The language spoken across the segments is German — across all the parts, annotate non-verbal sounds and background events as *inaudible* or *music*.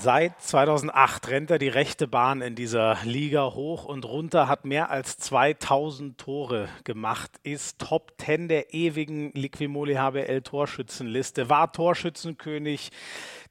Seit 2008 rennt er die rechte Bahn in dieser Liga hoch und runter, hat mehr als 2000 Tore gemacht, ist Top 10 der ewigen Liquimoli HBL Torschützenliste, war Torschützenkönig,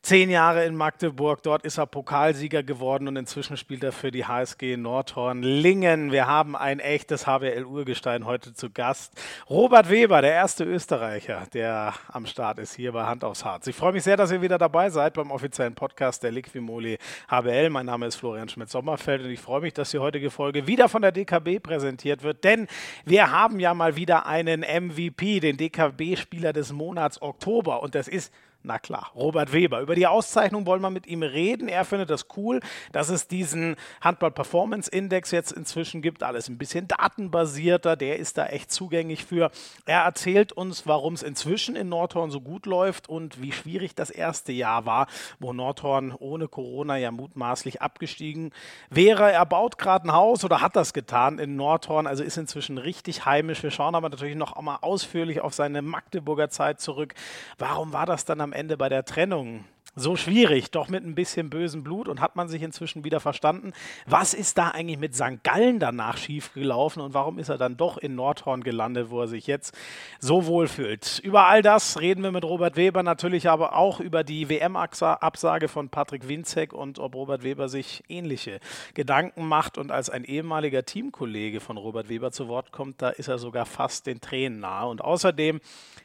Zehn Jahre in Magdeburg, dort ist er Pokalsieger geworden und inzwischen spielt er für die HSG Nordhorn Lingen. Wir haben ein echtes HBL-Urgestein heute zu Gast. Robert Weber, der erste Österreicher, der am Start ist hier bei Hand aufs Harz. Ich freue mich sehr, dass ihr wieder dabei seid beim offiziellen Podcast der Liquimoli HBL. Mein Name ist Florian Schmidt-Sommerfeld und ich freue mich, dass die heutige Folge wieder von der DKB präsentiert wird, denn wir haben ja mal wieder einen MVP, den DKB-Spieler des Monats Oktober und das ist na klar, Robert Weber. Über die Auszeichnung wollen wir mit ihm reden. Er findet das cool, dass es diesen Handball-Performance-Index jetzt inzwischen gibt. Alles ein bisschen datenbasierter. Der ist da echt zugänglich für. Er erzählt uns, warum es inzwischen in Nordhorn so gut läuft und wie schwierig das erste Jahr war, wo Nordhorn ohne Corona ja mutmaßlich abgestiegen wäre. Er baut gerade ein Haus oder hat das getan in Nordhorn, also ist inzwischen richtig heimisch. Wir schauen aber natürlich noch einmal ausführlich auf seine Magdeburger Zeit zurück. Warum war das dann am Ende bei der Trennung so schwierig, doch mit ein bisschen bösem Blut und hat man sich inzwischen wieder verstanden. Was ist da eigentlich mit St. Gallen danach schiefgelaufen und warum ist er dann doch in Nordhorn gelandet, wo er sich jetzt so wohl fühlt? Über all das reden wir mit Robert Weber, natürlich aber auch über die WM-Absage von Patrick Winzek und ob Robert Weber sich ähnliche Gedanken macht und als ein ehemaliger Teamkollege von Robert Weber zu Wort kommt, da ist er sogar fast den Tränen nahe. Und außerdem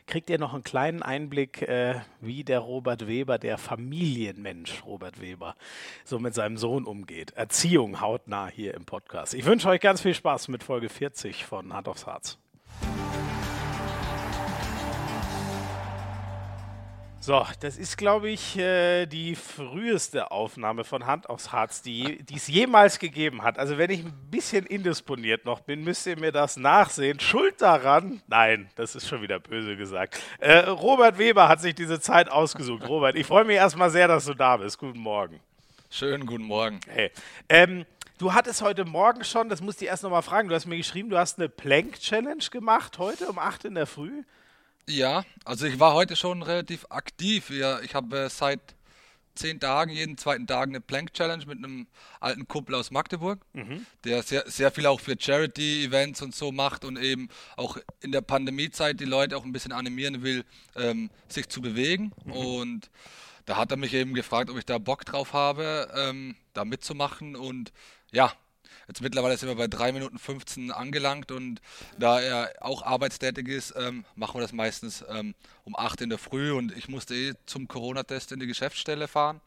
kriegt ihr noch einen kleinen Einblick, äh, wie der Robert Weber, der Familienmensch Robert Weber, so mit seinem Sohn umgeht. Erziehung hautnah hier im Podcast. Ich wünsche euch ganz viel Spaß mit Folge 40 von Hand aufs Harz. So, das ist, glaube ich, äh, die früheste Aufnahme von Hand aufs Harz, die es jemals gegeben hat. Also wenn ich ein bisschen indisponiert noch bin, müsst ihr mir das nachsehen. Schuld daran? Nein, das ist schon wieder böse gesagt. Äh, Robert Weber hat sich diese Zeit ausgesucht. Robert, ich freue mich erstmal sehr, dass du da bist. Guten Morgen. Schönen guten Morgen. Hey. Ähm, du hattest heute Morgen schon, das musst ich erst nochmal fragen, du hast mir geschrieben, du hast eine Plank-Challenge gemacht heute um 8 in der Früh. Ja, also ich war heute schon relativ aktiv. Ja, ich habe äh, seit zehn Tagen, jeden zweiten Tag eine Plank Challenge mit einem alten Kumpel aus Magdeburg, mhm. der sehr, sehr viel auch für Charity-Events und so macht und eben auch in der Pandemiezeit die Leute auch ein bisschen animieren will, ähm, sich zu bewegen. Mhm. Und da hat er mich eben gefragt, ob ich da Bock drauf habe, ähm, da mitzumachen. Und ja, Jetzt mittlerweile sind wir bei 3 Minuten 15 angelangt und da er auch arbeitstätig ist, ähm, machen wir das meistens ähm, um 8 in der Früh und ich musste eh zum Corona-Test in die Geschäftsstelle fahren.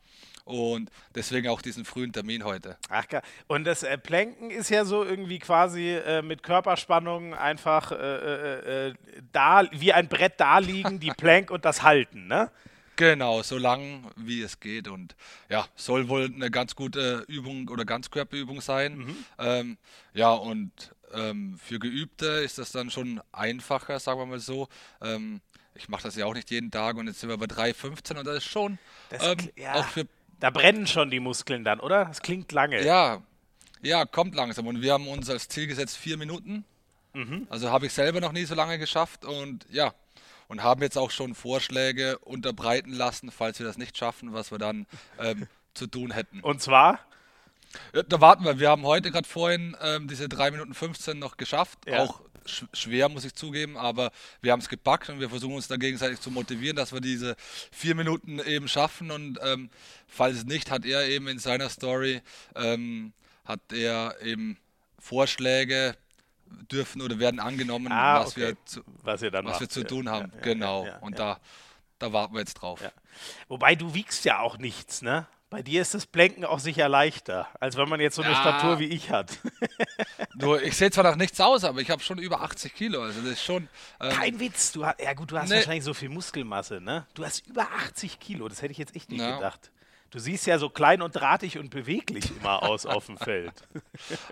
Und deswegen auch diesen frühen Termin heute. Ach klar. Und das äh, Planken ist ja so irgendwie quasi äh, mit Körperspannung einfach äh, äh, äh da, wie ein Brett da liegen, die *laughs* Plank und das Halten, ne? Genau, so lang wie es geht. Und ja, soll wohl eine ganz gute Übung oder Ganzkörperübung sein. Mhm. Ähm, ja, und ähm, für Geübte ist das dann schon einfacher, sagen wir mal so. Ähm, ich mache das ja auch nicht jeden Tag und jetzt sind wir bei 3,15 und das ist schon das, ähm, ja, auch für. Da brennen schon die Muskeln dann, oder? Das klingt lange. Ja, ja, kommt langsam. Und wir haben uns als Ziel gesetzt vier Minuten. Mhm. Also habe ich selber noch nie so lange geschafft und ja, und haben jetzt auch schon Vorschläge unterbreiten lassen, falls wir das nicht schaffen, was wir dann ähm, zu tun hätten. Und zwar? Ja, da warten wir. Wir haben heute gerade vorhin ähm, diese 3 Minuten 15 noch geschafft. Ja. Auch sch schwer, muss ich zugeben, aber wir haben es gepackt und wir versuchen uns da gegenseitig zu motivieren, dass wir diese 4 Minuten eben schaffen. Und ähm, falls nicht, hat er eben in seiner Story, ähm, hat er eben Vorschläge dürfen oder werden angenommen, ah, was, okay. wir zu, was, was wir zu tun haben. Ja, ja, genau. Ja, und Da, da warten wir jetzt drauf. Wobei du wiegst ja auch nichts, ne? Bei dir ist das Blenken auch sicher leichter, als wenn man jetzt so eine Statur wie ich hat. *laughs* Nur, ich sehe zwar noch nichts aus, aber ich habe schon über 80 Kilo. Also das ist schon. Ähm, Kein Witz. Du hast, ja gut, du hast ne, wahrscheinlich so viel Muskelmasse, ne? Du hast über 80 Kilo. Das hätte ich jetzt echt nicht gedacht. Du siehst ja so klein und drahtig und beweglich immer aus auf dem Feld. *laughs*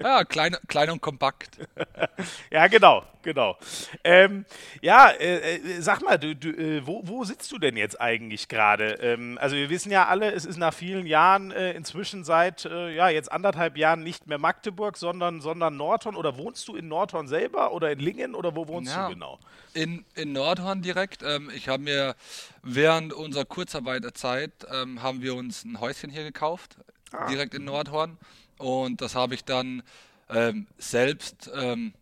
Ja, klein, klein und kompakt. *laughs* ja, genau. genau. Ähm, ja, äh, äh, sag mal, du, du, äh, wo, wo, sitzt du denn jetzt eigentlich gerade? Ähm, also wir wissen ja alle, es ist nach vielen Jahren äh, inzwischen seit äh, ja jetzt anderthalb Jahren nicht mehr Magdeburg, sondern, sondern Nordhorn. Oder wohnst du in Nordhorn selber oder in Lingen oder wo wohnst ja, du genau? In, in Nordhorn direkt. Ähm, ich habe mir während unserer Kurzarbeiterzeit ähm, haben wir uns ein Häuschen hier gekauft, ah. direkt in Nordhorn. Und das habe ich dann ähm, selbst ähm,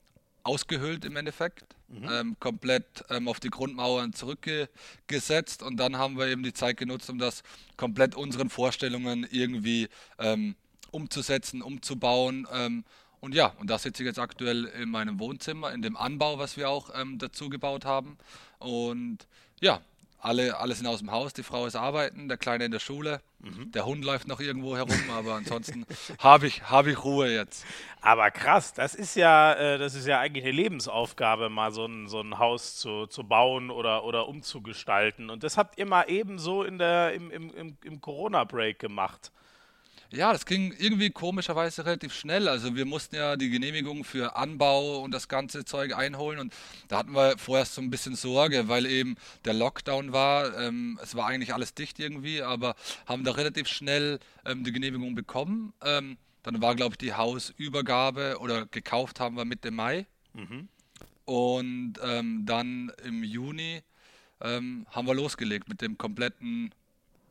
ausgehöhlt im Endeffekt. Mhm. Ähm, komplett ähm, auf die Grundmauern zurückgesetzt und dann haben wir eben die Zeit genutzt, um das komplett unseren Vorstellungen irgendwie ähm, umzusetzen, umzubauen. Ähm, und ja, und da sitze ich jetzt aktuell in meinem Wohnzimmer, in dem Anbau, was wir auch dazu gebaut haben. Und ja, alle, alle sind aus dem Haus, die Frau ist arbeiten, der Kleine in der Schule, mhm. der Hund läuft noch irgendwo herum, aber ansonsten *laughs* habe ich, hab ich Ruhe jetzt. Aber krass, das ist ja, äh, das ist ja eigentlich eine Lebensaufgabe, mal so ein, so ein Haus zu, zu bauen oder, oder umzugestalten. Und das habt ihr mal eben so in der, im, im, im Corona-Break gemacht. Ja, das ging irgendwie komischerweise relativ schnell. Also wir mussten ja die Genehmigung für Anbau und das ganze Zeug einholen und da hatten wir vorerst so ein bisschen Sorge, weil eben der Lockdown war. Ähm, es war eigentlich alles dicht irgendwie, aber haben da relativ schnell ähm, die Genehmigung bekommen. Ähm, dann war, glaube ich, die Hausübergabe oder gekauft haben wir Mitte Mai. Mhm. Und ähm, dann im Juni ähm, haben wir losgelegt mit dem kompletten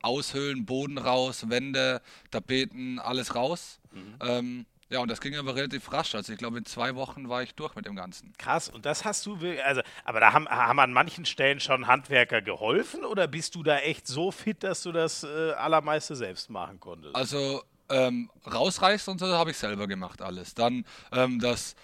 aushöhlen, Boden raus, Wände, Tapeten, alles raus. Mhm. Ähm, ja, und das ging aber relativ rasch. Also ich glaube, in zwei Wochen war ich durch mit dem Ganzen. Krass, und das hast du, also, aber da haben, haben an manchen Stellen schon Handwerker geholfen oder bist du da echt so fit, dass du das äh, allermeiste selbst machen konntest? Also ähm, rausreißen und so habe ich selber gemacht alles. Dann ähm, das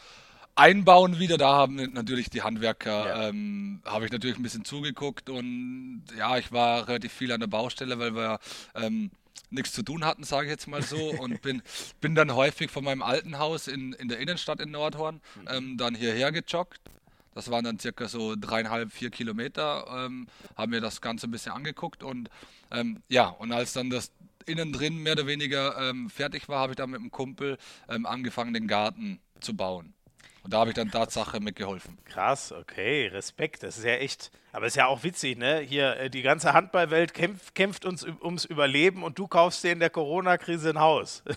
Einbauen wieder, da haben natürlich die Handwerker, ja. ähm, habe ich natürlich ein bisschen zugeguckt und ja, ich war relativ viel an der Baustelle, weil wir ähm, nichts zu tun hatten, sage ich jetzt mal so, *laughs* und bin, bin dann häufig von meinem alten Haus in, in der Innenstadt in Nordhorn mhm. ähm, dann hierher gejoggt. Das waren dann circa so dreieinhalb, vier Kilometer, ähm, haben mir das Ganze ein bisschen angeguckt und ähm, ja, und als dann das innen drin mehr oder weniger ähm, fertig war, habe ich dann mit einem Kumpel angefangen, den Garten zu bauen. Und da habe ich dann Tatsache mitgeholfen. Krass, okay, Respekt. Das ist ja echt, aber ist ja auch witzig, ne? Hier, äh, die ganze Handballwelt kämpft, kämpft uns ums Überleben und du kaufst dir in der Corona-Krise ein Haus. *laughs*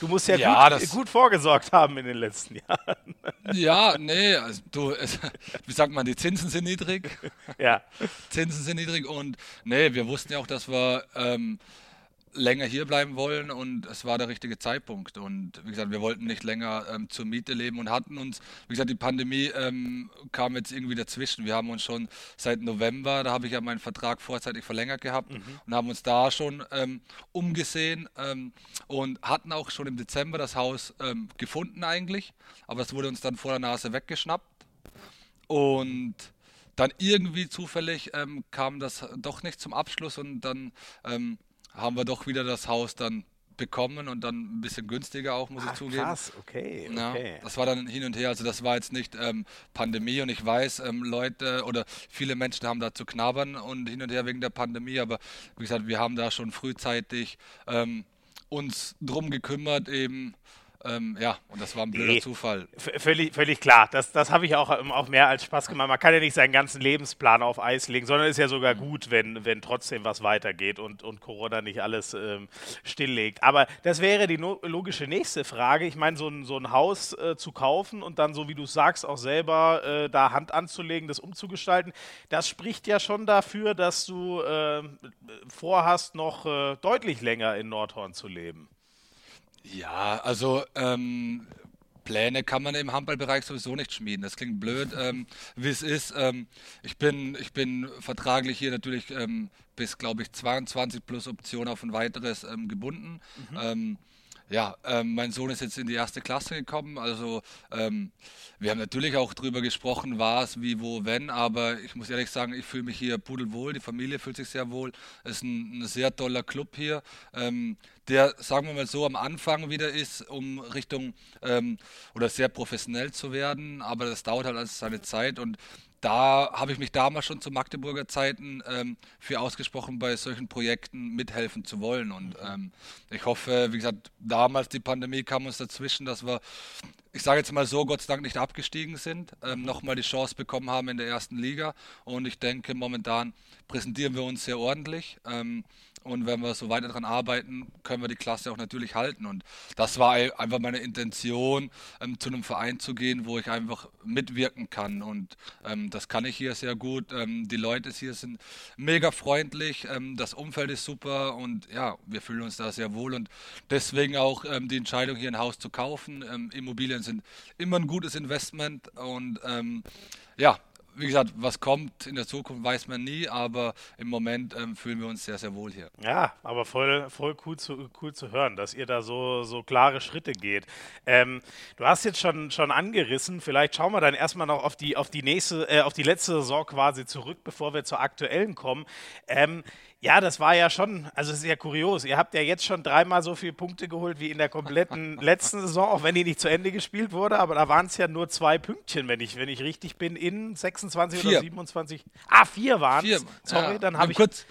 Du musst ja, ja gut, gut, vorgesorgt haben in den letzten *laughs* Jahren. Ja, nee, also du, es, wie sagt man, die Zinsen sind niedrig. Ja. Zinsen sind niedrig und nee, wir wussten ja auch, dass wir ähm, länger hier bleiben wollen und es war der richtige Zeitpunkt. Und wie gesagt, wir wollten nicht länger ähm, zur Miete leben und hatten uns, wie gesagt, die Pandemie ähm, kam jetzt irgendwie dazwischen. Wir haben uns schon seit November, da habe ich ja meinen Vertrag vorzeitig verlängert gehabt mhm. und haben uns da schon ähm, umgesehen ähm, und hatten auch schon im Dezember das Haus ähm, gefunden eigentlich, aber es wurde uns dann vor der Nase weggeschnappt. Und dann irgendwie zufällig ähm, kam das doch nicht zum Abschluss und dann haben wir doch wieder das Haus dann bekommen und dann ein bisschen günstiger auch, muss Ach, ich zugeben. Krass, okay, ja, das war dann hin und her, also das war jetzt nicht ähm, Pandemie und ich weiß, ähm, Leute oder viele Menschen haben da zu knabbern und hin und her wegen der Pandemie, aber wie gesagt, wir haben da schon frühzeitig ähm, uns drum gekümmert, eben ähm, ja, und das war ein blöder nee, Zufall. Völlig, völlig klar. Das, das habe ich auch, ähm, auch mehr als Spaß gemacht. Man kann ja nicht seinen ganzen Lebensplan auf Eis legen, sondern es ist ja sogar mhm. gut, wenn, wenn trotzdem was weitergeht und, und Corona nicht alles ähm, stilllegt. Aber das wäre die no logische nächste Frage. Ich meine, so ein, so ein Haus äh, zu kaufen und dann, so wie du sagst, auch selber äh, da Hand anzulegen, das umzugestalten, das spricht ja schon dafür, dass du äh, vorhast, noch äh, deutlich länger in Nordhorn zu leben. Ja, also ähm, Pläne kann man im Handballbereich sowieso nicht schmieden. Das klingt blöd, ähm, wie es ist. Ähm, ich, bin, ich bin vertraglich hier natürlich ähm, bis, glaube ich, 22 plus Option auf ein weiteres ähm, gebunden. Mhm. Ähm, ja, ähm, mein Sohn ist jetzt in die erste Klasse gekommen. Also wir haben natürlich auch drüber gesprochen, was, wie, wo, wenn. Aber ich muss ehrlich sagen, ich fühle mich hier pudelwohl. Die Familie fühlt sich sehr wohl. Es ist ein, ein sehr toller Club hier. Der, sagen wir mal so, am Anfang wieder ist, um Richtung ähm, oder sehr professionell zu werden, aber das dauert halt alles seine Zeit und da habe ich mich damals schon zu Magdeburger Zeiten ähm, für ausgesprochen, bei solchen Projekten mithelfen zu wollen. Und ähm, ich hoffe, wie gesagt, damals die Pandemie kam uns dazwischen, dass wir, ich sage jetzt mal so, Gott sei Dank nicht abgestiegen sind, ähm, nochmal die Chance bekommen haben in der ersten Liga. Und ich denke, momentan präsentieren wir uns sehr ordentlich. Ähm, und wenn wir so weiter daran arbeiten, können wir die Klasse auch natürlich halten. Und das war einfach meine Intention, ähm, zu einem Verein zu gehen, wo ich einfach mitwirken kann. Und ähm, das kann ich hier sehr gut. Ähm, die Leute hier sind mega freundlich, ähm, das Umfeld ist super und ja, wir fühlen uns da sehr wohl. Und deswegen auch ähm, die Entscheidung, hier ein Haus zu kaufen. Ähm, Immobilien sind immer ein gutes Investment und ja, wie gesagt, was kommt in der Zukunft, weiß man nie, aber im Moment ähm, fühlen wir uns sehr, sehr wohl hier. Ja, aber voll, voll cool, zu, cool zu hören, dass ihr da so, so klare Schritte geht. Ähm, du hast jetzt schon, schon angerissen, vielleicht schauen wir dann erstmal noch auf die, auf die nächste, äh, auf die letzte Saison quasi zurück, bevor wir zur aktuellen kommen. Ähm, ja, das war ja schon, also sehr kurios. Ihr habt ja jetzt schon dreimal so viele Punkte geholt wie in der kompletten *laughs* letzten Saison, auch wenn die nicht zu Ende gespielt wurde, aber da waren es ja nur zwei Pünktchen, wenn ich, wenn ich richtig bin, in 26 vier. oder 27. Ah, vier waren es. Sorry, ja. dann habe ich. Kurz,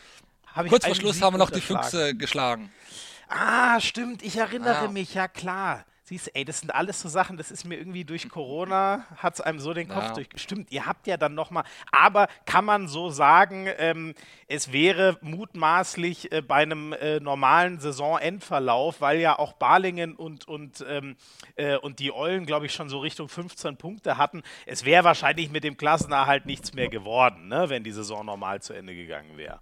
hab kurz vor Schluss haben wir noch die Füchse geschlagen. Ah, stimmt, ich erinnere ah. mich, ja klar. Siehst du, ey, das sind alles so Sachen, das ist mir irgendwie durch *laughs* Corona, hat es einem so den Kopf ja. durch. Stimmt, ihr habt ja dann nochmal, aber kann man so sagen, ähm, es wäre mutmaßlich äh, bei einem äh, normalen Saisonendverlauf, weil ja auch Balingen und, und, ähm, äh, und die Eulen, glaube ich, schon so Richtung 15 Punkte hatten, es wäre wahrscheinlich mit dem Klassenerhalt nichts mehr geworden, ne, wenn die Saison normal zu Ende gegangen wäre.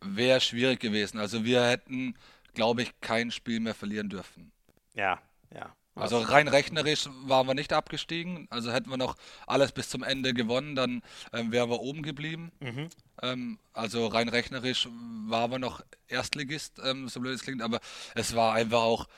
Wäre schwierig gewesen. Also wir hätten, glaube ich, kein Spiel mehr verlieren dürfen. Ja, ja. Also rein rechnerisch waren wir nicht abgestiegen. Also hätten wir noch alles bis zum Ende gewonnen, dann ähm, wären wir oben geblieben. Mhm. Ähm, also rein rechnerisch waren wir noch Erstligist, ähm, so blöd es klingt, aber es war einfach auch,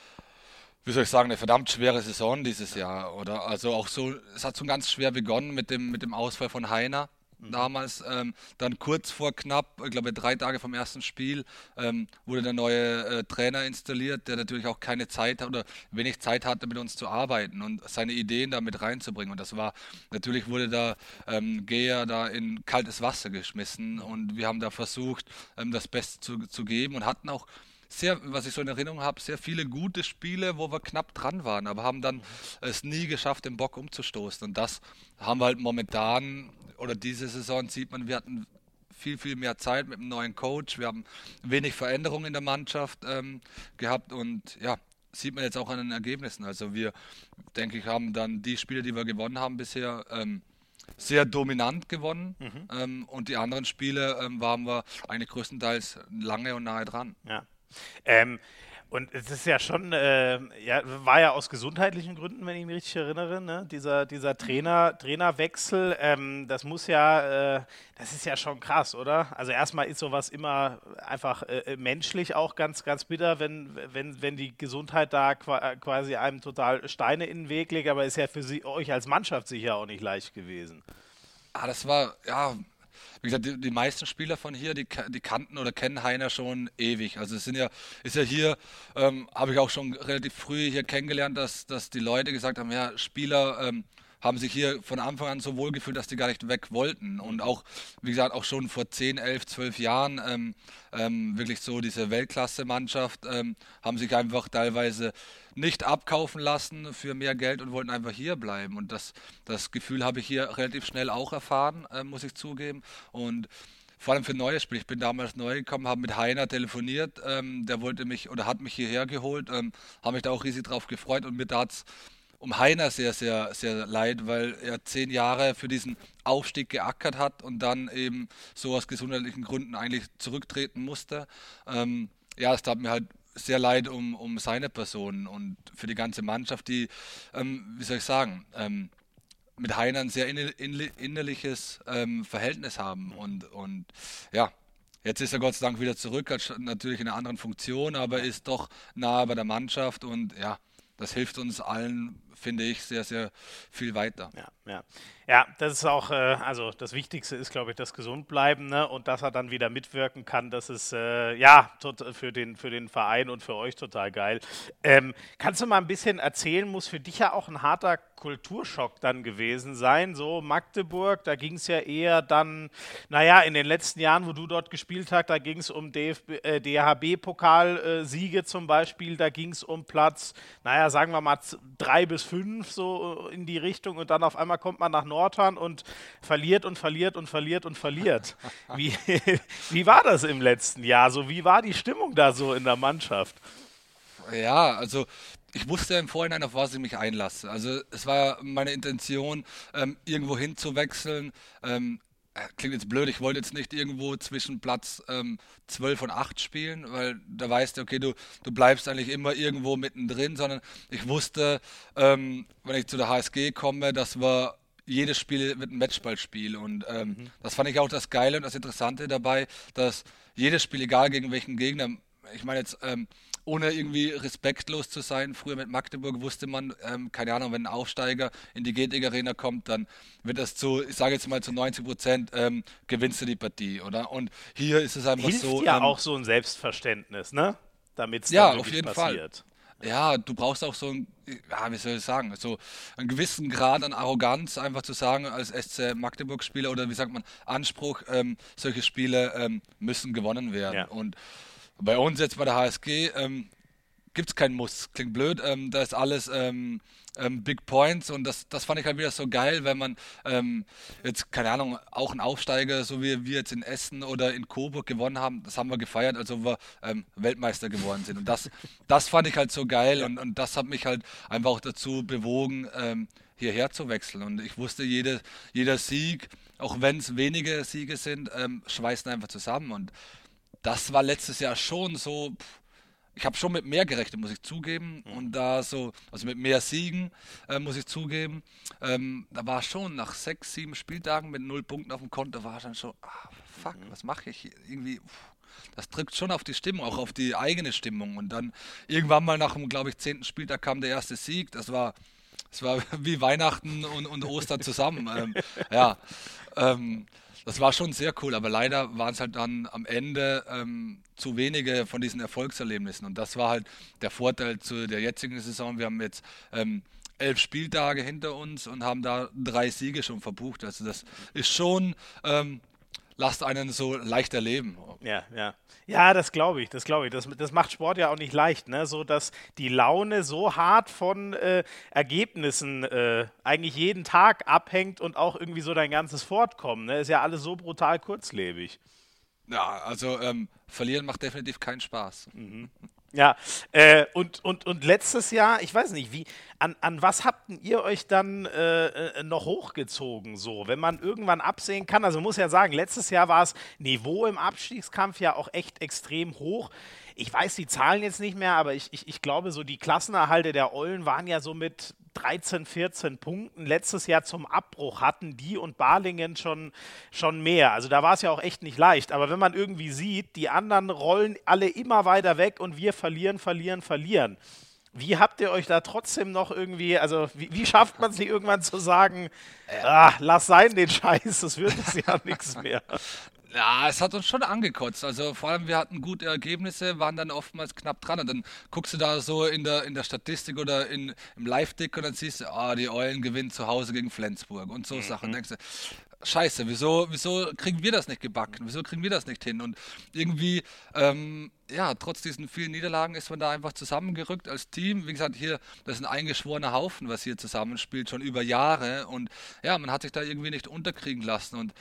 wie soll ich sagen, eine verdammt schwere Saison dieses Jahr, oder? Also auch so, es hat so ganz schwer begonnen mit dem, mit dem Ausfall von Heiner. Mhm. damals. Ähm, dann kurz vor knapp, ich glaube drei Tage vom ersten Spiel, ähm, wurde der neue äh, Trainer installiert, der natürlich auch keine Zeit oder wenig Zeit hatte, mit uns zu arbeiten und seine Ideen da mit reinzubringen. Und das war, natürlich wurde da ähm, Geher da in kaltes Wasser geschmissen und wir haben da versucht, ähm, das Beste zu, zu geben und hatten auch sehr, was ich so in Erinnerung habe, sehr viele gute Spiele, wo wir knapp dran waren, aber haben dann es nie geschafft, den Bock umzustoßen. Und das haben wir halt momentan, oder diese Saison sieht man, wir hatten viel, viel mehr Zeit mit dem neuen Coach. Wir haben wenig Veränderungen in der Mannschaft ähm, gehabt und ja, sieht man jetzt auch an den Ergebnissen. Also wir, denke ich, haben dann die Spiele, die wir gewonnen haben bisher, ähm, sehr dominant gewonnen mhm. ähm, und die anderen Spiele ähm, waren wir eigentlich größtenteils lange und nahe dran. Ja. Ähm, und es ist ja schon, äh, ja, war ja aus gesundheitlichen Gründen, wenn ich mich richtig erinnere, ne? dieser, dieser Trainer, Trainerwechsel, ähm, das muss ja, äh, das ist ja schon krass, oder? Also erstmal ist sowas immer einfach äh, menschlich auch ganz, ganz bitter, wenn, wenn, wenn die Gesundheit da quasi einem total Steine in den Weg legt, aber ist ja für sie, euch als Mannschaft sicher auch nicht leicht gewesen. Ah, das war, ja, wie gesagt, die, die, meisten Spieler von hier, die, die kannten oder kennen Heiner schon ewig. Also es sind ja, ist ja hier, ähm, habe ich auch schon relativ früh hier kennengelernt, dass, dass die Leute gesagt haben, ja, Spieler ähm, haben sich hier von Anfang an so wohl gefühlt, dass die gar nicht weg wollten. Und auch, wie gesagt, auch schon vor 10, 11, 12 Jahren ähm, ähm, wirklich so diese Weltklasse-Mannschaft ähm, haben sich einfach teilweise nicht abkaufen lassen für mehr Geld und wollten einfach hier bleiben. Und das, das Gefühl habe ich hier relativ schnell auch erfahren, äh, muss ich zugeben. Und vor allem für neue Spiele. Ich bin damals neu gekommen, habe mit Heiner telefoniert, ähm, der wollte mich oder hat mich hierher geholt, ähm, habe mich da auch riesig drauf gefreut und mir da hat es um Heiner sehr, sehr, sehr leid, weil er zehn Jahre für diesen Aufstieg geackert hat und dann eben so aus gesundheitlichen Gründen eigentlich zurücktreten musste. Ähm, ja, es tat mir halt sehr leid um, um seine Person und für die ganze Mannschaft, die, ähm, wie soll ich sagen, ähm, mit Heiner ein sehr innerliches ähm, Verhältnis haben und, und ja, Jetzt ist er Gott sei Dank wieder zurück, hat natürlich in einer anderen Funktion, aber ist doch nahe bei der Mannschaft und ja, das hilft uns allen finde ich, sehr, sehr viel weiter. Ja, ja. Ja, das ist auch, äh, also das Wichtigste ist, glaube ich, das Gesundbleiben ne? und dass er dann wieder mitwirken kann. Das ist äh, ja für den, für den Verein und für euch total geil. Ähm, kannst du mal ein bisschen erzählen, muss für dich ja auch ein harter Kulturschock dann gewesen sein. So Magdeburg, da ging es ja eher dann, naja, in den letzten Jahren, wo du dort gespielt hast, da ging es um äh, DHB-Pokalsiege zum Beispiel, da ging es um Platz, naja, sagen wir mal drei bis fünf so in die Richtung und dann auf einmal kommt man nach Nordhorn und verliert und verliert und verliert und verliert. *laughs* Wie, *laughs* wie war das im letzten Jahr? So, wie war die Stimmung da so in der Mannschaft? Ja, also ich wusste im Vorhinein, auf was ich mich einlasse. Also es war meine Intention, ähm, irgendwo hinzuwechseln. Ähm, äh, klingt jetzt blöd, ich wollte jetzt nicht irgendwo zwischen Platz ähm, 12 und 8 spielen, weil da weißt du, okay, du, du bleibst eigentlich immer irgendwo mittendrin, sondern ich wusste, ähm, wenn ich zu der HSG komme, dass wir jedes Spiel wird ein Matchballspiel. Und ähm, mhm. das fand ich auch das Geile und das Interessante dabei, dass jedes Spiel, egal gegen welchen Gegner, ich meine jetzt, ähm, ohne irgendwie respektlos zu sein, früher mit Magdeburg wusste man, ähm, keine Ahnung, wenn ein Aufsteiger in die Getig Arena kommt, dann wird das zu, ich sage jetzt mal zu 90 Prozent, ähm, gewinnst du die Partie, oder? Und hier ist es einfach Hilft so. ja ähm, auch so ein Selbstverständnis, ne? Damit es ja, auf jeden passiert. Fall. Ja, du brauchst auch so ein, ja, wie soll ich sagen, so einen gewissen Grad an Arroganz, einfach zu sagen, als SC Magdeburg-Spieler oder wie sagt man, Anspruch, ähm, solche Spiele ähm, müssen gewonnen werden. Ja. Und bei uns jetzt bei der HSG ähm, gibt es keinen Muss. Klingt blöd, ähm, da ist alles ähm, ähm, Big Points und das, das fand ich halt wieder so geil, wenn man ähm, jetzt, keine Ahnung, auch einen Aufsteiger, so wie wir jetzt in Essen oder in Coburg gewonnen haben, das haben wir gefeiert, als ob wir ähm, Weltmeister geworden sind. Und das, das fand ich halt so geil und, und das hat mich halt einfach auch dazu bewogen, ähm, hierher zu wechseln. Und ich wusste, jede, jeder Sieg, auch wenn es wenige Siege sind, schweißen einfach zusammen. Und das war letztes Jahr schon so. Pff, ich habe schon mit mehr gerechnet, muss ich zugeben. Mhm. Und da so, also mit mehr Siegen, äh, muss ich zugeben. Ähm, da war schon nach sechs, sieben Spieltagen mit null Punkten auf dem Konto, war dann schon, ah, fuck, mhm. was mache ich irgendwie? Das drückt schon auf die Stimmung, auch auf die eigene Stimmung. Und dann irgendwann mal nach dem, glaube ich, zehnten Spieltag kam der erste Sieg. Das war, das war *laughs* wie Weihnachten und, und Ostern zusammen. ähm, ja. Ähm, das war schon sehr cool, aber leider waren es halt dann am Ende ähm, zu wenige von diesen Erfolgserlebnissen. Und das war halt der Vorteil zu der jetzigen Saison. Wir haben jetzt ähm, elf Spieltage hinter uns und haben da drei Siege schon verbucht. Also das ist schon ähm, lasst einen so leicht erleben. Ja, ja. Ja, das glaube ich, das glaube ich. Das, das macht Sport ja auch nicht leicht, ne? So dass die Laune so hart von äh, Ergebnissen äh, eigentlich jeden Tag abhängt und auch irgendwie so dein ganzes Fortkommen. Ne? Ist ja alles so brutal kurzlebig. Ja, also ähm, verlieren macht definitiv keinen Spaß. Mhm. Ja, äh, und, und, und letztes Jahr, ich weiß nicht, wie, an, an was habt ihr euch dann äh, äh, noch hochgezogen, so, wenn man irgendwann absehen kann? Also muss ja sagen, letztes Jahr war das Niveau im Abstiegskampf ja auch echt extrem hoch. Ich weiß die Zahlen jetzt nicht mehr, aber ich, ich, ich glaube, so die Klassenerhalte der Eulen waren ja so mit 13, 14 Punkten letztes Jahr zum Abbruch hatten die und Balingen schon, schon mehr. Also da war es ja auch echt nicht leicht. Aber wenn man irgendwie sieht, die anderen rollen alle immer weiter weg und wir verlieren, verlieren, verlieren. Wie habt ihr euch da trotzdem noch irgendwie, also wie, wie schafft man es nicht irgendwann zu sagen, ah, lass sein den Scheiß, das wird es ja *laughs* nichts mehr. Ja, es hat uns schon angekotzt. Also vor allem, wir hatten gute Ergebnisse, waren dann oftmals knapp dran. Und dann guckst du da so in der, in der Statistik oder in, im Live-Dick und dann siehst du, ah, die Eulen gewinnen zu Hause gegen Flensburg und so mhm. Sachen. Und denkst du, scheiße, wieso, wieso kriegen wir das nicht gebacken? Wieso kriegen wir das nicht hin? Und irgendwie, ähm, ja, trotz diesen vielen Niederlagen ist man da einfach zusammengerückt als Team. Wie gesagt, hier, das ist ein eingeschworener Haufen, was hier zusammenspielt, schon über Jahre. Und ja, man hat sich da irgendwie nicht unterkriegen lassen. Und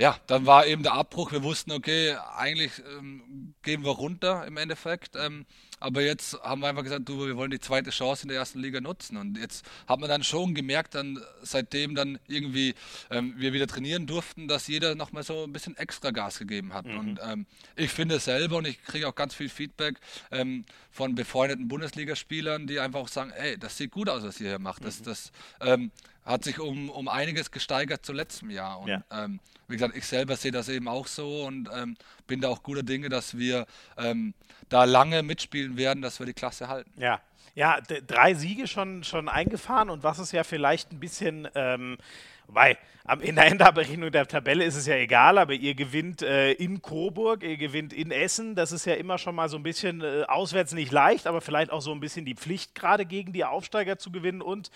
ja, dann war eben der Abbruch. Wir wussten, okay, eigentlich ähm, gehen wir runter im Endeffekt. Ähm, aber jetzt haben wir einfach gesagt, du, wir wollen die zweite Chance in der ersten Liga nutzen. Und jetzt hat man dann schon gemerkt, dann seitdem dann irgendwie ähm, wir wieder trainieren durften, dass jeder nochmal so ein bisschen extra Gas gegeben hat. Mhm. Und ähm, ich finde es selber und ich kriege auch ganz viel Feedback ähm, von befreundeten Bundesligaspielern, die einfach auch sagen, ey, das sieht gut aus, was ihr hier macht. Das, mhm. das ähm, hat sich um, um einiges gesteigert zu letztem Jahr. Und ja. ähm, wie gesagt, ich selber sehe das eben auch so und ähm, bin da auch guter Dinge, dass wir ähm, da lange mitspielen werden, dass wir die Klasse halten. Ja, Ja, drei Siege schon, schon eingefahren und was ist ja vielleicht ein bisschen, ähm, wobei in der Endabrechnung der Tabelle ist es ja egal, aber ihr gewinnt äh, in Coburg, ihr gewinnt in Essen, das ist ja immer schon mal so ein bisschen äh, auswärts nicht leicht, aber vielleicht auch so ein bisschen die Pflicht, gerade gegen die Aufsteiger zu gewinnen und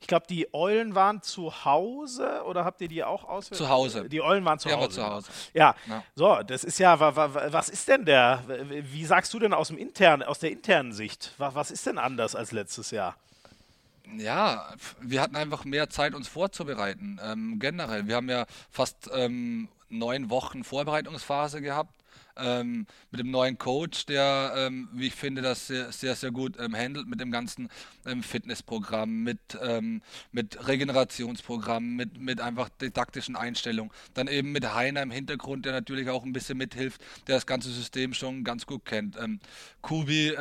ich glaube, die Eulen waren zu Hause oder habt ihr die auch aus? Zu Hause. Die Eulen waren zu ja, Hause. zu Hause. Ja. ja. So, das ist ja, was ist denn der, wie sagst du denn aus, dem internen, aus der internen Sicht? Was ist denn anders als letztes Jahr? Ja, wir hatten einfach mehr Zeit, uns vorzubereiten. Ähm, generell. Wir haben ja fast ähm, neun Wochen Vorbereitungsphase gehabt ähm, mit dem neuen Coach, der, ähm, wie ich finde, das sehr, sehr, sehr gut ähm, handelt mit dem ganzen ähm, Fitnessprogramm, mit, ähm, mit Regenerationsprogramm, mit, mit einfach didaktischen Einstellungen. Dann eben mit Heiner im Hintergrund, der natürlich auch ein bisschen mithilft, der das ganze System schon ganz gut kennt. Ähm, Kubi,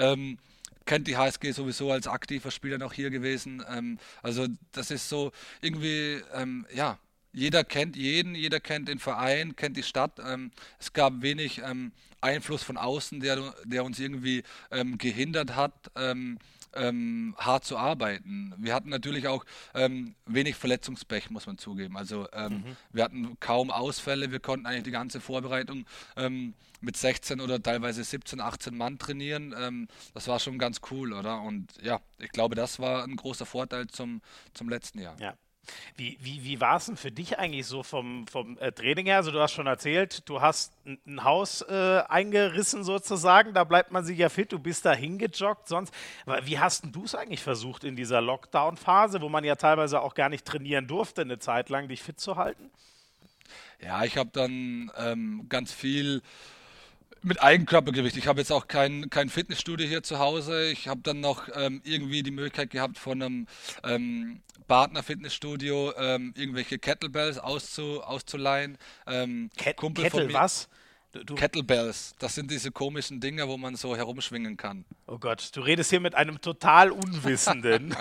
kennt die HSG sowieso als aktiver Spieler noch hier gewesen. Ähm, also das ist so irgendwie, ähm, ja, jeder kennt jeden, jeder kennt den Verein, kennt die Stadt. Ähm, es gab wenig ähm, Einfluss von außen, der, der uns irgendwie ähm, gehindert hat, ähm, ähm, hart zu arbeiten. Wir hatten natürlich auch ähm, wenig Verletzungspech, muss man zugeben. Also mhm. wir hatten kaum Ausfälle, wir konnten eigentlich die ganze Vorbereitung mit 16 oder teilweise 17, 18 Mann trainieren. das war schon ganz cool, oder? Und ja, ich glaube, das war ein großer Vorteil zum, zum letzten Jahr. Ja. Wie, wie, wie war es denn für dich eigentlich so vom, vom äh, Training her? Also du hast schon erzählt, du hast ein, Haus äh, eingerissen sozusagen, da bleibt man sich ja fit, du bist da hingejoggt sonst. Wie hast du es eigentlich versucht in dieser Lockdown-Phase, wo man ja teilweise auch gar nicht trainieren durfte, eine Zeit lang dich fit zu halten? Ja, ich habe dann ähm, ganz viel mit Eigenkörpergewicht. Ich habe jetzt auch kein, kein Fitnessstudio hier zu Hause. Ich habe dann noch ähm, irgendwie die Möglichkeit gehabt, von einem ähm, Partner Fitnessstudio ähm, irgendwelche Kettlebells auszu, auszuleihen. Ähm, Ket Kettle was? Du, Kettlebells, das sind diese komischen Dinge, wo man so herumschwingen kann. Oh Gott, du redest hier mit einem total Unwissenden.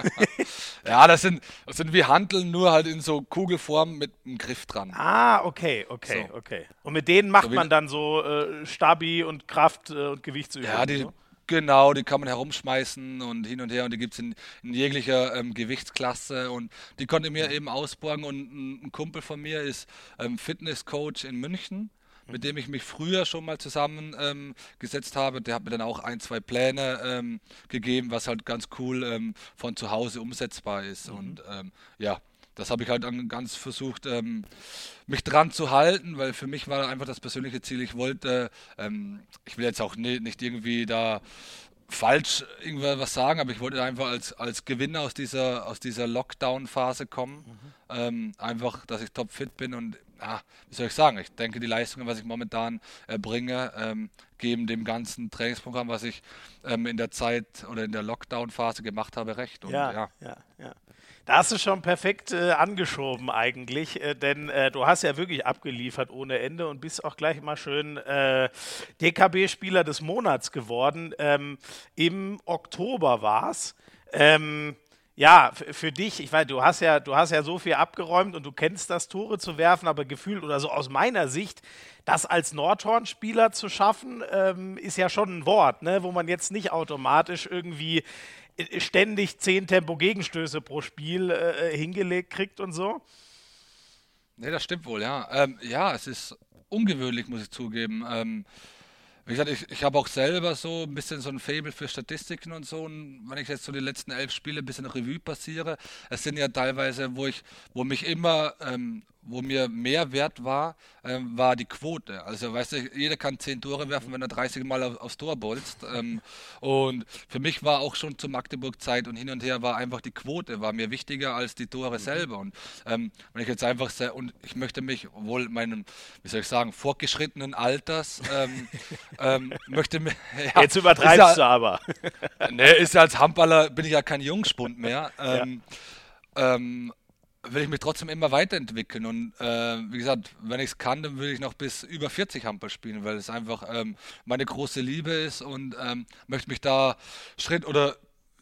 *laughs* ja, das sind, das sind wie Handeln, nur halt in so Kugelform mit einem Griff dran. Ah, okay, okay, so. okay. Und mit denen macht so man dann so äh, Stabi und Kraft äh, und Gewichtsübungen. Ja, die, so? Genau, die kann man herumschmeißen und hin und her und die gibt es in, in, jeglicher ähm, Gewichtsklasse und die konnte mir eben ausborgen und ein, ein Kumpel von mir ist ähm, Fitnesscoach in München mit dem ich mich früher schon mal zusammengesetzt ähm, habe. Der hat mir dann auch ein, zwei Pläne ähm, gegeben, was halt ganz cool ähm, von zu Hause umsetzbar ist. Mhm. Und ähm, ja, das habe ich halt dann ganz versucht, ähm, mich dran zu halten, weil für mich war einfach das persönliche Ziel, ich wollte, ähm, ich will jetzt auch ne, nicht irgendwie da falsch irgendwas sagen, aber ich wollte einfach als, als Gewinner aus dieser, aus dieser Lockdown-Phase kommen. Mhm. Ähm, einfach, dass ich topfit bin und ja, wie soll ich sagen, ich denke, die Leistungen, was ich momentan erbringe, ähm, geben dem ganzen Trainingsprogramm, was ich ähm, in der Zeit oder in der Lockdown-Phase gemacht habe, recht. Und, ja, ja, ja, ja. Da hast du schon perfekt äh, angeschoben eigentlich, äh, denn äh, du hast ja wirklich abgeliefert ohne Ende und bist auch gleich mal schön äh, DKB-Spieler des Monats geworden. Ähm, Im Oktober war es. Ähm, ja, für dich, ich weiß, du hast ja, du hast ja so viel abgeräumt und du kennst das, Tore zu werfen, aber gefühlt oder so aus meiner Sicht, das als Nordhorn-Spieler zu schaffen, ähm, ist ja schon ein Wort, ne, wo man jetzt nicht automatisch irgendwie ständig zehn Tempo-Gegenstöße pro Spiel äh, hingelegt kriegt und so. Ne, das stimmt wohl, ja. Ähm, ja, es ist ungewöhnlich, muss ich zugeben. Ähm, wie gesagt, ich, ich habe auch selber so ein bisschen so ein Fable für Statistiken und so. Und wenn ich jetzt so die letzten elf Spiele ein bisschen Revue passiere, es sind ja teilweise, wo ich, wo mich immer ähm, wo mir mehr wert war, ähm, war die Quote. Also, weißt du, jeder kann 10 Tore werfen, wenn er 30 Mal auf, aufs Tor bolzt. Ähm, und für mich war auch schon zur Magdeburg-Zeit und hin und her war einfach die Quote, war mir wichtiger als die Tore selber. Und ähm, wenn ich jetzt einfach sehr, und ich möchte mich, wohl meinem, wie soll ich sagen, fortgeschrittenen Alters, ähm, *laughs* ähm, möchte mir. *laughs* Ja, jetzt übertreibst ja, du aber. *laughs* ne, ist ja als Handballer, bin ich ja kein Jungspund mehr. Ja. Will ich mich trotzdem immer weiterentwickeln. Und äh, wie gesagt, wenn ich es kann, dann will ich noch bis über 40 Handball spielen, weil es einfach ähm, meine große Liebe ist und ähm, möchte mich da Schritt oder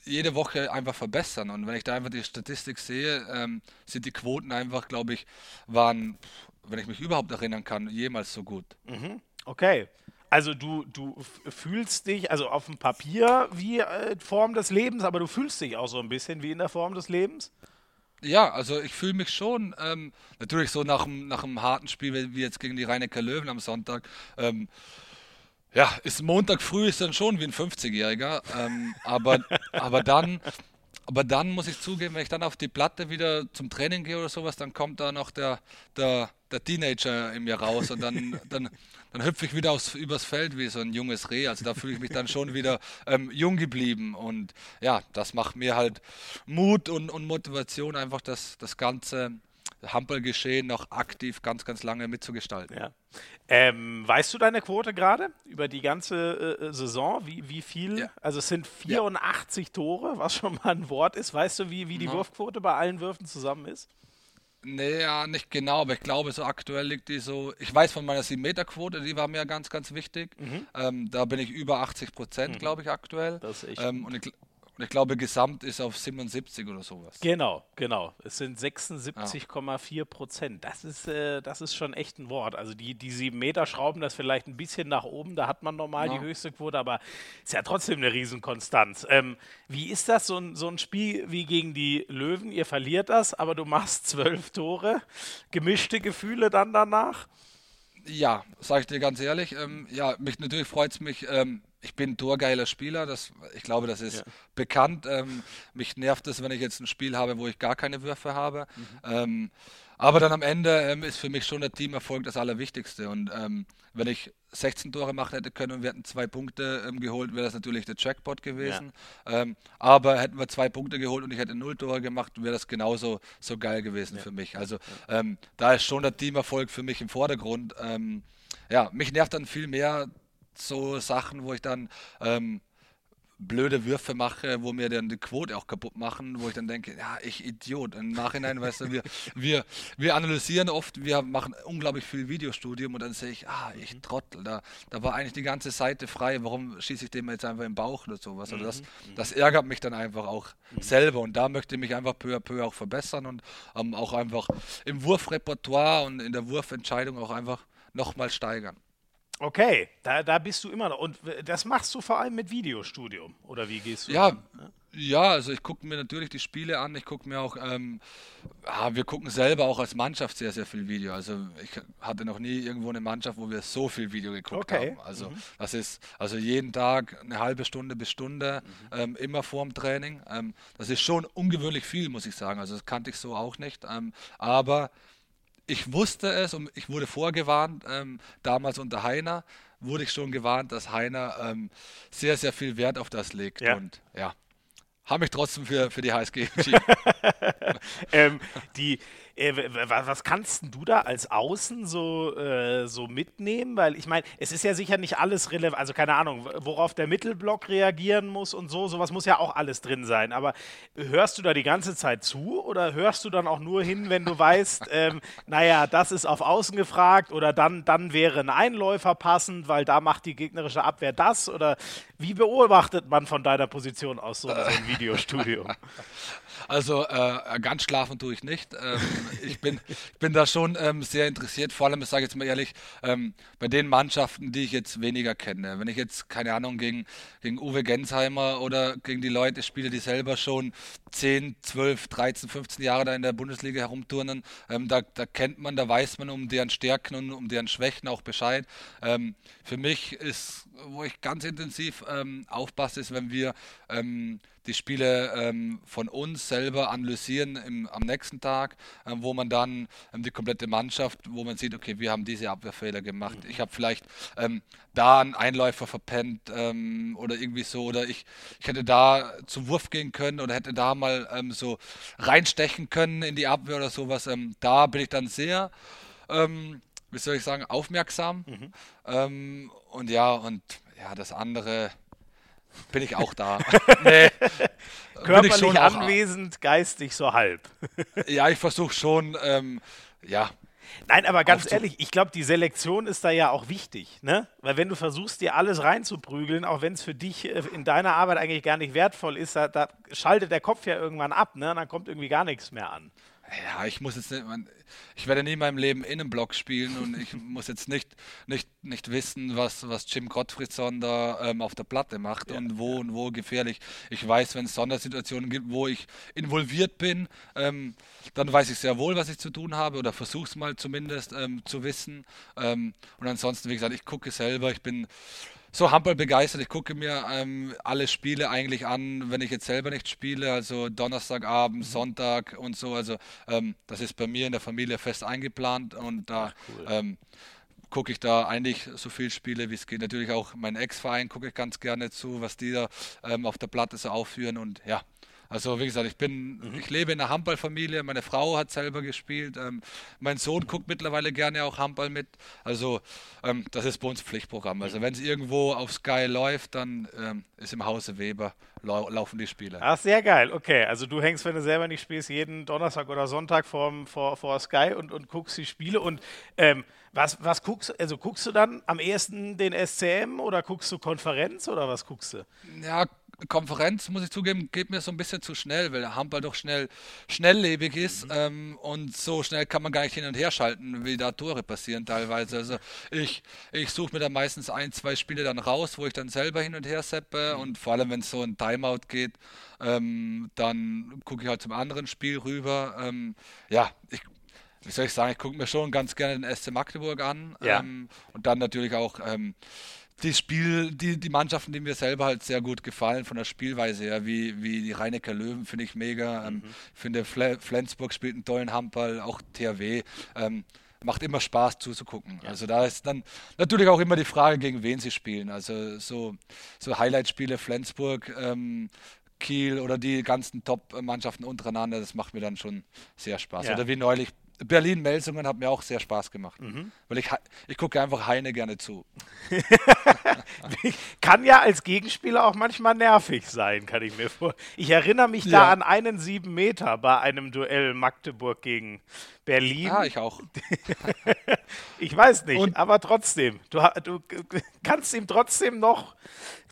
jede Woche einfach verbessern. Und wenn ich da einfach die Statistik sehe, ähm, sind die Quoten einfach, glaube ich, waren, wenn ich mich überhaupt erinnern kann, jemals so gut. Mhm. Okay. Also du, du fühlst dich, also auf dem Papier wie äh, Form des Lebens, aber du fühlst dich auch so ein bisschen wie in der Form des Lebens? Ja, also ich fühle mich schon, ähm, natürlich so nach, nach einem harten Spiel wie jetzt gegen die Rheinecker Löwen am Sonntag. Ähm, ja, ist Montag früh ist dann schon wie ein 50-Jähriger. Ähm, aber, *laughs* aber dann, aber dann muss ich zugeben, wenn ich dann auf die Platte wieder zum Training gehe oder sowas, dann kommt da noch der, der, der Teenager in mir raus und dann, dann, dann hüpfe ich wieder aufs, übers Feld wie so ein junges Reh. Also da fühle ich mich dann schon *laughs* wieder ähm, jung geblieben. Und ja, das macht mir halt Mut und, und Motivation, einfach das, das ganze Hampelgeschehen noch aktiv ganz, ganz lange mitzugestalten. Ja. Ähm, weißt du deine Quote gerade über die ganze äh, Saison? Wie, wie viel? Ja. Also es sind 84 ja. Tore, was schon mal ein Wort ist. Weißt du, wie, wie die ja. Wurfquote bei allen Würfen zusammen ist? Nee, ja, nicht genau, aber ich glaube, so aktuell liegt die so. Ich weiß von meiner 7-Meter-Quote, die war mir ganz, ganz wichtig. Mhm. Ähm, da bin ich über 80 Prozent, mhm. glaube ich, aktuell. Das ist echt. Ähm, und ich, und ich glaube, gesamt ist auf 77 oder sowas. Genau, genau. Es sind 76,4 Prozent. Das ist, äh, das ist schon echt ein Wort. Also die, die 7 Meter schrauben das vielleicht ein bisschen nach oben. Da hat man normal ja. die höchste Quote, aber ist ja trotzdem eine Riesenkonstanz. Ähm, wie ist das, so ein, so ein Spiel wie gegen die Löwen? Ihr verliert das, aber du machst zwölf Tore. Gemischte Gefühle dann danach? Ja, sage ich dir ganz ehrlich. Ähm, ja, mich natürlich freut es mich. Ähm, ich bin ein torgeiler Spieler, das, ich glaube, das ist ja. bekannt. Ähm, mich nervt es, wenn ich jetzt ein Spiel habe, wo ich gar keine Würfe habe. Mhm. Ähm, aber dann am Ende ähm, ist für mich schon der Teamerfolg das Allerwichtigste. Und ähm, wenn ich 16 Tore machen hätte können und wir hätten zwei Punkte ähm, geholt, wäre das natürlich der Jackpot gewesen. Ja. Ähm, aber hätten wir zwei Punkte geholt und ich hätte null Tore gemacht, wäre das genauso so geil gewesen ja. für mich. Also da ist schon der Teamerfolg für mich im Vordergrund. ja, mich nervt dann viel mehr so Sachen, wo ich dann ähm, blöde Würfe mache, wo mir dann die Quote auch kaputt machen, wo ich dann denke, ja, ich Idiot. Im Nachhinein, weißt du, wir, *laughs* wir, wir analysieren oft, wir machen unglaublich viel Videostudium und dann sehe ich, ah, ich mhm. Trottel, da, da war eigentlich die ganze Seite frei, warum schieße ich dem jetzt einfach im Bauch oder sowas? Also das, mhm. das ärgert mich dann einfach auch mhm. selber und da möchte ich mich einfach peu à peu auch verbessern und ähm, auch einfach im Wurfrepertoire und in der Wurfentscheidung auch einfach nochmal steigern. Okay, da, da bist du immer noch. Und das machst du vor allem mit Videostudium, oder wie gehst du? Ja, an? ja, also ich gucke mir natürlich die Spiele an. Ich gucke mir auch, ähm, ja, wir gucken selber auch als Mannschaft sehr, sehr viel Video. Also ich hatte noch nie irgendwo eine Mannschaft, wo wir so viel Video geguckt okay. haben. Also mhm. das ist also jeden Tag eine halbe Stunde bis Stunde, mhm. ähm, immer vorm Training. Ähm, das ist schon ungewöhnlich viel, muss ich sagen. Also das kannte ich so auch nicht. Ähm, aber ich wusste es und ich wurde vorgewarnt, ähm, damals unter Heiner wurde ich schon gewarnt, dass Heiner ähm, sehr, sehr viel Wert auf das legt. Ja. Und ja, habe mich trotzdem für, für die HSG entschieden. *laughs* ähm, die, was kannst du da als Außen so, äh, so mitnehmen? Weil ich meine, es ist ja sicher nicht alles relevant, also keine Ahnung, worauf der Mittelblock reagieren muss und so, sowas muss ja auch alles drin sein. Aber hörst du da die ganze Zeit zu oder hörst du dann auch nur hin, wenn du weißt, *laughs* ähm, naja, das ist auf Außen gefragt oder dann, dann wäre ein Einläufer passend, weil da macht die gegnerische Abwehr das? Oder wie beobachtet man von deiner Position aus so, so ein *laughs* Videostudio? Also äh, ganz schlafen tue ich nicht. Ähm, ich, bin, bin da schon ähm, sehr interessiert, vor allem, ich sage jetzt mal ehrlich, ähm, bei den Mannschaften, die ich jetzt weniger kenne. Wenn ich jetzt, keine Ahnung, gegen, gegen Uwe Gensheimer oder gegen die Leute spiele, die selber schon 10, 12, 13, 15 Jahre da in der Bundesliga herumturnen, ähm, da, da kennt man, da weiß man um deren Stärken und um deren Schwächen auch Bescheid. Ähm, für mich ist, wo ich ganz intensiv ähm, aufpasse, ist, wenn wir die Spiele ähm, von uns selber analysieren im, am nächsten Tag, ähm, wo man dann ähm, die komplette Mannschaft, wo man sieht, okay, wir haben diese Abwehrfehler gemacht. Ich habe vielleicht ähm, da einen Einläufer verpennt ähm, oder irgendwie so, oder ich, ich hätte da zum Wurf gehen können oder hätte da mal ähm, so reinstechen können in die Abwehr oder sowas. da bin ich dann sehr wie soll ich sagen, aufmerksam. Mhm. Ähm, und ja, und ja, das andere, bin ich auch da. *laughs* nee. Körperlich schon anwesend, geistig so halb. *laughs* ja, ich versuche schon, ähm, ja. Nein, aber ganz ehrlich, ich glaube, die Selektion ist da ja auch wichtig, ne? Weil wenn du versuchst, dir alles reinzuprügeln, auch wenn es für dich äh, in deiner Arbeit eigentlich gar nicht wertvoll ist, da, da, schaltet der Kopf ja irgendwann ab, ne? Und dann kommt irgendwie gar nichts mehr an. Ja, ich muss jetzt nicht, man, ich werde nie in meinem Leben Innenblock spielen und ich *laughs* muss jetzt nicht, nicht, nicht wissen, was, was Jim Gottfriedson da ähm, auf der Platte macht ja, und wo ja. und wo gefährlich. Ich weiß, wenn es Sondersituationen gibt, wo ich involviert bin, ähm, dann weiß ich sehr wohl, was ich zu tun habe oder versuche es mal zumindest ähm, zu wissen. Ähm, und ansonsten, wie gesagt, ich gucke selber, ich bin so Handball begeistert. Ich gucke mir ähm, alle Spiele eigentlich an, wenn ich jetzt selber nicht spiele, also Donnerstagabend, mhm. Sonntag und so. Also ähm, das ist bei mir in der Familie fest eingeplant und da cool. ähm, gucke ich da eigentlich so viel Spiele, wie es geht. Natürlich auch meinen Ex-Verein gucke ich ganz gerne zu, was die da ähm, auf der Platte so aufführen und ja, also wie gesagt, ich bin, mhm. ich lebe in einer Handballfamilie. Meine Frau hat selber gespielt. Ähm, mein Sohn guckt mittlerweile gerne auch Handball mit. Also ähm, das ist bei uns Pflichtprogramm. Also mhm. wenn es irgendwo auf Sky läuft, dann ähm, ist im Hause Weber lau laufen die Spiele. Ach, sehr geil. Okay, also du hängst, wenn du selber nicht spielst, jeden Donnerstag oder Sonntag vorm, vor, vor Sky und, und guckst die Spiele. Und ähm, was, was guckst du, also guckst du dann am ehesten den SCM oder guckst du Konferenz oder was guckst du? Ja, Konferenz, muss ich zugeben, geht mir so ein bisschen zu schnell, weil der Handball doch schnell schnelllebig ist mhm. ähm, und so schnell kann man gar nicht hin und her schalten, wie da Tore passieren teilweise. Also ich, ich suche mir dann meistens ein, zwei Spiele dann raus, wo ich dann selber hin und her seppe mhm. und vor allem, wenn es so ein Timeout geht, ähm, dann gucke ich halt zum anderen Spiel rüber. Ähm, ja, ich, wie soll ich sagen, ich gucke mir schon ganz gerne den SC Magdeburg an ja. ähm, und dann natürlich auch ähm, die Spiel, die, die Mannschaften, die mir selber halt sehr gut gefallen von der Spielweise her, wie, wie die Rheinecker Löwen finde ich mega. Ähm, mhm. Ich finde Fle Flensburg spielt einen tollen Handball, auch THW. Ähm, macht immer Spaß zuzugucken. Ja. Also da ist dann natürlich auch immer die Frage, gegen wen sie spielen. Also so, so Highlight-Spiele Flensburg, ähm, Kiel oder die ganzen Top-Mannschaften untereinander, das macht mir dann schon sehr Spaß. Ja. Oder wie neulich Berlin-Melsungen hat mir auch sehr Spaß gemacht. Mhm. Weil ich, ich gucke einfach Heine gerne zu. *laughs* kann ja als Gegenspieler auch manchmal nervig sein, kann ich mir vor. Ich erinnere mich ja. da an einen sieben Meter bei einem Duell Magdeburg gegen Berlin. Ja, ich auch. *laughs* ich weiß nicht, und aber trotzdem. Du, du kannst ihm trotzdem noch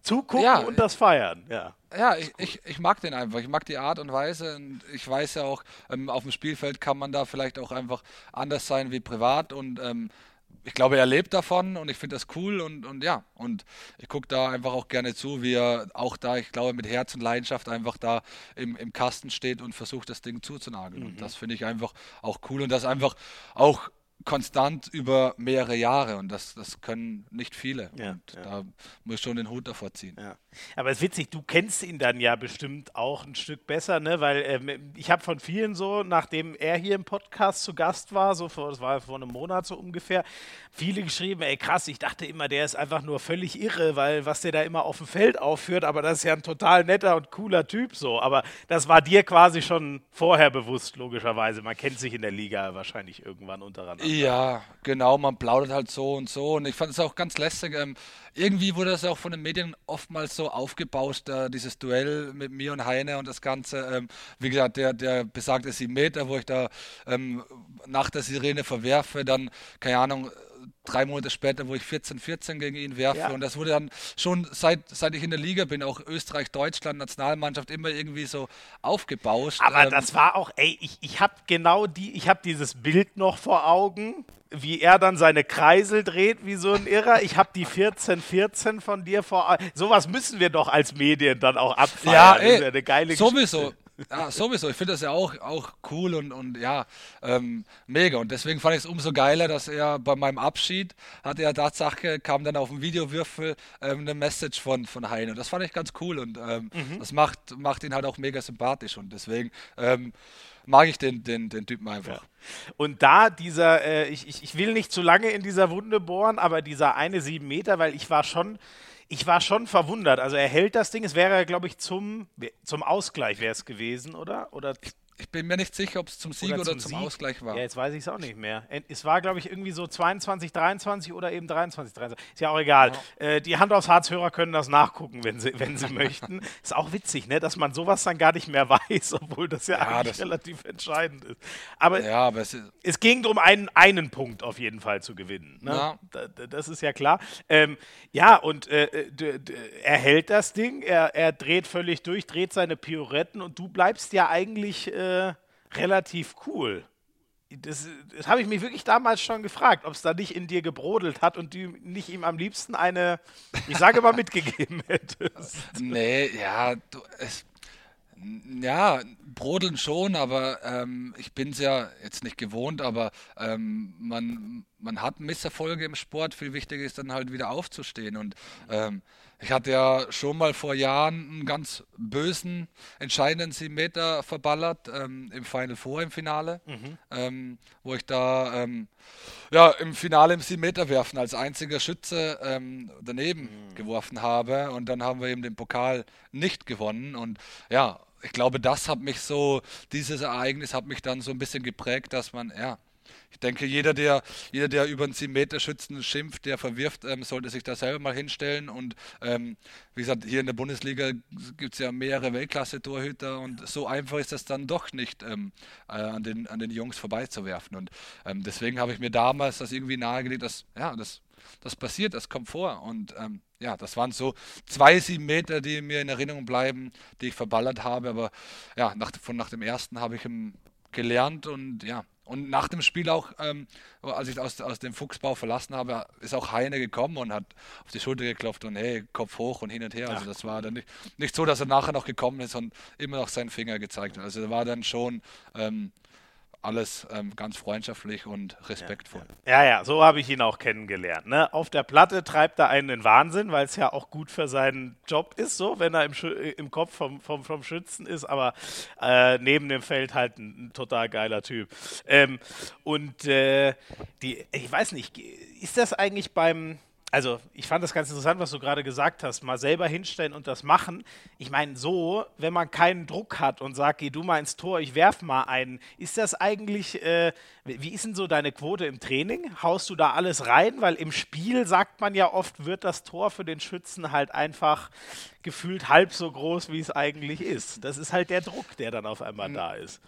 zugucken ja, und das feiern. Ja, ja ich, ich, ich mag den einfach. Ich mag die Art und Weise. Und ich weiß ja auch, ähm, auf dem Spielfeld kann man da vielleicht auch einfach anders sein wie privat. Und ähm, ich glaube, er lebt davon und ich finde das cool. Und, und ja, und ich gucke da einfach auch gerne zu, wie er auch da, ich glaube, mit Herz und Leidenschaft einfach da im, im Kasten steht und versucht, das Ding zuzunageln. Mhm. Und das finde ich einfach auch cool. Und das einfach auch konstant über mehrere Jahre und das, das können nicht viele. Ja, und ja. da muss ich schon den Hut davor ziehen. Ja. Aber es ist witzig, du kennst ihn dann ja bestimmt auch ein Stück besser, ne? Weil ähm, ich habe von vielen so, nachdem er hier im Podcast zu Gast war, so vor, das war vor einem Monat so ungefähr, viele geschrieben, ey krass, ich dachte immer, der ist einfach nur völlig irre, weil was der da immer auf dem Feld aufführt, aber das ist ja ein total netter und cooler Typ so. Aber das war dir quasi schon vorher bewusst, logischerweise. Man kennt sich in der Liga wahrscheinlich irgendwann untereinander. Ja, genau, man plaudert halt so und so. Und ich fand es auch ganz lässig. Ähm, irgendwie wurde das auch von den Medien oftmals so aufgebauscht, äh, dieses Duell mit mir und Heine und das Ganze. Ähm, wie gesagt, der, der besagte 7 Meter, wo ich da ähm, nach der Sirene verwerfe, dann, keine Ahnung, drei Monate später, wo ich 14-14 gegen ihn werfe. Ja. Und das wurde dann schon seit, seit ich in der Liga bin, auch Österreich, Deutschland, Nationalmannschaft immer irgendwie so aufgebauscht. Aber ähm, das war auch, ey, ich, ich habe genau die, ich habe dieses Bild noch vor Augen, wie er dann seine Kreisel dreht, wie so ein Irrer. Ich habe die 14-14 von dir vor Augen. Sowas müssen wir doch als Medien dann auch abfeiern. Ja, ey, ja eine geile sowieso. Geschichte. Ja, *laughs* sowieso. Ich finde das ja auch, auch cool und, und ja, ähm, mega. Und deswegen fand ich es umso geiler, dass er bei meinem Abschied hatte er Tatsache, kam dann auf dem Videowürfel ähm, eine Message von, von Heine. Und das fand ich ganz cool und ähm, mhm. das macht, macht ihn halt auch mega sympathisch. Und deswegen ähm, mag ich den, den, den Typen einfach. Ja. Und da dieser, äh, ich, ich, ich will nicht zu lange in dieser Wunde bohren, aber dieser eine sieben Meter, weil ich war schon ich war schon verwundert. Also er hält das Ding. Es wäre, glaube ich, zum, zum Ausgleich wäre es gewesen, oder? Oder ich bin mir nicht sicher, ob es zum Sieg oder, oder zum, zum Ausgleich war. Ja, jetzt weiß ich es auch nicht mehr. Es war, glaube ich, irgendwie so 22, 23 oder eben 23, 23. Ist ja auch egal. Ja. Äh, die Hand aufs Harz-Hörer können das nachgucken, wenn sie, wenn sie *laughs* möchten. Ist auch witzig, ne? dass man sowas dann gar nicht mehr weiß, *laughs* obwohl das ja, ja eigentlich das relativ entscheidend ist. Aber, ja, aber es, es, ging darum, einen, einen Punkt auf jeden Fall zu gewinnen. Ne? Das ist ja klar. Ähm, ja, und äh, er hält das Ding, er, er dreht völlig durch, dreht seine Pioretten und du bleibst ja eigentlich. Äh, relativ cool. Das, das habe ich mich wirklich damals schon gefragt, ob es da nicht in dir gebrodelt hat und du nicht ihm am liebsten eine, ich sage mal, mitgegeben *laughs* hättest. Nee, ja, du, es, ja, brodeln schon, aber ähm, ich bin es ja jetzt nicht gewohnt, aber ähm, man, man hat Misserfolge im Sport. Viel wichtiger ist dann halt wieder aufzustehen. Und ähm, ich hatte ja schon mal vor Jahren einen ganz bösen, entscheidenden 7 Meter verballert ähm, im Final Four im Finale, mhm. ähm, wo ich da ähm, ja, im Finale im 7 Meter werfen als einziger Schütze ähm, daneben mhm. geworfen habe. Und dann haben wir eben den Pokal nicht gewonnen. Und ja, ich glaube, das hat mich so, dieses Ereignis hat mich dann so ein bisschen geprägt, dass man, ja, ich denke, jeder, der, jeder, der über einen 7-Meter-Schützen schimpft, der verwirft, ähm, sollte sich da selber mal hinstellen. Und ähm, wie gesagt, hier in der Bundesliga gibt es ja mehrere Weltklasse-Torhüter und so einfach ist das dann doch nicht, ähm, äh, an, den, an den Jungs vorbeizuwerfen. Und ähm, deswegen habe ich mir damals das irgendwie nahegelegt, dass, ja, das, das passiert, das kommt vor. Und ähm, ja, das waren so zwei sieben Meter, die mir in Erinnerung bleiben, die ich verballert habe. Aber ja, nach, von nach dem ersten habe ich gelernt und ja, und nach dem Spiel auch, ähm, als ich aus, aus dem Fuchsbau verlassen habe, ist auch Heine gekommen und hat auf die Schulter geklopft und hey, Kopf hoch und hin und her. Also das war dann nicht, nicht so, dass er nachher noch gekommen ist und immer noch seinen Finger gezeigt hat. Also er war dann schon ähm, alles ähm, ganz freundschaftlich und respektvoll. Ja, ja, ja so habe ich ihn auch kennengelernt. Ne? Auf der Platte treibt er einen in Wahnsinn, weil es ja auch gut für seinen Job ist, so, wenn er im, im Kopf vom, vom, vom Schützen ist, aber äh, neben dem Feld halt ein, ein total geiler Typ. Ähm, und äh, die, ich weiß nicht, ist das eigentlich beim also ich fand das ganz interessant, was du gerade gesagt hast. Mal selber hinstellen und das machen. Ich meine, so, wenn man keinen Druck hat und sagt, geh du mal ins Tor, ich werf mal einen, ist das eigentlich, äh, wie ist denn so deine Quote im Training? Haust du da alles rein? Weil im Spiel sagt man ja oft, wird das Tor für den Schützen halt einfach gefühlt halb so groß, wie es eigentlich ist. Das ist halt der Druck, der dann auf einmal mhm. da ist.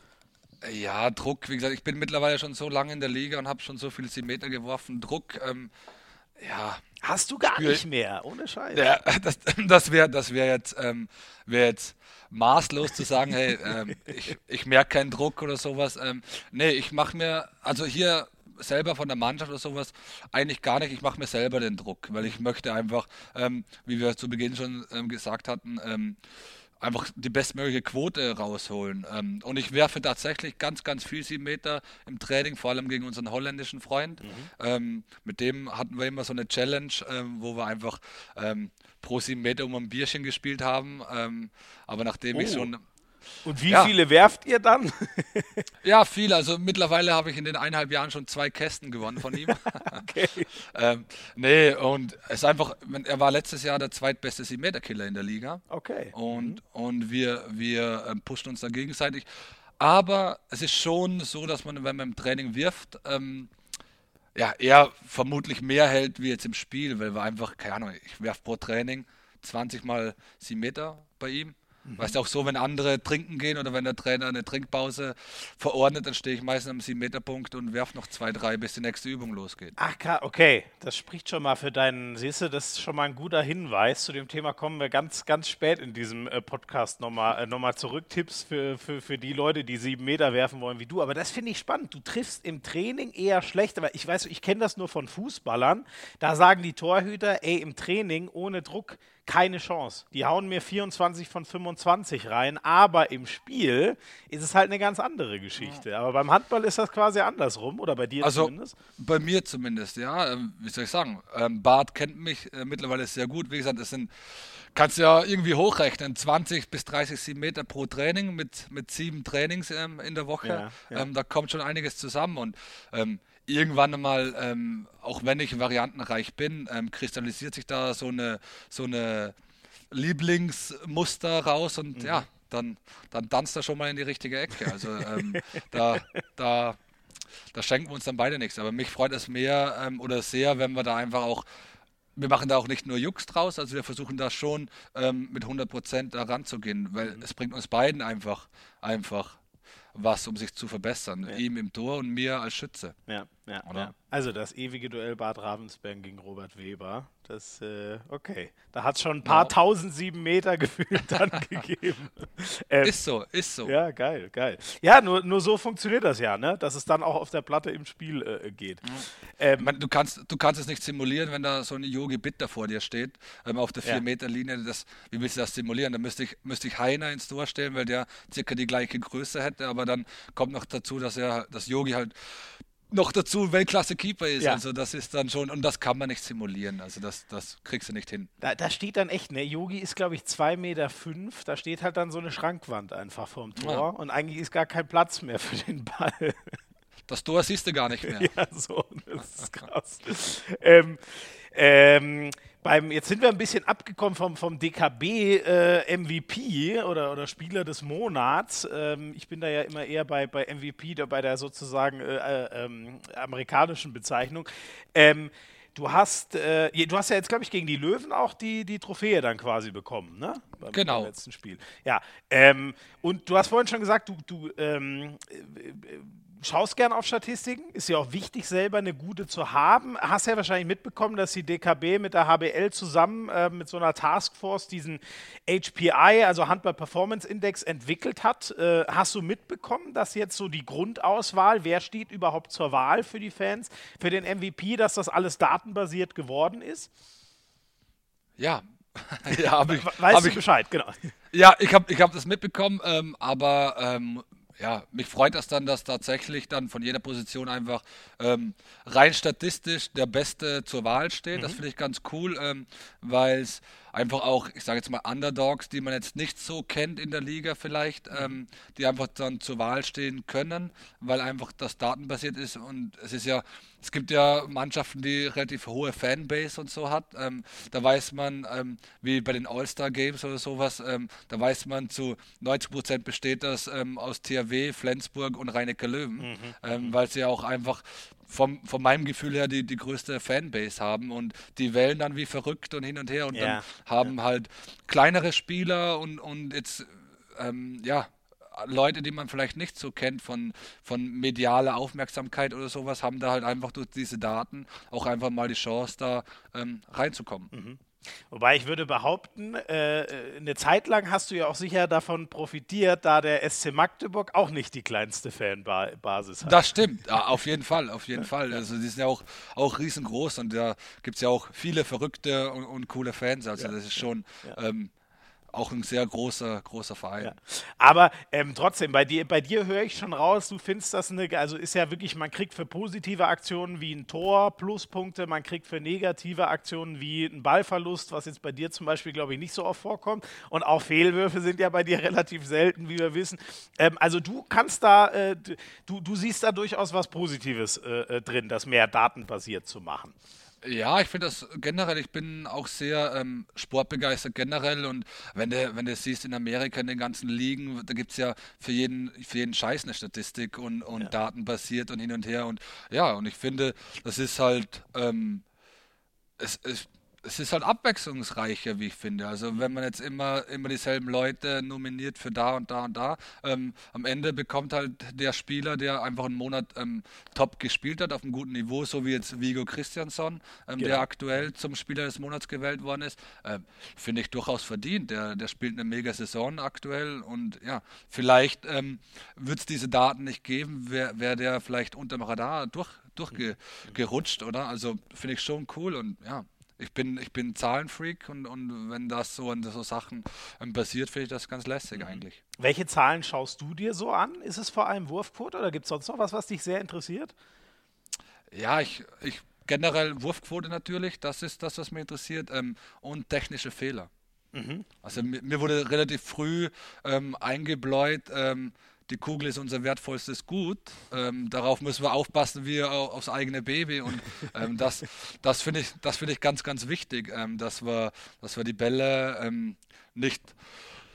Ja, Druck, wie gesagt, ich bin mittlerweile schon so lange in der Liga und habe schon so viele Meter geworfen. Druck, ähm, ja. Hast du gar nicht mehr, ohne Scheiß. Ja, *laughs* das, das wäre das wär jetzt, ähm, wär jetzt maßlos zu sagen, hey, ähm, ich, ich merke keinen Druck oder sowas. Ähm, nee, ich mache mir, also hier selber von der Mannschaft oder sowas eigentlich gar nicht. Ich mache mir selber den Druck, weil ich möchte einfach, ähm, wie wir zu Beginn schon ähm, gesagt hatten, ähm, einfach die bestmögliche Quote rausholen. Ähm, und ich werfe tatsächlich ganz, ganz viel 7 Meter im Training, vor allem gegen unseren holländischen Freund. Mhm. Ähm, mit dem hatten wir immer so eine Challenge, ähm, wo wir einfach pro 7 Meter um ein Bierchen gespielt haben. Aber nachdem oh. ich schon und wie ja. viele werft ihr dann? *laughs* ja, viele. Also mittlerweile habe ich in den eineinhalb Jahren schon zwei Kästen gewonnen von ihm. *laughs* okay. *laughs* ähm, nee, und es ist einfach, er war letztes Jahr der zweitbeste 7-Meter-Killer in der Liga. Okay. Und, mhm. und wir, wir ähm, pushen uns dann gegenseitig. Aber es ist schon so, dass man, wenn man im Training wirft, ähm, ja, er vermutlich mehr hält wie jetzt im Spiel, weil wir einfach, keine Ahnung, ich werfe pro Training 20 mal 7 Meter bei ihm. Mhm. Weißt du, auch so, wenn andere trinken gehen oder wenn der Trainer eine Trinkpause verordnet, dann stehe ich meistens am 7-Meter-Punkt und werfe noch zwei, drei, bis die nächste Übung losgeht. Ach, okay. Das spricht schon mal für deinen, siehst du, das ist schon mal ein guter Hinweis. Zu dem Thema kommen wir ganz, ganz spät in diesem äh, Podcast nochmal äh, noch zurück. Tipps für, für, für die Leute, die sieben Meter werfen wollen wie du. Aber das finde ich spannend. Du triffst im Training eher schlecht. Aber ich weiß, ich kenne das nur von Fußballern. Da sagen die Torhüter, ey, im Training ohne Druck keine Chance. Die hauen mir 24 von 25 rein, aber im Spiel ist es halt eine ganz andere Geschichte. Aber beim Handball ist das quasi andersrum, oder bei dir also, zumindest? Bei mir zumindest, ja. Ähm, wie soll ich sagen? Ähm, Bart kennt mich äh, mittlerweile sehr gut. Wie gesagt, es sind kannst du ja irgendwie hochrechnen, 20 bis 30 7 Meter pro Training mit, mit sieben Trainings ähm, in der Woche. Ja, ja. Ähm, da kommt schon einiges zusammen und ähm, irgendwann einmal, ähm, auch wenn ich variantenreich bin, ähm, kristallisiert sich da so eine, so eine Lieblingsmuster raus und mhm. ja, dann, dann tanzt er schon mal in die richtige Ecke. Also ähm, *laughs* da, da, da schenken wir uns dann beide nichts. Aber mich freut es mehr ähm, oder sehr, wenn wir da einfach auch wir machen da auch nicht nur Jux draus, also wir versuchen da schon ähm, mit 100% da ranzugehen, weil mhm. es bringt uns beiden einfach, einfach was, um sich zu verbessern. Ja. Ihm im Tor und mir als Schütze. Ja. Ja, ja. Also das ewige Duell Bad Ravensberg gegen Robert Weber. Das, äh, okay. Da hat es schon ein paar ja. tausend sieben Meter *laughs* gefühlt dann *laughs* gegeben. Ähm, ist so, ist so. Ja, geil, geil. Ja, nur, nur so funktioniert das ja, ne? Dass es dann auch auf der Platte im Spiel äh, geht. Mhm. Ähm, meine, du, kannst, du kannst es nicht simulieren, wenn da so ein Yogi Bitter vor dir steht, ähm, auf der 4-Meter-Linie. wie willst du das simulieren? Da müsste ich, müsste ich Heiner ins Tor stellen, weil der circa die gleiche Größe hätte, aber dann kommt noch dazu, dass er, das Yogi halt noch dazu Weltklasse-Keeper ist. Ja. Also das ist dann schon, und das kann man nicht simulieren. Also das, das kriegst du nicht hin. Da, da steht dann echt, ne, Yogi ist, glaube ich, 2,5 Meter. Fünf. Da steht halt dann so eine Schrankwand einfach vorm Tor. Ja. Und eigentlich ist gar kein Platz mehr für den Ball. *laughs* Das Tor siehst du gar nicht mehr. ja, so, das ist krass. ähm, ähm, beim, jetzt sind wir ein bisschen abgekommen vom, vom DKB äh, MVP oder, oder Spieler des Monats. Ähm, ich bin da ja immer eher bei, bei MVP, da bei der sozusagen äh, äh, ähm, amerikanischen Bezeichnung. Ähm, du hast, äh, du hast ja jetzt, glaube ich, gegen die Löwen auch die, die Trophäe dann quasi bekommen, ne? Beim, genau. Beim letzten Spiel. Ja. Ähm, und du hast vorhin schon gesagt, du, du ähm, äh, schaust gern auf Statistiken, ist ja auch wichtig, selber eine gute zu haben. Hast ja wahrscheinlich mitbekommen, dass die DKB mit der HBL zusammen äh, mit so einer Taskforce diesen HPI, also Handball Performance Index, entwickelt hat. Äh, hast du mitbekommen, dass jetzt so die Grundauswahl, wer steht überhaupt zur Wahl für die Fans, für den MVP, dass das alles datenbasiert geworden ist? Ja, *laughs* ja, hab ich, weißt hab du ich, Bescheid, genau. Ja, ich habe ich hab das mitbekommen, ähm, aber ähm, ja, mich freut das dann, dass tatsächlich dann von jeder Position einfach ähm, rein statistisch der Beste zur Wahl steht. Mhm. Das finde ich ganz cool, ähm, weil es einfach auch, ich sage jetzt mal, Underdogs, die man jetzt nicht so kennt in der Liga vielleicht, mhm. ähm, die einfach dann zur Wahl stehen können, weil einfach das datenbasiert ist und es ist ja, es gibt ja Mannschaften, die relativ hohe Fanbase und so hat. Ähm, da weiß man, ähm, wie bei den All-Star Games oder sowas, ähm, da weiß man zu 90 Prozent besteht das ähm, aus THW, Flensburg und Rhein-Neckar Löwen, mhm. Ähm, mhm. weil sie ja auch einfach vom, von meinem Gefühl her die, die größte Fanbase haben und die wählen dann wie verrückt und hin und her und ja. dann haben ja. halt kleinere Spieler und, und jetzt, ähm, ja, Leute, die man vielleicht nicht so kennt von, von medialer Aufmerksamkeit oder sowas, haben da halt einfach durch diese Daten auch einfach mal die Chance, da ähm, reinzukommen. Mhm. Wobei ich würde behaupten, äh, eine Zeit lang hast du ja auch sicher davon profitiert, da der SC Magdeburg auch nicht die kleinste Fanbasis hat. Das stimmt, ja, auf jeden Fall, auf jeden Fall. Also die sind ja auch, auch riesengroß und da gibt es ja auch viele verrückte und, und coole Fans. Also ja, das ist schon ja. ähm, auch ein sehr großer, großer Verein. Ja. Aber ähm, trotzdem, bei dir, bei dir höre ich schon raus, du findest das eine, also ist ja wirklich, man kriegt für positive Aktionen wie ein Tor Pluspunkte, man kriegt für negative Aktionen wie ein Ballverlust, was jetzt bei dir zum Beispiel, glaube ich, nicht so oft vorkommt. Und auch Fehlwürfe sind ja bei dir *laughs* relativ selten, wie wir wissen. Ähm, also du kannst da, äh, du, du siehst da durchaus was Positives äh, äh drin, das mehr datenbasiert zu machen. Ja, ich finde das generell, ich bin auch sehr ähm, sportbegeistert generell und wenn du, wenn du siehst in Amerika in den ganzen Ligen, da gibt es ja für jeden, für jeden Scheiß eine Statistik und, und ja. datenbasiert und hin und her und ja, und ich finde, das ist halt, ähm, es, es es ist halt abwechslungsreicher, wie ich finde. Also wenn man jetzt immer, immer dieselben Leute nominiert für da und da und da, ähm, am Ende bekommt halt der Spieler, der einfach einen Monat ähm, top gespielt hat, auf einem guten Niveau, so wie jetzt Vigo Christiansson, ähm, genau. der aktuell zum Spieler des Monats gewählt worden ist, äh, finde ich durchaus verdient. Der, der spielt eine mega Saison aktuell und ja, vielleicht ähm, wird es diese Daten nicht geben, wäre wär der vielleicht unter dem Radar durch, durchgerutscht, oder? Also finde ich schon cool und ja, ich bin, ich bin Zahlenfreak und, und wenn das so an so Sachen ähm, passiert, finde ich das ganz lästig mhm. eigentlich. Welche Zahlen schaust du dir so an? Ist es vor allem Wurfquote oder gibt es sonst noch was, was dich sehr interessiert? Ja, ich, ich generell Wurfquote natürlich, das ist das, was mich interessiert, ähm, und technische Fehler. Mhm. Also mir, mir, wurde relativ früh ähm, eingebläut, ähm, die Kugel ist unser wertvollstes Gut. Ähm, darauf müssen wir aufpassen wie aufs eigene Baby. Und ähm, das, das finde ich, find ich ganz, ganz wichtig, ähm, dass, wir, dass wir die Bälle ähm, nicht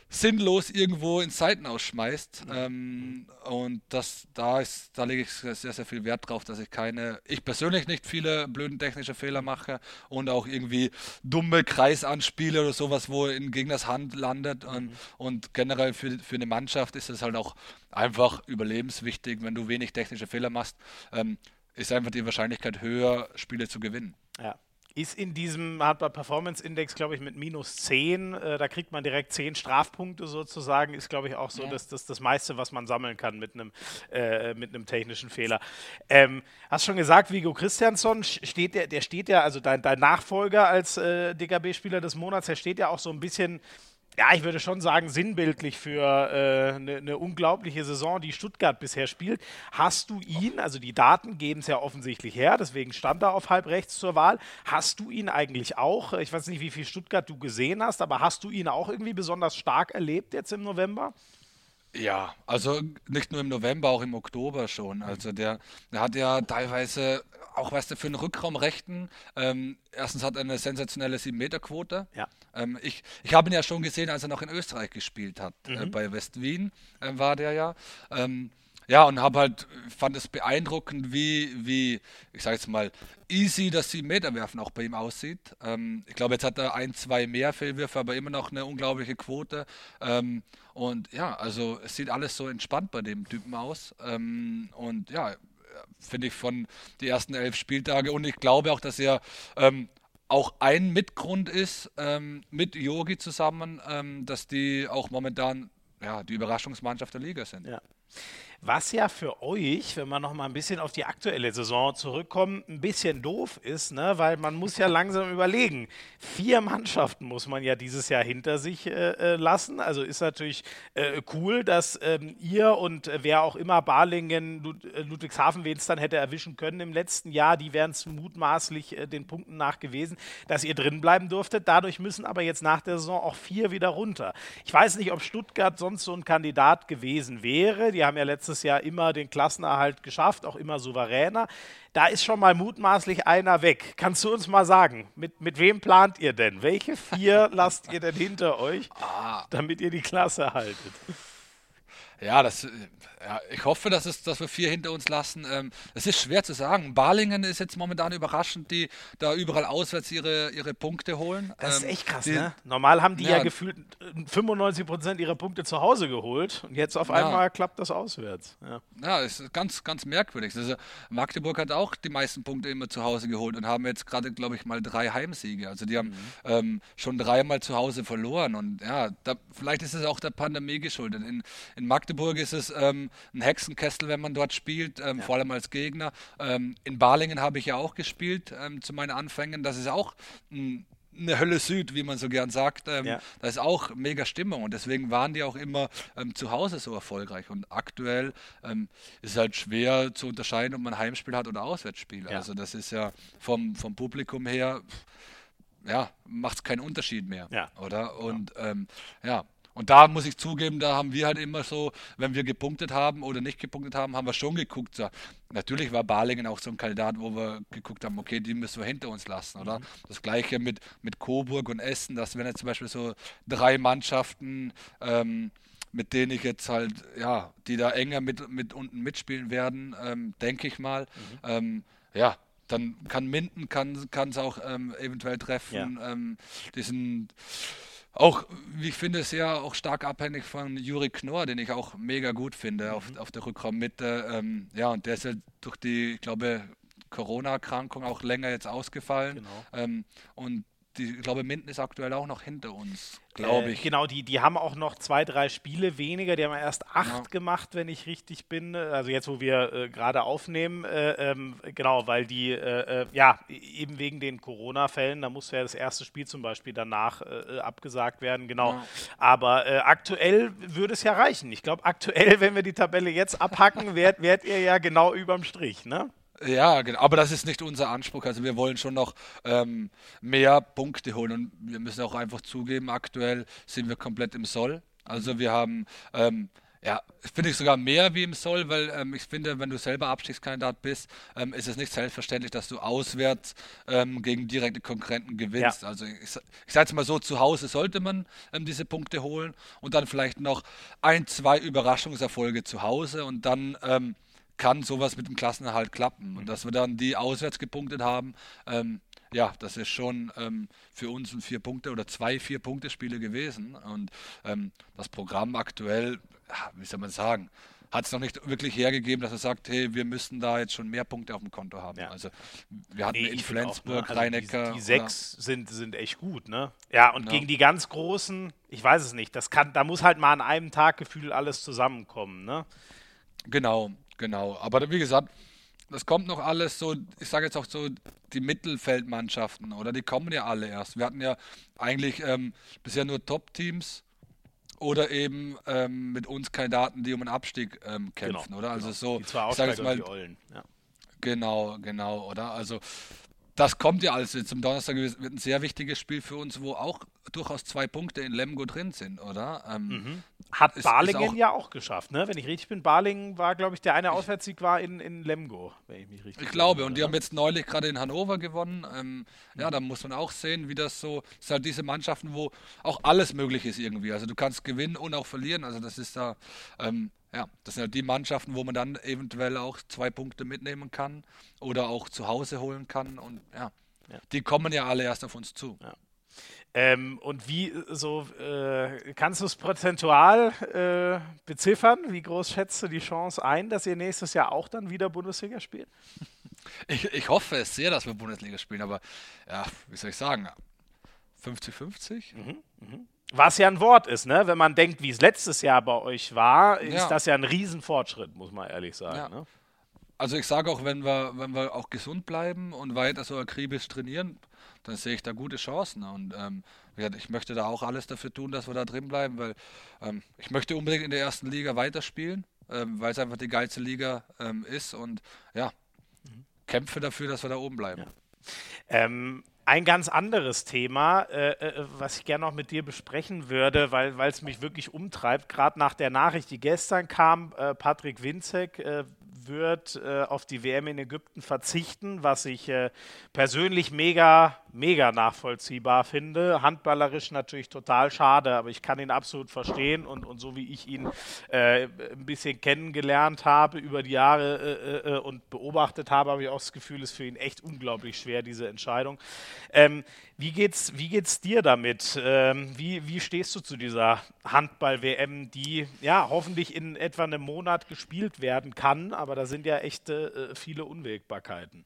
sinnlos irgendwo in Seiten ausschmeißt. Ähm, und das, da, ist, da lege ich sehr, sehr viel Wert drauf, dass ich keine, ich persönlich nicht viele blöden technische Fehler mache und auch irgendwie dumme Kreisanspiele oder sowas, wo in Gegners Hand landet. Und, mhm. und generell für, für eine Mannschaft ist es halt auch einfach überlebenswichtig, wenn du wenig technische Fehler machst. Ähm, ist einfach die Wahrscheinlichkeit höher, Spiele zu gewinnen. Ja ist in diesem Hardware Performance Index, glaube ich, mit minus 10. Äh, da kriegt man direkt 10 Strafpunkte sozusagen. Ist, glaube ich, auch so ja. das, das, das meiste, was man sammeln kann mit einem, äh, mit einem technischen Fehler. Ähm, hast schon gesagt, Vigo Christiansson steht der, der steht ja, also dein, dein Nachfolger als äh, DKB-Spieler des Monats, der steht ja auch so ein bisschen ja, ich würde schon sagen, sinnbildlich für eine äh, ne, ne unglaubliche Saison, die Stuttgart bisher spielt. Hast du ihn, also die Daten geben es ja offensichtlich her, deswegen stand er auf halb rechts zur Wahl. Hast du ihn eigentlich auch, ich weiß nicht, wie viel Stuttgart du gesehen hast, aber hast du ihn auch irgendwie besonders stark erlebt jetzt im November? Ja, also nicht nur im November, auch im Oktober schon. Also der, der hat ja teilweise auch, weißt du, für einen Rückraumrechten, ähm, erstens hat er eine sensationelle 7-Meter-Quote. Ja. Ähm, ich ich habe ihn ja schon gesehen, als er noch in Österreich gespielt hat. Äh, mhm. Äh, bei West Wien äh, war der ja. Ähm, ja, und habe halt, fand es beeindruckend, wie, wie, ich sage jetzt mal, easy das 7-Meter-Werfen auch bei ihm aussieht. Ähm, ich glaube, jetzt hat er ein, zwei mehr Fehlwürfe, aber immer noch eine unglaubliche Quote. Ähm, und ja, also es sieht alles so entspannt bei dem Typen aus. Ähm, und ja, finde ich, von die ersten elf Spieltage. Und ich glaube auch, dass er ähm, auch ein Mitgrund ist ähm, mit Yogi zusammen, ähm, dass die auch momentan ja, die Überraschungsmannschaft der Liga sind. Ja. Was ja für euch, wenn wir noch mal ein bisschen auf die aktuelle Saison zurückkommen, ein bisschen doof ist, ne? weil man muss ja *laughs* langsam überlegen. Vier Mannschaften muss man ja dieses Jahr hinter sich äh, äh lassen. Also ist natürlich äh, cool, dass ähm, ihr und äh, wer auch immer Balingen, Lud äh, Ludwigshafen, wen es dann hätte erwischen können im letzten Jahr, die wären es mutmaßlich äh, den Punkten nach gewesen, dass ihr drin bleiben durftet. Dadurch müssen aber jetzt nach der Saison auch vier wieder runter. Ich weiß nicht, ob Stuttgart sonst so ein Kandidat gewesen wäre. Die haben ja letztes letztes Jahr immer den Klassenerhalt geschafft, auch immer souveräner. Da ist schon mal mutmaßlich einer weg. Kannst du uns mal sagen, mit, mit wem plant ihr denn? Welche vier *laughs* lasst ihr denn hinter euch, ah. damit ihr die Klasse haltet? Ja, das, ja, ich hoffe, dass, es, dass wir vier hinter uns lassen. Ähm, es ist schwer zu sagen. Balingen ist jetzt momentan überraschend, die da überall auswärts ihre, ihre Punkte holen. Das ist ähm, echt krass, die, ne? Normal haben die ja, ja gefühlt 95 Prozent ihrer Punkte zu Hause geholt und jetzt auf einmal ja. klappt das auswärts. Ja, ja ist ganz, ganz merkwürdig. Also Magdeburg hat auch die meisten Punkte immer zu Hause geholt und haben jetzt gerade, glaube ich, mal drei Heimsiege. Also die haben mhm. ähm, schon dreimal zu Hause verloren und ja, da, vielleicht ist es auch der Pandemie geschuldet. In, in Magdeburg ist es ähm, ein Hexenkessel, wenn man dort spielt, ähm, ja. vor allem als Gegner. Ähm, in Balingen habe ich ja auch gespielt ähm, zu meinen Anfängen. Das ist auch ein eine Hölle Süd, wie man so gern sagt. Ähm, ja. Da ist auch mega Stimmung und deswegen waren die auch immer ähm, zu Hause so erfolgreich. Und aktuell ähm, ist es halt schwer zu unterscheiden, ob man Heimspiel hat oder Auswärtsspiel. Ja. Also das ist ja vom, vom Publikum her, ja, macht es keinen Unterschied mehr. Ja. Oder? Und ähm, ja und da muss ich zugeben, da haben wir halt immer so, wenn wir gepunktet haben oder nicht gepunktet haben, haben wir schon geguckt. So. Natürlich war Balingen auch so ein Kandidat, wo wir geguckt haben, okay, die müssen wir hinter uns lassen, oder? Mhm. Das gleiche mit, mit Coburg und Essen, dass wenn jetzt zum Beispiel so drei Mannschaften, ähm, mit denen ich jetzt halt, ja, die da enger mit, mit unten mitspielen werden, ähm, denke ich mal. Mhm. Ähm, ja, dann kann Minden kann es auch ähm, eventuell treffen. Ja. Ähm, die sind auch, wie ich finde, sehr auch stark abhängig von Juri Knorr, den ich auch mega gut finde mhm. auf, auf der Rückraummitte. Ähm, ja, und der ist ja durch die, ich glaube, Corona-Erkrankung auch länger jetzt ausgefallen. Genau. Ähm, und die, ich glaube, Minden ist aktuell auch noch hinter uns, glaube äh, ich. Äh, genau, die, die haben auch noch zwei, drei Spiele weniger. Die haben erst acht ja. gemacht, wenn ich richtig bin. Also jetzt, wo wir äh, gerade aufnehmen. Äh, ähm, genau, weil die, äh, äh, ja, eben wegen den Corona-Fällen, da musste ja das erste Spiel zum Beispiel danach abgesagt werden. Genau. Ja. Aber aktuell würde es ja reichen. Ich glaube, aktuell, *laughs* wenn wir die Tabelle jetzt abhacken, wärt, wärt ihr ja genau überm Strich, ne? Ja, genau. Aber das ist nicht unser Anspruch. Also wir wollen schon noch ähm, mehr Punkte holen und wir müssen auch einfach zugeben, aktuell sind wir komplett im Soll. Also wir haben, ähm, ja, finde ich sogar mehr wie im Soll, weil ähm, ich finde, wenn du selber Abstiegskandidat bist, ähm, ist es nicht selbstverständlich, dass du auswärts ähm, gegen direkte Konkurrenten gewinnst. Ja. Also ich, ich sage jetzt mal so, zu Hause sollte man ähm, diese Punkte holen und dann vielleicht noch ein, zwei Überraschungserfolge zu Hause und dann kann sowas mit dem Klassenerhalt klappen. Und dass wir dann die auswärts gepunktet haben, ähm, ja, das ist schon ähm, für uns ein vier Punkte oder zwei vier Punkte Spiele gewesen. Und ähm, das Programm aktuell, wie soll man sagen, hat es noch nicht wirklich hergegeben, dass er sagt, hey, wir müssen da jetzt schon mehr Punkte auf dem Konto haben. Ja. Also wir hatten nee, in Flensburg, ne? also Rheinecker. Die, die sechs sind, sind echt gut, ne? Ja, und ja. gegen die ganz Großen, ich weiß es nicht, das kann, da muss halt mal an einem Tag gefühlt alles zusammenkommen, ne? Genau, genau. Aber wie gesagt, das kommt noch alles so, ich sage jetzt auch so, die Mittelfeldmannschaften, oder? Die kommen ja alle erst. Wir hatten ja eigentlich ähm, bisher nur Top-Teams oder eben ähm, mit uns Kandidaten, die um einen Abstieg ähm, kämpfen, genau, oder? Also genau. so, die zwei ich sage mal, die Ollen. Ja. Genau, genau, oder? Also das kommt ja alles. Am Donnerstag wird ein sehr wichtiges Spiel für uns, wo auch durchaus zwei Punkte in Lemgo drin sind, oder? Ähm, mhm. Hat ist, Balingen ist auch, ja auch geschafft, ne? Wenn ich richtig bin, Balingen war, glaube ich, der eine Auswärtssieg war in, in Lemgo, wenn ich mich richtig Ich glaube, und die haben jetzt neulich gerade in Hannover gewonnen. Ähm, mhm. Ja, da muss man auch sehen, wie das so, es sind halt diese Mannschaften, wo auch alles möglich ist irgendwie. Also du kannst gewinnen und auch verlieren. Also das ist da, ähm, ja, das sind halt die Mannschaften, wo man dann eventuell auch zwei Punkte mitnehmen kann oder auch zu Hause holen kann. Und ja, ja. die kommen ja alle erst auf uns zu. Ja. Ähm, und wie so äh, kannst du es prozentual äh, beziffern? Wie groß schätzt du die Chance ein, dass ihr nächstes Jahr auch dann wieder Bundesliga spielt? *laughs* Ich, ich hoffe es sehr, dass wir Bundesliga spielen, aber ja, wie soll ich sagen? 50-50? Mhm, mhm. Was ja ein Wort ist, ne? Wenn man denkt, wie es letztes Jahr bei euch war, ist ja. das ja ein Riesenfortschritt, muss man ehrlich sagen. Ja. Ne? Also ich sage auch, wenn wir, wenn wir auch gesund bleiben und weiter so akribisch trainieren, dann sehe ich da gute Chancen. Und ähm, ich möchte da auch alles dafür tun, dass wir da drin bleiben, weil ähm, ich möchte unbedingt in der ersten Liga weiterspielen, ähm, weil es einfach die geilste Liga ähm, ist und ja, mhm. kämpfe dafür, dass wir da oben bleiben. Ja. Ein ganz anderes Thema, äh, äh, was ich gerne noch mit dir besprechen würde, weil es mich wirklich umtreibt, gerade nach der Nachricht, die gestern kam, äh, Patrick Winzek äh, wird äh, auf die WM in Ägypten verzichten, was ich äh, persönlich mega, mega nachvollziehbar finde. Handballerisch natürlich total schade, aber ich kann ihn absolut verstehen und, und so wie ich ihn äh, ein bisschen kennengelernt habe über die Jahre äh, äh, und beobachtet habe, habe ich auch das Gefühl, es ist für ihn echt unglaublich schwer, diese Entscheidung. Ähm, wie geht's, wie geht's dir damit? Ähm, wie, wie stehst du zu dieser Handball-WM, die ja hoffentlich in etwa einem Monat gespielt werden kann, aber da sind ja echte äh, viele Unwägbarkeiten.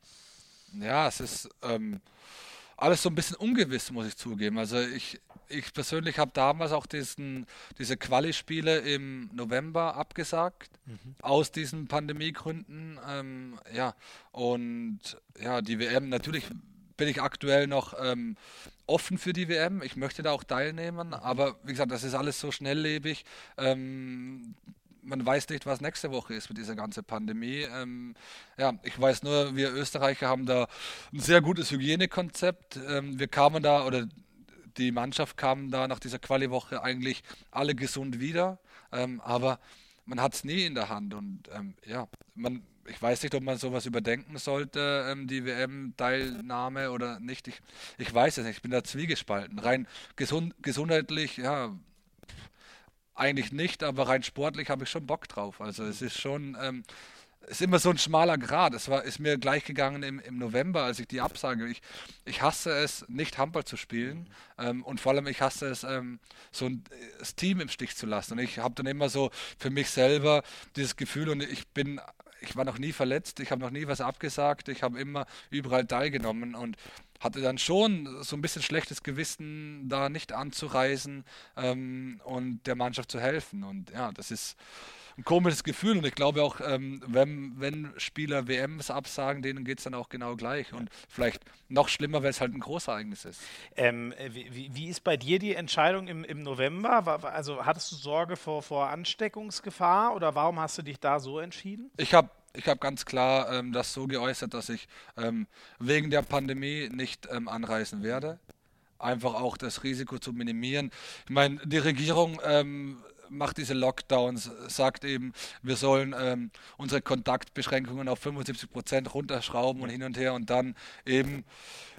Ja, es ist ähm, alles so ein bisschen ungewiss, muss ich zugeben. Also ich, ich persönlich habe damals auch diesen, diese Quali-Spiele im November abgesagt, mhm. aus diesen Pandemiegründen. Ähm, ja, und ja, die WM natürlich bin ich aktuell noch ähm, offen für die WM. Ich möchte da auch teilnehmen, aber wie gesagt, das ist alles so schnelllebig. Ähm, man weiß nicht, was nächste Woche ist mit dieser ganzen Pandemie. Ähm, ja, ich weiß nur, wir Österreicher haben da ein sehr gutes Hygienekonzept. Ähm, wir kamen da, oder die Mannschaft kam da nach dieser Quali-Woche eigentlich alle gesund wieder, ähm, aber man hat es nie in der Hand und ähm, ja, man ich weiß nicht, ob man sowas überdenken sollte, ähm, die WM-Teilnahme oder nicht. Ich, ich weiß es nicht, ich bin da zwiegespalten. Rein gesund, gesundheitlich, ja, eigentlich nicht, aber rein sportlich habe ich schon Bock drauf. Also es ist schon, ähm, ist immer so ein schmaler Grad. Es war, ist mir gleich gegangen im, im November, als ich die Absage. Ich, ich hasse es, nicht Handball zu spielen. Ähm, und vor allem, ich hasse es, ähm, so ein, das Team im Stich zu lassen. Und ich habe dann immer so für mich selber dieses Gefühl, und ich bin ich war noch nie verletzt, ich habe noch nie was abgesagt, ich habe immer überall teilgenommen und hatte dann schon so ein bisschen schlechtes Gewissen, da nicht anzureisen ähm, und der Mannschaft zu helfen. Und ja, das ist ein komisches Gefühl und ich glaube auch, ähm, wenn, wenn Spieler WMs absagen, denen geht es dann auch genau gleich und vielleicht noch schlimmer, weil es halt ein Großereignis ist. Ähm, wie, wie, ist bei dir die Entscheidung im, im November? War, also hattest du Sorge vor, vor Ansteckungsgefahr oder warum hast du dich da so entschieden? Ich habe ich habe ganz klar ähm, das so geäußert, dass ich ähm, wegen der Pandemie nicht ähm, anreisen werde. Einfach auch das Risiko zu minimieren. Ich meine, die Regierung ähm, macht diese Lockdowns, sagt eben, wir sollen ähm, unsere Kontaktbeschränkungen auf 75 Prozent runterschrauben und hin und her und dann eben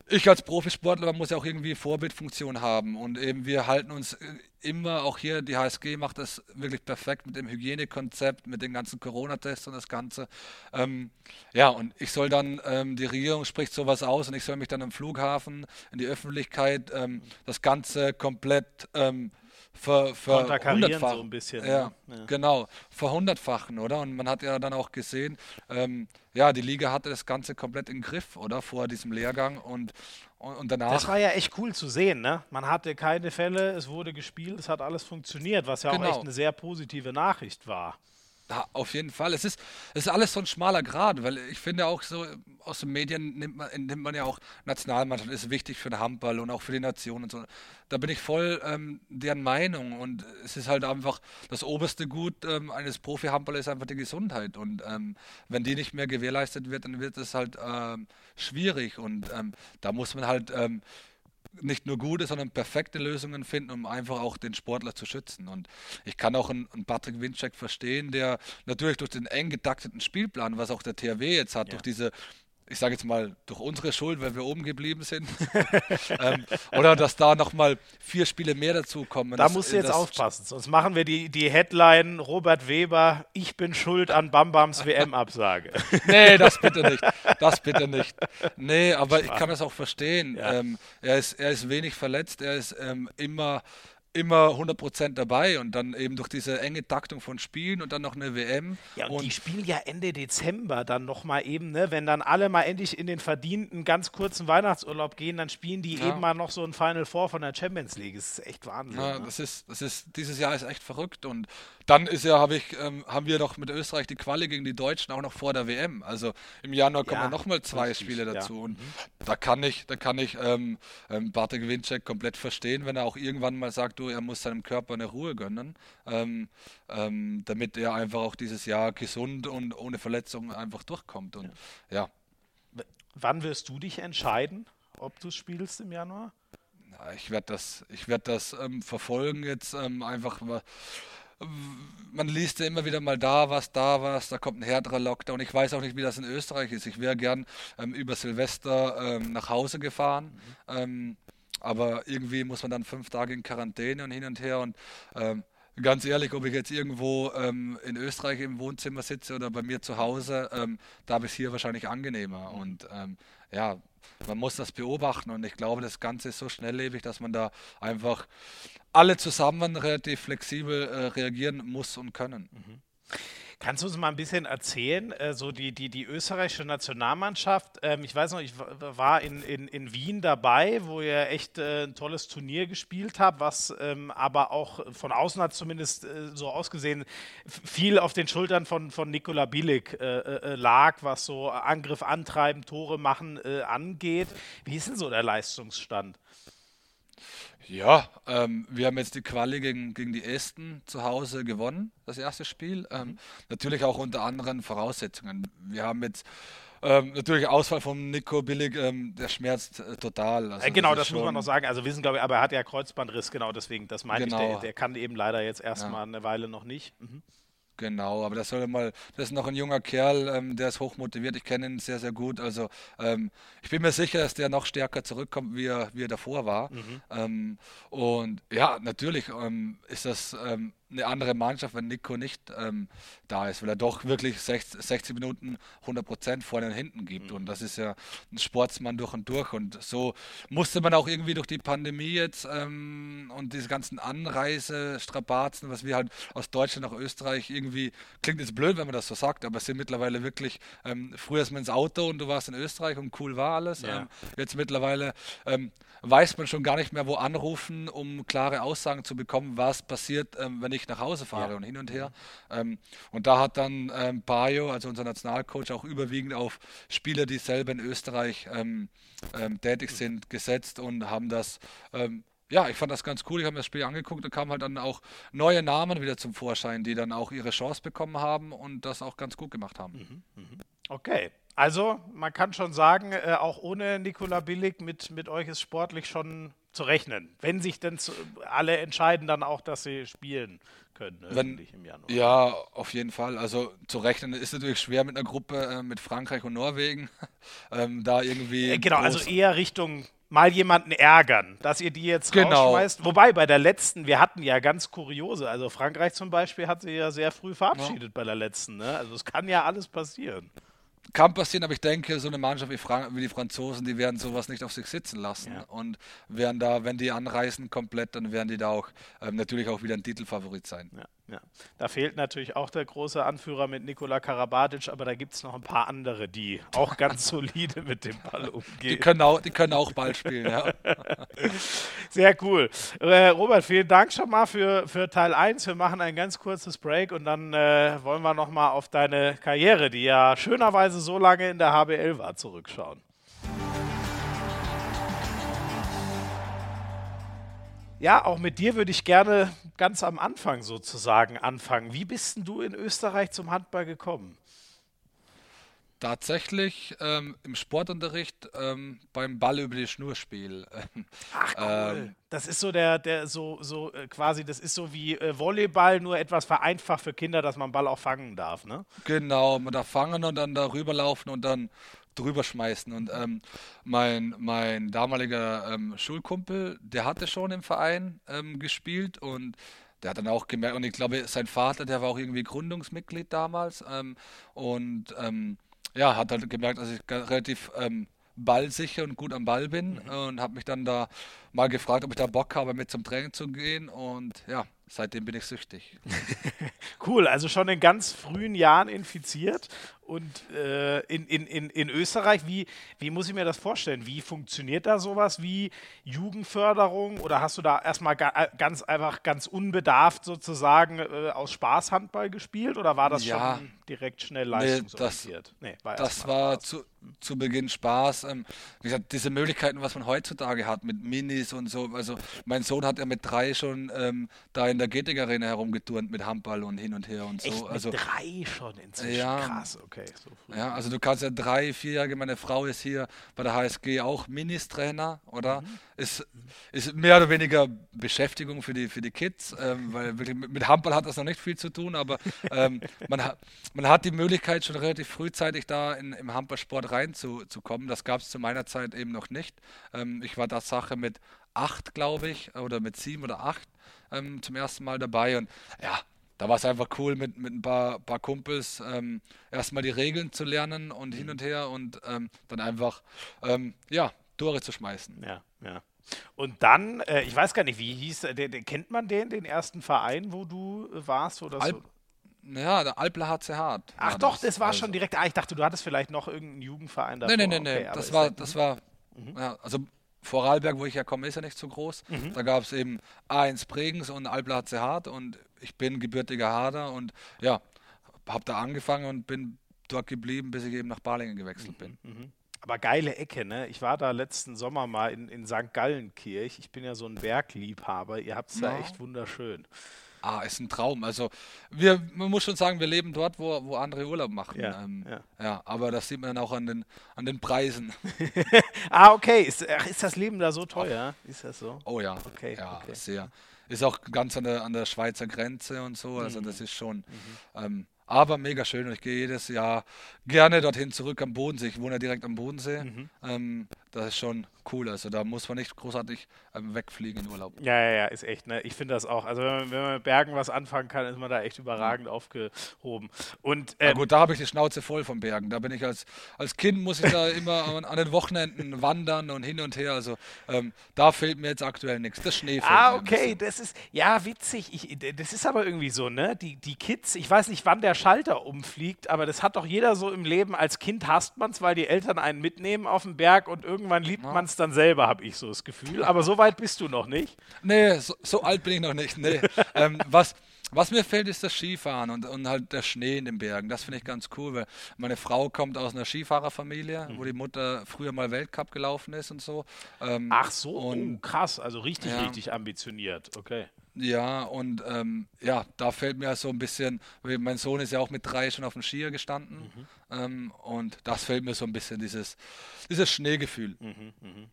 ich als Profisportler man muss ja auch irgendwie Vorbildfunktion haben und eben wir halten uns äh, immer, auch hier die HSG macht das wirklich perfekt mit dem Hygienekonzept, mit den ganzen Corona-Tests und das Ganze. Ähm, ja, und ich soll dann, ähm, die Regierung spricht sowas aus und ich soll mich dann am Flughafen in die Öffentlichkeit ähm, das Ganze komplett ver, ver so ein bisschen. Ja, ne? ja, genau, verhundertfachen, oder? Und man hat ja dann auch gesehen, ähm, ja, die Liga hatte das Ganze komplett im Griff, oder? Vor diesem Lehrgang und, und, und, danach. Das war ja echt cool zu sehen, ne? Man hatte keine Fälle, es wurde gespielt, es hat alles funktioniert, was ja genau. auch echt eine sehr positive Nachricht war. Ja, auf jeden Fall. Es ist, es ist alles so ein schmaler Grad, weil ich finde auch so, aus den Medien nimmt man, nimmt man ja auch Nationalmannschaft, ist wichtig für den Handball und auch für die Nation und so. Da bin ich voll ähm, deren Meinung und es ist halt einfach das oberste Gut ähm, eines Profi-Handballers ist einfach die Gesundheit und ähm, wenn die nicht mehr gewährleistet wird, dann wird es halt ähm, schwierig und ähm, da muss man halt ähm, nicht nur gute, sondern perfekte Lösungen finden, um einfach auch den Sportler zu schützen. Und ich kann auch einen, einen Patrick Winczek verstehen, der natürlich durch den eng getakteten Spielplan, was auch der THW jetzt hat, ja. durch diese ich sage jetzt mal, durch unsere Schuld, weil wir oben geblieben sind. *laughs* ähm, oder dass da nochmal vier Spiele mehr dazukommen. Da musst du jetzt aufpassen, sonst machen wir die, die Headline Robert Weber, ich bin schuld an Bambams WM-Absage. *laughs* nee, das bitte nicht. Das bitte nicht. Nee, aber ich kann das auch verstehen. Ja. Ähm, er, ist, er ist wenig verletzt, er ist ähm, immer immer 100% dabei und dann eben durch diese enge Taktung von Spielen und dann noch eine WM. Ja, und, und die spielen ja Ende Dezember dann nochmal eben, ne? wenn dann alle mal endlich in den verdienten, ganz kurzen Weihnachtsurlaub gehen, dann spielen die ja. eben mal noch so ein Final Four von der Champions League. Das ist echt Wahnsinn. Ja, ne? das ist, das ist, dieses Jahr ist echt verrückt und dann ist ja, habe ich, ähm, haben wir noch mit Österreich die Quali gegen die Deutschen auch noch vor der WM. Also im Januar kommen ja, nochmal zwei richtig, Spiele dazu. Ja. Und mhm. da kann ich, da kann ich ähm, ähm, Bartek Winczek komplett verstehen, wenn er auch irgendwann mal sagt, du, er muss seinem Körper eine Ruhe gönnen, ähm, ähm, damit er einfach auch dieses Jahr gesund und ohne Verletzungen einfach durchkommt. Und ja. ja. Wann wirst du dich entscheiden, ob du spielst im Januar? ich werde das, ich werd das ähm, verfolgen jetzt einfach man liest ja immer wieder mal da was, da was, da kommt ein härterer Lockdown. Ich weiß auch nicht, wie das in Österreich ist. Ich wäre gern ähm, über Silvester ähm, nach Hause gefahren. Mhm. Ähm, aber irgendwie muss man dann fünf Tage in Quarantäne und hin und her und ähm, ganz ehrlich, ob ich jetzt irgendwo ähm, in Österreich im Wohnzimmer sitze oder bei mir zu Hause, ähm, da ist es hier wahrscheinlich angenehmer. Und ähm, ja, man muss das beobachten und ich glaube, das Ganze ist so schnelllebig, dass man da einfach alle zusammen relativ flexibel äh, reagieren muss und können. Mhm. Kannst du uns mal ein bisschen erzählen, äh, so die, die, die österreichische Nationalmannschaft? Ähm, ich weiß noch, ich war in, in, in Wien dabei, wo ihr echt äh, ein tolles Turnier gespielt habt, was ähm, aber auch von außen hat zumindest äh, so ausgesehen, viel auf den Schultern von, von Nikola Bilic äh, äh, lag, was so Angriff antreiben, Tore machen äh, angeht. Wie ist denn so der Leistungsstand? Ja, ähm, wir haben jetzt die Quali gegen, gegen die Esten zu Hause gewonnen, das erste Spiel. Ähm, mhm. Natürlich auch unter anderen Voraussetzungen. Wir haben jetzt ähm, natürlich Ausfall von Nico Billig, ähm, der schmerzt äh, total. Also, äh, genau, das, das muss man noch sagen. Also wissen, glaube ich, aber er hat ja Kreuzbandriss, genau deswegen, das meine genau. ich, der, der, kann eben leider jetzt erstmal ja. eine Weile noch nicht. Mhm. Genau, aber das soll mal, das ist noch ein junger Kerl, ähm, der ist hochmotiviert, ich kenne ihn sehr, sehr gut. Also ähm, ich bin mir sicher, dass der noch stärker zurückkommt, wie er, wie er davor war. Mhm. Ähm, und ja, natürlich ähm, ist das ähm, eine andere Mannschaft, wenn Nico nicht ähm, da ist, weil er doch wirklich 60, 60 Minuten 100 Prozent vorne und hinten gibt. Mhm. Und das ist ja ein Sportsmann durch und durch. Und so musste man auch irgendwie durch die Pandemie jetzt ähm, und diese ganzen Anreisestrapazen, was wir halt aus Deutschland nach Österreich irgendwie, klingt jetzt blöd, wenn man das so sagt, aber es sind mittlerweile wirklich, ähm, früher ist man ins Auto und du warst in Österreich und cool war alles. Ja. Ähm, jetzt mittlerweile ähm, weiß man schon gar nicht mehr, wo anrufen, um klare Aussagen zu bekommen, was passiert, ähm, wenn ich nach Hause fahre ja. und hin und her. Ähm, und da hat dann ähm, Bayo, also unser Nationalcoach, auch überwiegend auf Spieler, die selber in Österreich ähm, ähm, tätig sind, gesetzt und haben das ähm, ja, ich fand das ganz cool. Ich habe mir das Spiel angeguckt, da kamen halt dann auch neue Namen wieder zum Vorschein, die dann auch ihre Chance bekommen haben und das auch ganz gut gemacht haben. Mhm, mhm. Okay, also man kann schon sagen, äh, auch ohne Nikola Billig mit, mit euch ist sportlich schon zu rechnen. Wenn sich denn zu, alle entscheiden dann auch, dass sie spielen können ne, Wenn, im Januar. Ja, auf jeden Fall. Also zu rechnen ist natürlich schwer mit einer Gruppe äh, mit Frankreich und Norwegen. *laughs* ähm, da irgendwie. Äh, genau, also eher Richtung mal jemanden ärgern, dass ihr die jetzt genau. rausschmeißt. Wobei bei der letzten, wir hatten ja ganz kuriose, also Frankreich zum Beispiel hat sie ja sehr früh verabschiedet ja. bei der letzten. Ne? Also es kann ja alles passieren. Kann passieren, aber ich denke, so eine Mannschaft wie, Frank wie, die Franzosen, die werden sowas nicht auf sich sitzen lassen. Ja. Und werden da, wenn die anreisen komplett, dann werden die da auch ähm, natürlich auch wieder ein Titelfavorit sein. Ja. Ja. Da fehlt natürlich auch der große Anführer mit Nikola Karabatic, aber da gibt es noch ein paar andere, die auch ganz *laughs* solide mit dem Ball umgehen. Die können auch, die können auch Ball spielen, ja. *laughs* Sehr cool. Äh, Robert, vielen Dank schon mal für, für Teil 1. Wir machen ein ganz kurzes Break und dann äh, wollen wir nochmal auf deine Karriere, die ja schönerweise so lange in der HBL war, zurückschauen. Ja, auch mit dir würde ich gerne ganz am Anfang sozusagen anfangen. Wie bist denn du in Österreich zum Handball gekommen? Tatsächlich ähm, im Sportunterricht ähm, beim Ball über die Schnurspiel. *laughs* Ach cool. Ähm, das ist so der, der so, so äh, quasi, das ist so wie äh, Volleyball, nur etwas vereinfacht für Kinder, dass man Ball auch fangen darf, ne? Genau, man darf fangen und dann darüber laufen und dann drüber schmeißen. Und ähm, mein, mein damaliger ähm, Schulkumpel, der hatte schon im Verein ähm, gespielt und der hat dann auch gemerkt, und ich glaube, sein Vater, der war auch irgendwie Gründungsmitglied damals ähm, und ähm, ja, hat halt gemerkt, dass ich relativ ähm, ballsicher und gut am Ball bin mhm. und habe mich dann da mal gefragt, ob ich da Bock habe, mit zum Training zu gehen und ja, seitdem bin ich süchtig. *laughs* cool, also schon in ganz frühen Jahren infiziert und äh, in, in, in, in Österreich, wie, wie muss ich mir das vorstellen? Wie funktioniert da sowas wie Jugendförderung? Oder hast du da erstmal ga, äh, ganz einfach ganz unbedarft sozusagen äh, aus Spaß Handball gespielt? Oder war das ja, schon direkt schnell leistungsorientiert? Nee, das, nee, war, das war zu, zu Beginn Spaß. Ähm, wie gesagt, diese Möglichkeiten, was man heutzutage hat mit Minis und so. Also mein Sohn hat ja mit drei schon ähm, da in der Getig Arena herumgeturnt mit Handball und hin und her und so. Echt, also mit drei schon inzwischen. Ja, Krass, okay okay. So ja, also du kannst ja drei, vierjährige, meine Frau ist hier bei der HSG auch Ministrainer, oder? Mhm. Ist, ist mehr oder weniger Beschäftigung für die, für die Kids, ähm, weil wirklich mit Handball hat das noch nicht viel zu tun, aber ähm, *laughs* man, ha, man hat die Möglichkeit schon relativ frühzeitig da in, im Handballsport reinzukommen. Das gab es zu meiner Zeit eben noch nicht. Ähm, ich war da Sache mit acht, glaube ich, oder mit sieben oder acht ähm, zum ersten Mal dabei und ja, da war es einfach cool, mit, mit ein paar, paar Kumpels ähm, erstmal die Regeln zu lernen und hin und her und ähm, dann einfach, ähm, ja, Tore zu schmeißen. Ja, ja. Und dann, äh, ich weiß gar nicht, wie hieß, der, der, kennt man den, den ersten Verein, wo du äh, warst? Oder Alp, so? Ja, der Alpler HC Hart. Ach doch, das, das war also. schon direkt. Ah, ich dachte, du hattest vielleicht noch irgendeinen Jugendverein. Nee, nee, nee, okay, nee. das war, das war, mhm. ja, also Vorarlberg, wo ich herkomme, ist ja nicht so groß. Mhm. Da gab es eben A1 Bregenz und Alpler HC Hart und ich bin gebürtiger Hader und ja, habe da angefangen und bin dort geblieben, bis ich eben nach Balingen gewechselt bin. Mhm, mhm. Aber geile Ecke, ne? Ich war da letzten Sommer mal in, in St. Gallenkirch. Ich bin ja so ein Bergliebhaber. Ihr habt es ja. da echt wunderschön. Ah, ist ein Traum. Also wir, man muss schon sagen, wir leben dort, wo, wo andere Urlaub machen. Ja, ähm, ja. ja, aber das sieht man dann auch an den, an den Preisen. *laughs* ah, okay. Ist, ist das Leben da so teuer? Ist das so? Oh ja, okay, ja, okay. sehr. Ist auch ganz an der, an der Schweizer Grenze und so. Also mhm. das ist schon. Mhm. Ähm, aber mega schön und ich gehe jedes Jahr gerne dorthin zurück am Bodensee. Ich wohne ja direkt am Bodensee. Mhm. Ähm, das ist schon cool. Also da muss man nicht großartig ähm, wegfliegen in Urlaub. Ja, ja, ja, ist echt. Ne? Ich finde das auch. Also wenn man, wenn man, mit Bergen was anfangen kann, ist man da echt überragend mhm. aufgehoben. Und ähm, gut, da habe ich die Schnauze voll von Bergen. Da bin ich als, als Kind muss ich da *laughs* immer an, an, den Wochenenden wandern und hin und her. Also ähm, da fehlt mir jetzt aktuell nichts. Das Schnee fehlt Ah, okay, das ist ja witzig. Ich, das ist aber irgendwie so, ne? Die, die Kids, ich weiß nicht, wann der Schalter umfliegt, aber das hat doch jeder so im Leben. Als Kind hasst man es, weil die Eltern einen mitnehmen auf den Berg und irgendwann liebt ja. man es dann selber, habe ich so das Gefühl. Aber so weit bist du noch nicht. Nee, so, so alt bin ich noch nicht. Nee. *laughs* ähm, was, was mir fällt, ist das Skifahren und, und halt der Schnee in den Bergen. Das finde ich ganz cool, weil meine Frau kommt aus einer Skifahrerfamilie, mhm. wo die Mutter früher mal Weltcup gelaufen ist und so. Ähm, Ach so, und, oh, krass, also richtig, ja. richtig ambitioniert. Okay. Ja, und ähm, ja, da fällt mir so ein bisschen, mein Sohn ist ja auch mit drei schon auf dem Skier gestanden mhm. Ähm, und das fällt mir so ein bisschen dieses, dieses Schneegefühl. Mhm, mh.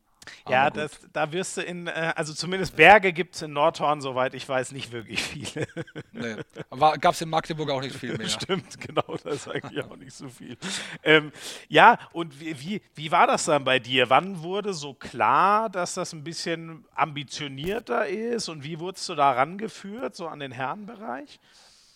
Ja, das, da wirst du in, äh, also zumindest Berge gibt es in Nordhorn, soweit ich weiß, nicht wirklich viele. nee. Gab es in Magdeburg auch nicht viel mehr. *laughs* Stimmt, genau, das ist eigentlich auch nicht so viel. Ähm, ja, und wie, wie, wie war das dann bei dir? Wann wurde so klar, dass das ein bisschen ambitionierter ist und wie wurdest du da rangeführt, so an den Herrenbereich?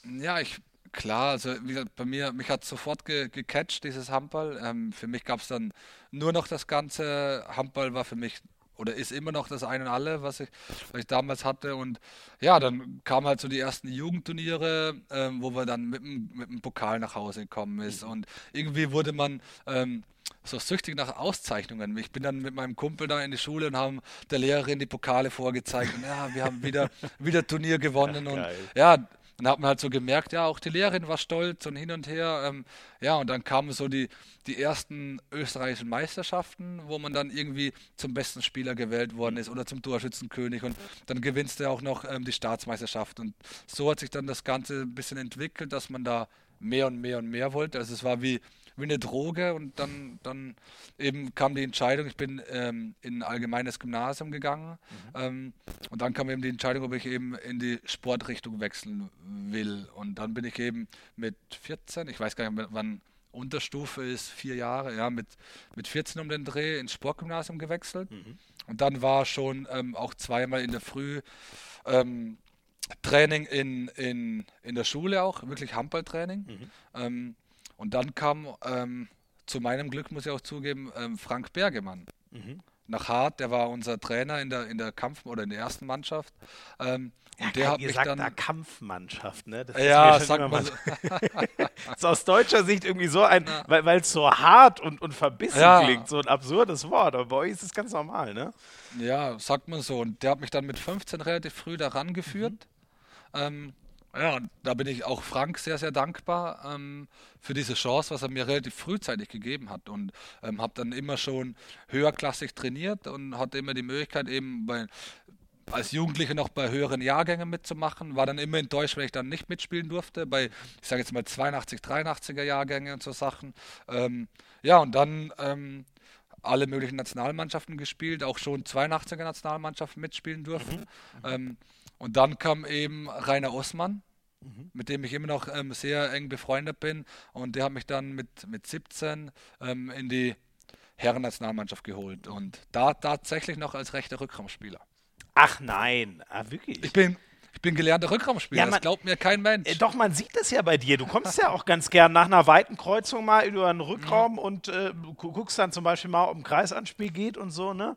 Ja, ich klar, also wie gesagt, bei mir, mich hat sofort ge gecatcht, dieses Handball. Ähm, für mich gab es dann nur noch das ganze Handball war für mich oder ist immer noch das Ein und Alle, was ich, was ich damals hatte. Und ja, dann kamen halt so die ersten Jugendturniere, ähm, wo wir dann mit dem, mit dem Pokal nach Hause gekommen ist. Mhm. Und irgendwie wurde man ähm, so süchtig nach Auszeichnungen. Ich bin dann mit meinem Kumpel da in die Schule und haben der Lehrerin die Pokale vorgezeigt. Und ja, wir haben wieder, *laughs* wieder Turnier gewonnen. und ja, dann hat man halt so gemerkt, ja, auch die Lehrerin war stolz und hin und her. Ähm, ja, und dann kamen so die, die ersten österreichischen Meisterschaften, wo man dann irgendwie zum besten Spieler gewählt worden ist oder zum Torschützenkönig. Und dann gewinnst du auch noch ähm, die Staatsmeisterschaft. Und so hat sich dann das Ganze ein bisschen entwickelt, dass man da mehr und mehr und mehr wollte. Also es war wie wie eine Droge und dann, dann eben kam die Entscheidung, ich bin ähm, in ein allgemeines Gymnasium gegangen mhm. ähm, und dann kam eben die Entscheidung, ob ich eben in die Sportrichtung wechseln will und dann bin ich eben mit 14, ich weiß gar nicht, wann Unterstufe ist, vier Jahre, ja, mit, mit 14 um den Dreh ins Sportgymnasium gewechselt mhm. und dann war schon ähm, auch zweimal in der Früh ähm, Training in, in, in der Schule auch, wirklich Handballtraining. Mhm. Ähm, und dann kam ähm, zu meinem Glück, muss ich auch zugeben, ähm, Frank Bergemann. Mhm. Nach Hart, der war unser Trainer in der, in der Kampf- oder in der ersten Mannschaft. Ähm, ja, und der hat mich dann. Da Kampfmannschaft, ne? Das ja, sag mal. das *laughs* ist aus deutscher Sicht irgendwie so ein, ja. weil es so hart und, und verbissen ja. klingt, so ein absurdes Wort. Aber bei euch ist es ganz normal, ne? Ja, sagt man so. Und der hat mich dann mit 15 relativ früh daran geführt. Mhm. Ähm, ja, da bin ich auch Frank sehr, sehr dankbar ähm, für diese Chance, was er mir relativ frühzeitig gegeben hat. Und ähm, habe dann immer schon höherklassig trainiert und hatte immer die Möglichkeit, eben bei, als Jugendlicher noch bei höheren Jahrgängen mitzumachen. War dann immer enttäuscht, wenn ich dann nicht mitspielen durfte, bei, ich sage jetzt mal 82, 83er Jahrgänge und so Sachen. Ähm, ja, und dann ähm, alle möglichen Nationalmannschaften gespielt, auch schon 82er Nationalmannschaften mitspielen durften. Mhm. Ähm, und dann kam eben Rainer Osman, mhm. mit dem ich immer noch ähm, sehr eng befreundet bin. Und der hat mich dann mit, mit 17 ähm, in die Herren-Nationalmannschaft geholt. Und da tatsächlich noch als rechter Rückraumspieler. Ach nein, ah, wirklich? Ich bin, ich bin gelernter Rückraumspieler, ja, das glaubt mir kein Mensch. Äh, doch, man sieht das ja bei dir. Du kommst ja auch ganz gern nach einer weiten Kreuzung mal über einen Rückraum mhm. und äh, guckst dann zum Beispiel mal, ob ein Kreisanspiel geht und so, ne?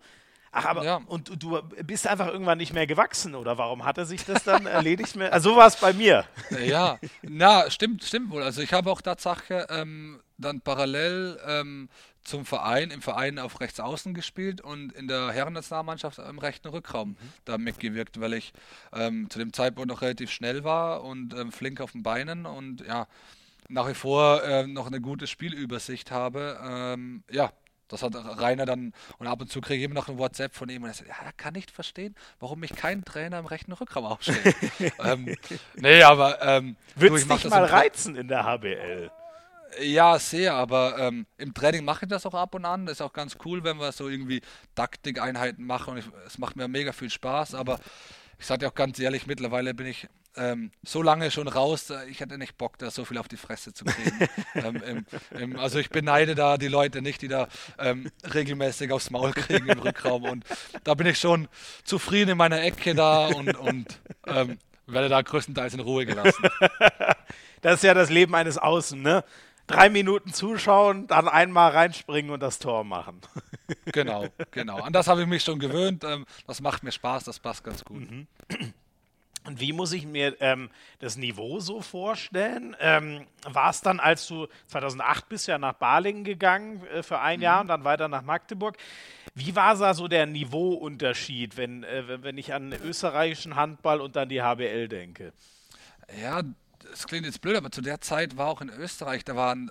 Ach, aber ja. und du bist einfach irgendwann nicht mehr gewachsen oder warum hat er sich das dann erledigt? Mehr? Also so war es bei mir. *laughs* Ja, na stimmt, stimmt wohl. Also ich habe auch Tatsache ähm, dann parallel ähm, zum Verein im Verein auf rechts außen gespielt und in der Herrennationalmannschaft im rechten Rückraum mhm. da mitgewirkt, weil ich ähm, zu dem Zeitpunkt noch relativ schnell war und ähm, flink auf den Beinen und ja nach wie vor äh, noch eine gute Spielübersicht habe. Ähm, ja, das hat Rainer dann, und ab und zu kriege ich immer noch ein WhatsApp von ihm und er sagt, ja, er kann nicht verstehen, warum mich kein Trainer im rechten Rückraum aufstellt. *laughs* ähm, nee, aber. Ähm, Würdest du dich mal reizen in der HBL? Ja, sehr, aber ähm, im Training mache ich das auch ab und an. Das ist auch ganz cool, wenn wir so irgendwie Taktikeinheiten machen und es macht mir mega viel Spaß, aber ich sage dir auch ganz ehrlich, mittlerweile bin ich ähm, so lange schon raus, äh, ich hätte nicht Bock, da so viel auf die Fresse zu kriegen. *laughs* ähm, im, im, also ich beneide da die Leute nicht, die da ähm, regelmäßig aufs Maul kriegen im Rückraum. Und da bin ich schon zufrieden in meiner Ecke da und, und ähm, werde da größtenteils in Ruhe gelassen. *laughs* Das ist ja das Leben eines Außen, ne? Drei Minuten zuschauen, dann einmal reinspringen und das Tor machen. Genau, genau. An das habe ich mich schon gewöhnt. Ähm, das macht mir Spaß, das passt ganz gut. Mhm. Und wie muss ich mir ähm, das Niveau so vorstellen? Ähm, war es dann, als du 2008 bist ja nach Balingen gegangen äh, für ein mhm. Jahr und dann weiter nach Magdeburg? Wie war da so der Niveauunterschied, wenn, äh, wenn ich an österreichischen Handball und dann die HBL denke? Ja, das klingt jetzt blöd, aber zu der Zeit war auch in Österreich, da waren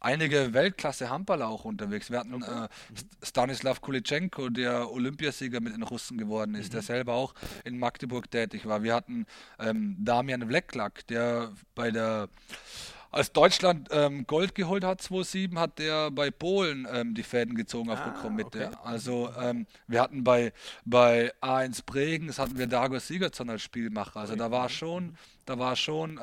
einige Weltklasse-Handballer auch unterwegs. Wir hatten okay. äh, Stanislav Kulitschenko, der Olympiasieger mit den Russen geworden ist, mhm. der selber auch in Magdeburg tätig war. Wir hatten ähm, Damian Vleklak, der bei der als Deutschland ähm, Gold geholt hat, 2007, hat der bei Polen ähm, die Fäden gezogen auf ah, Rückraummitte. Okay. Also ähm, wir hatten bei, bei A1 Bregen, das hatten wir Dago Sigurdsson als Spielmacher. Also da war schon, da war schon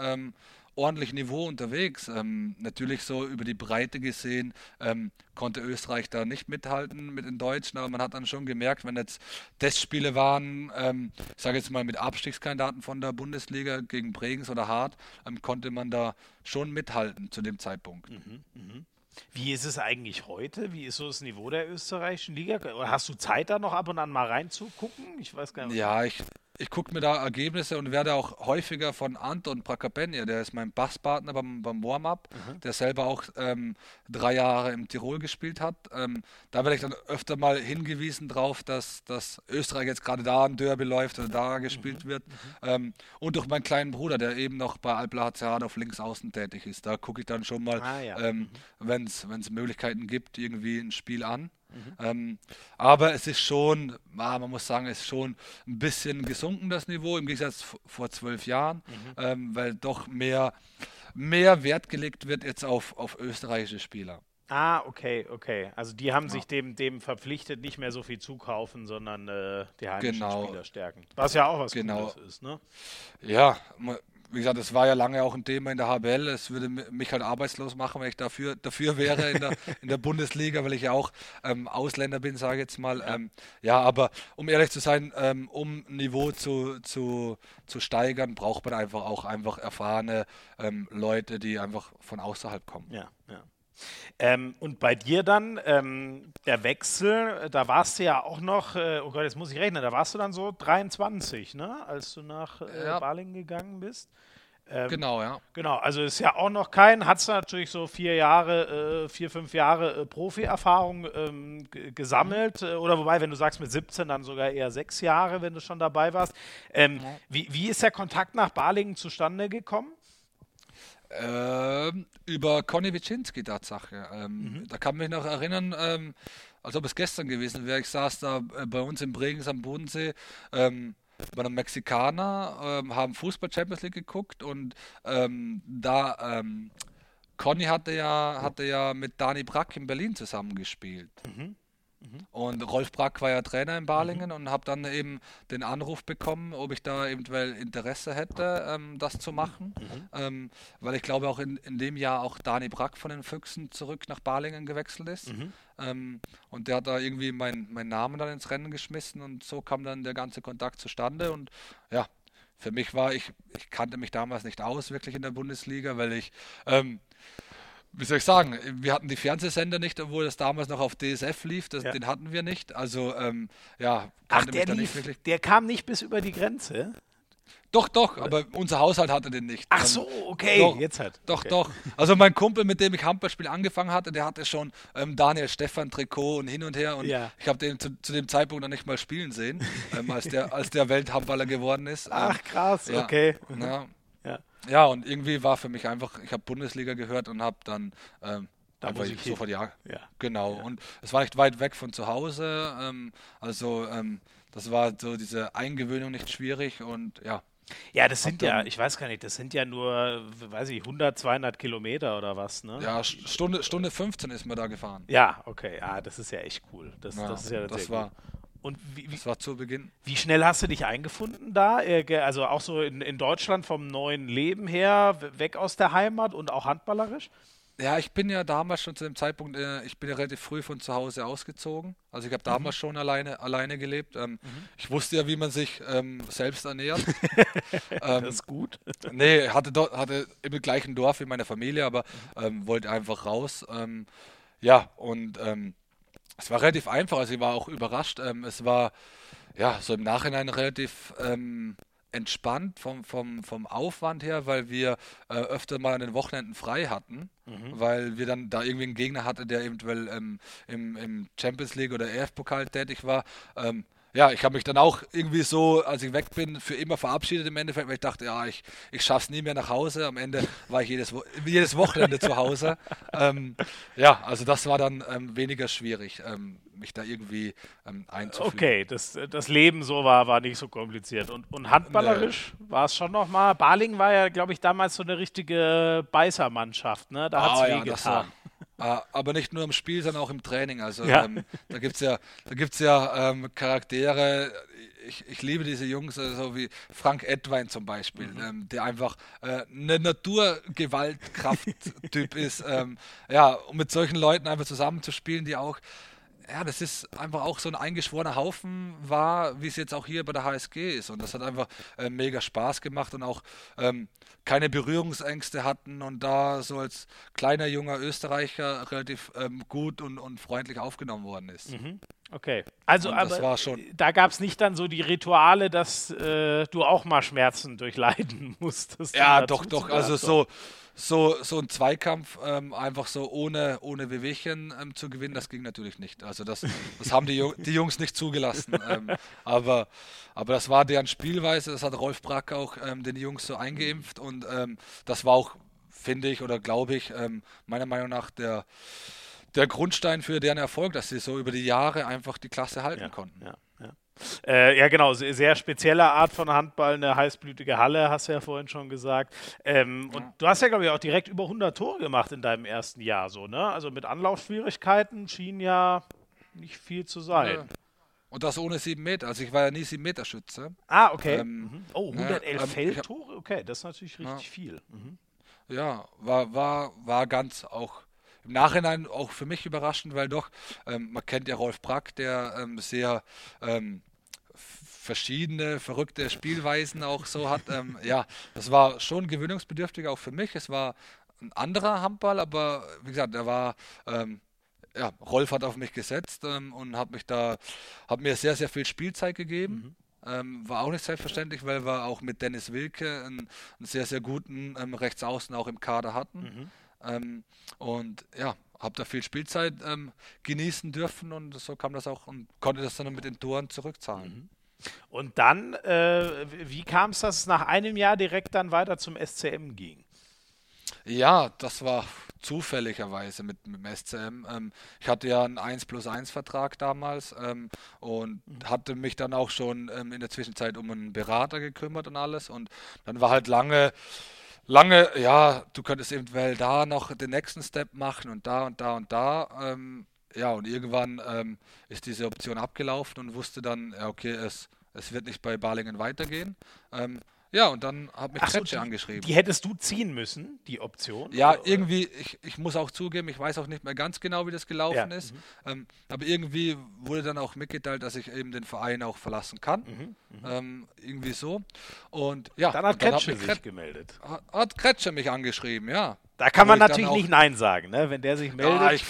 ordentlich Niveau unterwegs. Ähm, natürlich so über die Breite gesehen ähm, konnte Österreich da nicht mithalten mit den Deutschen, aber man hat dann schon gemerkt, wenn jetzt Testspiele waren, ähm, ich sage jetzt mal mit Abstiegskandidaten von der Bundesliga gegen Bregenz oder Hart, ähm, konnte man da schon mithalten zu dem Zeitpunkt. Mhm, mh. Wie ist es eigentlich heute? Wie ist so das Niveau der österreichischen Liga? Oder hast du Zeit, da noch ab und an mal reinzugucken? Ich weiß gar nicht. Ja, ich, ich gucke mir da Ergebnisse und werde auch häufiger von Anton Prakapenja, der ist mein Basspartner beim, beim Warm-Up, mhm. der selber auch ähm, drei Jahre im Tirol gespielt hat. Ähm, da werde ich dann öfter mal hingewiesen drauf, dass, dass Österreich jetzt gerade da ein Derby läuft oder da gespielt mhm. wird. Mhm. Ähm, und durch meinen kleinen Bruder, der eben noch bei Alpla HCH auf links außen tätig ist. Da gucke ich dann schon mal, ah, ja. ähm, mhm. wenn es Möglichkeiten gibt, irgendwie ein Spiel an. Mhm. Ähm, aber es ist schon, ah, man muss sagen, es ist schon ein bisschen gesunken, das Niveau, im Gegensatz vor zwölf Jahren, mhm. ähm, weil doch mehr, mehr Wert gelegt wird jetzt auf, auf österreichische Spieler. Ah, okay, okay. Also die haben ja. sich dem, dem verpflichtet, nicht mehr so viel zukaufen, sondern äh, die heimischen genau. Spieler stärken. Was ja auch was genau. Gutes ist, ne? Ja, wie gesagt, das war ja lange auch ein Thema in der HBL. Es würde mich halt arbeitslos machen, wenn ich dafür, dafür wäre in der, *laughs* in der Bundesliga, weil ich ja auch ähm, Ausländer bin, sage ich jetzt mal. Ähm, ja, aber um ehrlich zu sein, ähm, um Niveau zu, zu, zu steigern, braucht man einfach auch einfach erfahrene ähm, Leute, die einfach von außerhalb kommen. Ja, ja. Ähm, und bei dir dann, ähm, der Wechsel, da warst du ja auch noch, äh, oh Gott, jetzt muss ich rechnen, da warst du dann so 23, ne, als du nach äh, ja. Balingen gegangen bist. Ähm, genau, ja. Genau, also ist ja auch noch kein, hat es natürlich so vier Jahre, äh, vier, fünf Jahre äh, Profi-Erfahrung ähm, gesammelt. Mhm. Äh, oder wobei, wenn du sagst mit 17, dann sogar eher sechs Jahre, wenn du schon dabei warst. Ähm, mhm. wie, wie ist der Kontakt nach Balingen zustande gekommen? Ähm, über Conny Wiczynski Tatsache. Ähm, mhm. Da kann mich noch erinnern, ähm, als ob es gestern gewesen wäre. Ich saß da äh, bei uns in Bregenz am Bodensee ähm, bei einem Mexikaner, ähm, haben Fußball Champions League geguckt und ähm, da Conny hatte ja, hatte ja mit Dani Brack in Berlin zusammengespielt. Mhm. Mhm. Und Rolf Brack war ja Trainer in Balingen mhm. und habe dann eben den Anruf bekommen, ob ich da eventuell Interesse hätte, ähm, das zu machen. Mhm. Ähm, weil ich glaube auch in, in dem Jahr auch Dani Brack von den Füchsen zurück nach Balingen gewechselt ist. Mhm. Ähm, und der hat da irgendwie meinen mein Namen dann ins Rennen geschmissen und so kam dann der ganze Kontakt zustande. Und ja, für mich war ich, ich kannte mich damals nicht aus wirklich in der Bundesliga, weil ich ähm, wie soll ich sagen, wir hatten die Fernsehsender nicht, obwohl das damals noch auf DSF lief, das, ja. den hatten wir nicht. Also, ähm, ja, Ach, der, lief, der kam nicht bis über die Grenze? Doch, doch, aber unser Haushalt hatte den nicht. Ach so, okay, doch, jetzt hat. Doch, okay. doch. Also mein Kumpel, mit dem ich Handballspiel angefangen hatte, der hatte schon ähm, Daniel Stefan Trikot und hin und her und ja. ich habe den zu, zu, dem Zeitpunkt noch nicht mal spielen sehen, ähm, als der als der Welthandballer geworden ist. Ach krass, ja, okay. Ja, ja, und irgendwie war für mich einfach, ich habe Bundesliga gehört und habe dann ähm, da einfach sofort ja. ja. Genau. Ja. Und es war nicht weit weg von zu Hause. Ähm, also ähm, das war so diese Eingewöhnung nicht schwierig und ja. Ja, das sind ja, ich weiß gar nicht, das sind ja nur, weiß ich, 100, 200 Kilometer oder was, ne? Ja, Stunde, Stunde 15 ist man da gefahren. Ja, okay, ja, das ist ja echt cool. Das, ja, das ist ja das war, cool. Und wie, das war zu Beginn. Wie schnell hast du dich eingefunden da? Äh, also auch so in, in Deutschland vom neuen Leben her, weg aus der Heimat und auch handballerisch? Ja, ich bin ja damals schon zu dem Zeitpunkt, äh, ich bin ja relativ früh von zu Hause ausgezogen. Also ich habe damals mhm. schon alleine, alleine gelebt. Ähm, mhm. Ich wusste ja, wie man sich ähm, selbst ernährt. *laughs* ähm, das ist gut. nee, hatte, dort, hatte im gleichen Dorf wie meine Familie, aber. Ähm, wollte einfach raus. Ähm, ja, und ähm, es war relativ einfach, also ich war auch überrascht. Ähm, es war ja so im Nachhinein relativ ähm, entspannt vom, vom, vom Aufwand her, weil wir äh, öfter mal an den Wochenenden frei hatten, mhm. weil wir dann da irgendwie einen Gegner hatten, der eventuell ähm, im, im Champions League oder EF-Pokal tätig war. Ja, ich habe mich dann auch irgendwie so, als ich weg bin, für immer verabschiedet im Endeffekt, weil ich dachte, ja, ich, ich schaffe es nie mehr nach Hause. Am Ende war ich jedes, jedes Wochenende zu Hause. *laughs* Ähm, ja, also das war dann ähm, weniger schwierig, ähm, mich da irgendwie ähm, einzufügen. Okay, das, das Leben so war, war nicht so kompliziert. Und, und handballerisch nee. war es schon nochmal. Baling war ja, glaube ich, damals so eine richtige Beißermannschaft, ne? Da hat es ah, ja, wehgetan. Uh, aber nicht nur im Spiel, sondern auch im Training. Also ja. ähm, da gibt es ja, da gibt's ja ähm, Charaktere, ich, ich, liebe diese Jungs, so also wie Frank Edwein zum Beispiel, mhm. ähm, der einfach äh, eine Naturgewaltkraft-Typ *laughs* ist. Ähm, ja, um mit solchen Leuten einfach zusammenzuspielen, die auch ja, das ist einfach auch so ein eingeschworener Haufen war, wie es jetzt auch hier bei der HSG ist. Und das hat einfach äh, mega Spaß gemacht und auch ähm, keine Berührungsängste hatten und da so als kleiner junger Österreicher relativ ähm, gut und, und freundlich aufgenommen worden ist. Mhm. Okay. Also, aber da gab es nicht dann so die Rituale, dass äh, du auch mal Schmerzen durchleiden *laughs* musstest. Ja, doch, doch. Also so so, so ein Zweikampf ähm, einfach so ohne, ohne Wehwehchen ähm, zu gewinnen, das ging natürlich nicht. Also das, das haben die, die Jungs nicht zugelassen. Ähm, aber, aber das war deren Spielweise, das hat Rolf Brack auch ähm, den Jungs so eingeimpft und ähm, das war auch, finde ich oder glaube ich, ähm, meiner Meinung nach der, der Grundstein für deren Erfolg, dass sie so über die Jahre einfach die Klasse halten ja, konnten. Ja. Äh, ja, genau, sehr spezielle Art von Handball, eine heißblütige Halle, hast du ja vorhin schon gesagt. Ähm, ja. Und du hast ja, glaube ich, auch direkt über 100 Tore gemacht in deinem ersten Jahr, so, ne? Also mit Anlaufschwierigkeiten schien ja nicht viel zu sein. Ja. Und das ohne sieben Meter. Also ich war ja nie sieben Meter Schütze. Ah, okay. Ähm, mhm. Oh, 111 ähm, Feldtore? Okay, das ist natürlich richtig viel. Mhm. Ja, war, war, war ganz auch im Nachhinein auch für mich überraschend, weil doch, ähm, man kennt ja Rolf Brack, der ähm, sehr ähm, verschiedene verrückte Spielweisen auch so hat. *laughs* Ähm, ja, das war schon gewöhnungsbedürftig auch für mich. Es war ein anderer Handball, aber wie gesagt, er war ähm, ja, Rolf hat auf mich gesetzt ähm, und hat mich da, hat mir sehr, sehr viel Spielzeit gegeben. Mhm. Ähm, war auch nicht selbstverständlich, weil wir auch mit Dennis Wilke einen, einen sehr, sehr guten ähm, Rechtsaußen auch im Kader hatten. Mhm. Ähm, und ja, habe da viel Spielzeit ähm, genießen dürfen und so kam das auch und konnte das dann mit den Toren zurückzahlen. Mhm. Und dann, äh, wie kam es, dass es nach einem Jahr direkt dann weiter zum SCM ging? Ja, das war zufälligerweise mit, mit dem SCM. Ähm, ich hatte ja einen 1 plus 1 Vertrag damals ähm, und mhm. hatte mich dann auch schon ähm, in der Zwischenzeit um einen Berater gekümmert und alles. Und dann war halt lange lange, ja, du könntest eventuell da noch den nächsten Step machen und da und da und da. Ähm, ja, und irgendwann ähm, ist diese Option abgelaufen und wusste dann, ja, okay, es, es wird nicht bei Balingen weitergehen. Ähm, ja, und dann hat mich Kretsche so, angeschrieben. Die hättest du ziehen müssen, die Option? Ja, oder? irgendwie, ich, ich muss auch zugeben, ich weiß auch nicht mehr ganz genau, wie das gelaufen ja. ist. Mhm. Ähm, aber irgendwie wurde dann auch mitgeteilt, dass ich eben den Verein auch verlassen kann. Mhm. Mhm. Ähm, irgendwie so. Und ja. Dann hat Kretsche sich Kret gemeldet. Hat, hat Kretsche mich angeschrieben, ja. Da kann man natürlich nicht Nein sagen, ne? wenn der sich meldet. Ja, ich,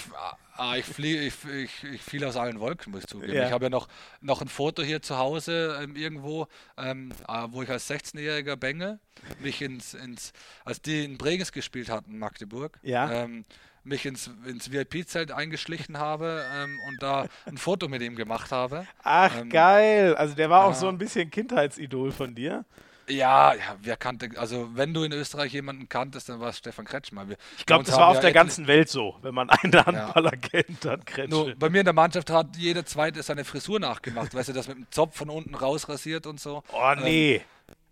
Ah, ich, flie, ich, ich, ich fiel aus allen Wolken, muss ich zugeben. Ja. Ich habe ja noch, noch ein Foto hier zu Hause ähm, irgendwo, ähm, ah, wo ich als 16-jähriger Bengel mich ins, ins, als die in Bregenz gespielt hatten, in Magdeburg, ja. ähm, mich ins, ins VIP-Zelt eingeschlichen habe ähm, und da ein Foto mit ihm gemacht habe. Ach, ähm, geil. Also der war auch so ein bisschen Kindheitsidol von dir. Ja, ja, wer kannte, also wenn du in Österreich jemanden kanntest, dann war es Stefan Kretschmer. Wir, ich glaube, das war auf der ganzen Welt so, wenn man einen Handballer ja. kennt, dann Kretschmer. Nur bei mir in der Mannschaft hat jeder Zweite seine Frisur nachgemacht, weißt du, das mit dem Zopf von unten rausrasiert und so. Oh nee. Ähm,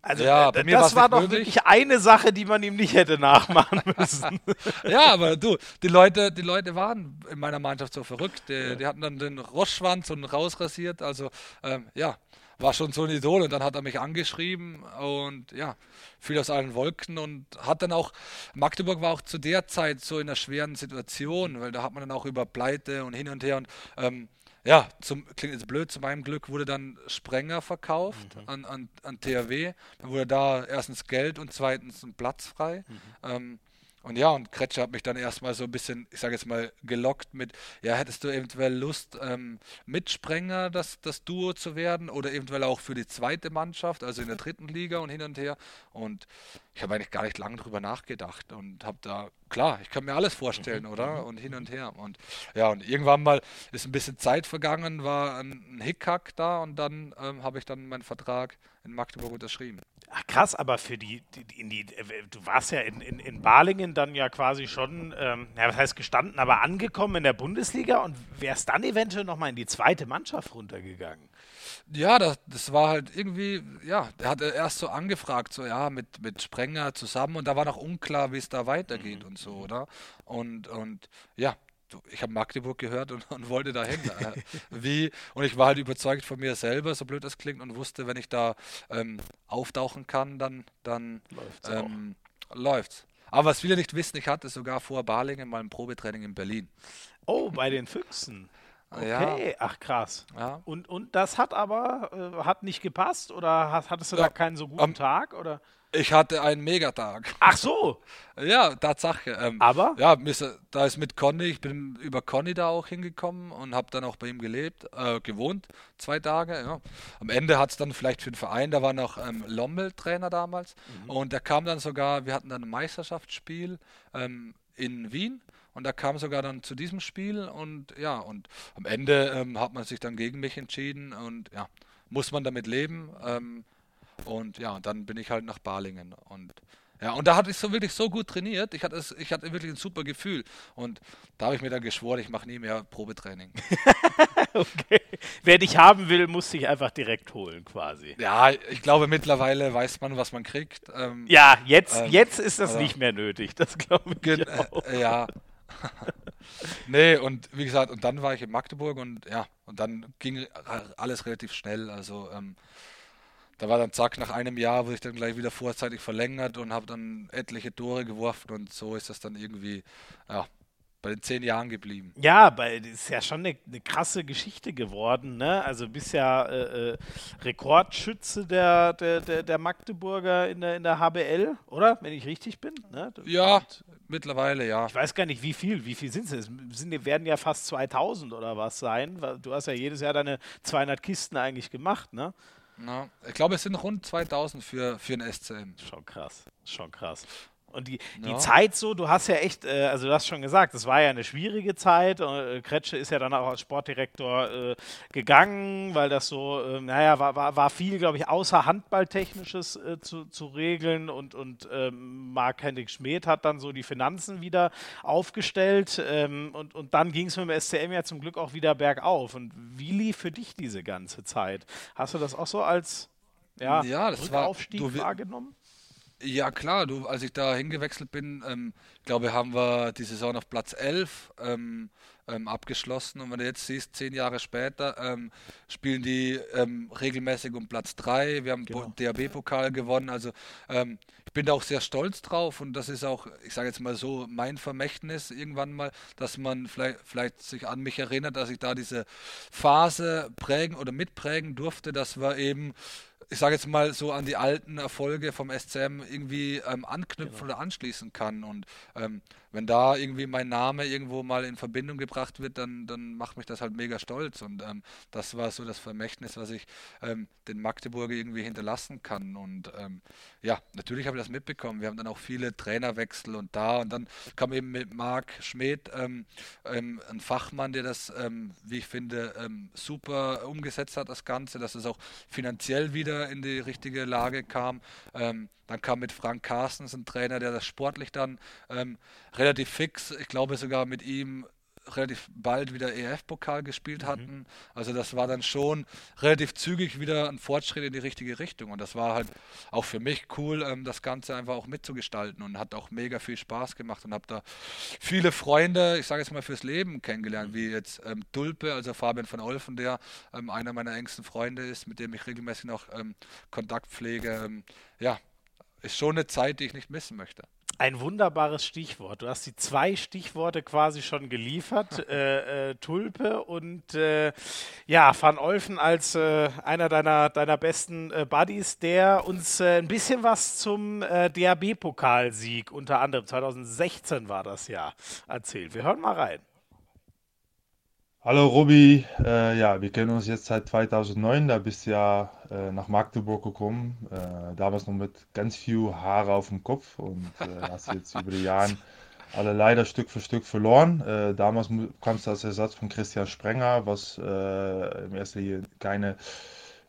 also ja, äh, das war doch möglich. wirklich eine Sache, die man ihm nicht hätte nachmachen *laughs* müssen. ja, aber du, die Leute, die Leute waren in meiner Mannschaft so verrückt. Die, ja. die hatten dann den Rossschwanz und rausrasiert. Also ähm, ja, war schon so ein Idol und dann hat er mich angeschrieben und ja, fiel aus allen Wolken und hat dann auch, Magdeburg war auch zu der Zeit so in einer schweren Situation, weil da hat man dann auch über Pleite und hin und her und ähm, ja, zum, klingt jetzt blöd, zu meinem Glück wurde dann Sprenger verkauft mhm. an, an, an THW. Dann wurde da erstens Geld und zweitens ein Platz frei. Mhm. Ähm, und ja, und Kretscher hat mich dann erstmal so ein bisschen, ich sage jetzt mal, gelockt mit, ja, hättest du eventuell Lust, ähm, Mitsprenger das, das Duo zu werden oder eventuell auch für die zweite Mannschaft, also in der dritten Liga und hin und her. Und ich habe eigentlich gar nicht lange drüber nachgedacht und habe da, klar, ich kann mir alles vorstellen, oder? Mhm. Und hin und her. Und ja, und irgendwann mal ist ein bisschen Zeit vergangen, war ein, ein Hickhack da und dann ähm, habe ich dann meinen Vertrag in Magdeburg unterschrieben. Ach krass, aber für die, die, in die du warst ja in, in, in Balingen dann ja quasi schon, ähm, ja, was heißt gestanden, aber angekommen in der Bundesliga und wärst dann eventuell nochmal in die zweite Mannschaft runtergegangen. Ja, das, das war halt irgendwie, ja, der hat erst so angefragt, so ja, mit, mit Sprenger zusammen und da war noch unklar, wie es da weitergeht mhm. und so, oder? Und, und ja, ich habe Magdeburg gehört und, und wollte dahin. *laughs* Äh, wie? Und ich war halt überzeugt von mir selber, so blöd das klingt, und wusste, wenn ich da ähm, auftauchen kann, dann, dann läuft's. Ähm, läuft's. Aber was viele nicht wissen, ich hatte sogar vor Balingen mal ein Probetraining in Berlin. Oh, bei den Füchsen. Okay, ja. ach krass. Ja. Und, und das hat aber äh, hat nicht gepasst oder hast, hattest du ja. da keinen so guten um, Tag oder? Ich hatte einen Megatag. Ach so. *laughs* Ja, Tatsache. Ähm, Aber? Ja, da ist mit Conny, ich bin über Conny da auch hingekommen und habe dann auch bei ihm gelebt, äh, gewohnt, zwei Tage. Ja. Am Ende hat es dann vielleicht für den Verein, da war noch ähm, Lommel Trainer damals mhm. und der kam dann sogar, wir hatten dann ein Meisterschaftsspiel ähm, in Wien und er kam sogar dann zu diesem Spiel und ja, und am Ende ähm, hat man sich dann gegen mich entschieden und ja, muss man damit leben. Ähm, und ja, dann bin ich halt nach Balingen und ja, und da hatte ich so wirklich so gut trainiert. Ich hatte, es, ich hatte wirklich ein super Gefühl. Und da habe ich mir dann geschworen, ich mache nie mehr Probetraining. *laughs* okay. Wer dich haben will, muss sich einfach direkt holen, quasi. Ja, ich glaube, mittlerweile weiß man, was man kriegt. Ähm, ja, jetzt, ähm, jetzt ist das also, nicht mehr nötig. Das glaube ich. Auch. Äh, ja. *laughs* nee, und wie gesagt, und dann war ich in Magdeburg und ja, und dann ging alles relativ schnell. Also, ähm, da war dann zack, nach einem Jahr wurde ich dann gleich wieder vorzeitig verlängert und habe dann etliche Tore geworfen und so ist das dann irgendwie, ja, bei den zehn Jahren geblieben. Ja, weil das ist ja schon eine, eine krasse Geschichte geworden, ne? Also bist ja äh, äh, Rekordschütze der, der, der, der, Magdeburger in der, in der HBL, oder? Wenn ich richtig bin. Ne? Ja, Und mittlerweile, ja. Ich weiß gar nicht, wie viel, wie viel sind es? Sind, werden ja fast 2000 oder was sein. Du hast ja jedes Jahr deine 200 Kisten eigentlich gemacht, ne? Na, ich glaube, es sind rund 2000 für, für ein SCM. Schon krass, schon krass. Und die, ja. die Zeit so, du hast ja echt, äh, also du hast schon gesagt, es war ja eine schwierige Zeit. Äh, Kretsche ist ja dann auch als Sportdirektor äh, gegangen, weil das so, äh, naja, war, war, war viel, glaube ich, außer Handballtechnisches äh, zu, zu regeln und, und ähm, Mark-Hendrik Schmidt hat dann so die Finanzen wieder aufgestellt ähm, und, und dann ging es mit dem SCM ja zum Glück auch wieder bergauf. Und wie lief für dich diese ganze Zeit? Hast du das auch so als ja, ja das Rückaufstieg war, du, wahrgenommen? Ja, klar, du, als ich da hingewechselt bin, ähm, glaube haben wir die Saison auf Platz 11 ähm, ähm, abgeschlossen. Und wenn du jetzt siehst, zehn Jahre später, ähm, spielen die ähm, regelmäßig um Platz 3. Wir haben genau. DAB-Pokal gewonnen. Also ähm, ich bin da auch sehr stolz drauf und das ist auch, ich sage jetzt mal so, mein Vermächtnis irgendwann mal, dass man vielleicht, vielleicht sich an mich erinnert, dass ich da diese Phase prägen oder mitprägen durfte, dass wir eben ich sage jetzt mal so an die alten Erfolge vom SCM irgendwie ähm, anknüpfen genau. oder anschließen kann. Und ähm, wenn da irgendwie mein Name irgendwo mal in Verbindung gebracht wird, dann, dann macht mich das halt mega stolz. Und ähm, das war so das Vermächtnis, was ich ähm, den Magdeburger irgendwie hinterlassen kann. Und ähm, ja, natürlich habe ich das mitbekommen. Wir haben dann auch viele Trainerwechsel und da. Und dann kam eben mit Marc Schmidt ähm, ähm, ein Fachmann, der das, ähm, wie ich finde, super umgesetzt hat, das Ganze, dass es auch finanziell wieder in die richtige Lage kam. Dann kam mit Frank Carstens ein Trainer, der das sportlich dann ähm, relativ fix, ich glaube sogar mit ihm relativ bald wieder EF-Pokal gespielt mhm. hatten. Mhm. Also das war dann schon relativ zügig wieder ein Fortschritt in die richtige Richtung. Und das war halt auch für mich cool, ähm, das Ganze einfach auch mitzugestalten und hat auch mega viel Spaß gemacht und habe da viele Freunde, ich sage jetzt mal fürs Leben kennengelernt, mhm. wie jetzt ähm, Dulpe, also Fabian von Olfen, der ähm, einer meiner engsten Freunde ist, mit dem ich regelmäßig noch ähm, Kontakt pflege. Ähm, ja, ist schon eine Zeit, die ich nicht missen möchte. Ein wunderbares Stichwort. Du hast die zwei Stichworte quasi schon geliefert. *laughs* äh, äh, Tulpe und äh, ja, Van Olfen als äh, einer deiner, deiner besten äh, Buddies, der uns äh, ein bisschen was zum DAB-Pokalsieg unter anderem 2016 war das Jahr erzählt. Wir hören mal rein. Hallo Robby, äh, ja, wir kennen uns jetzt seit 2009, da bist du ja äh, nach Magdeburg gekommen, äh, damals noch mit ganz viel Haare auf dem Kopf und äh, hast jetzt über die Jahre alle leider Stück für Stück verloren. Äh, damals kamst du als Ersatz von Christian Sprenger, was äh, im ersten Jahr keine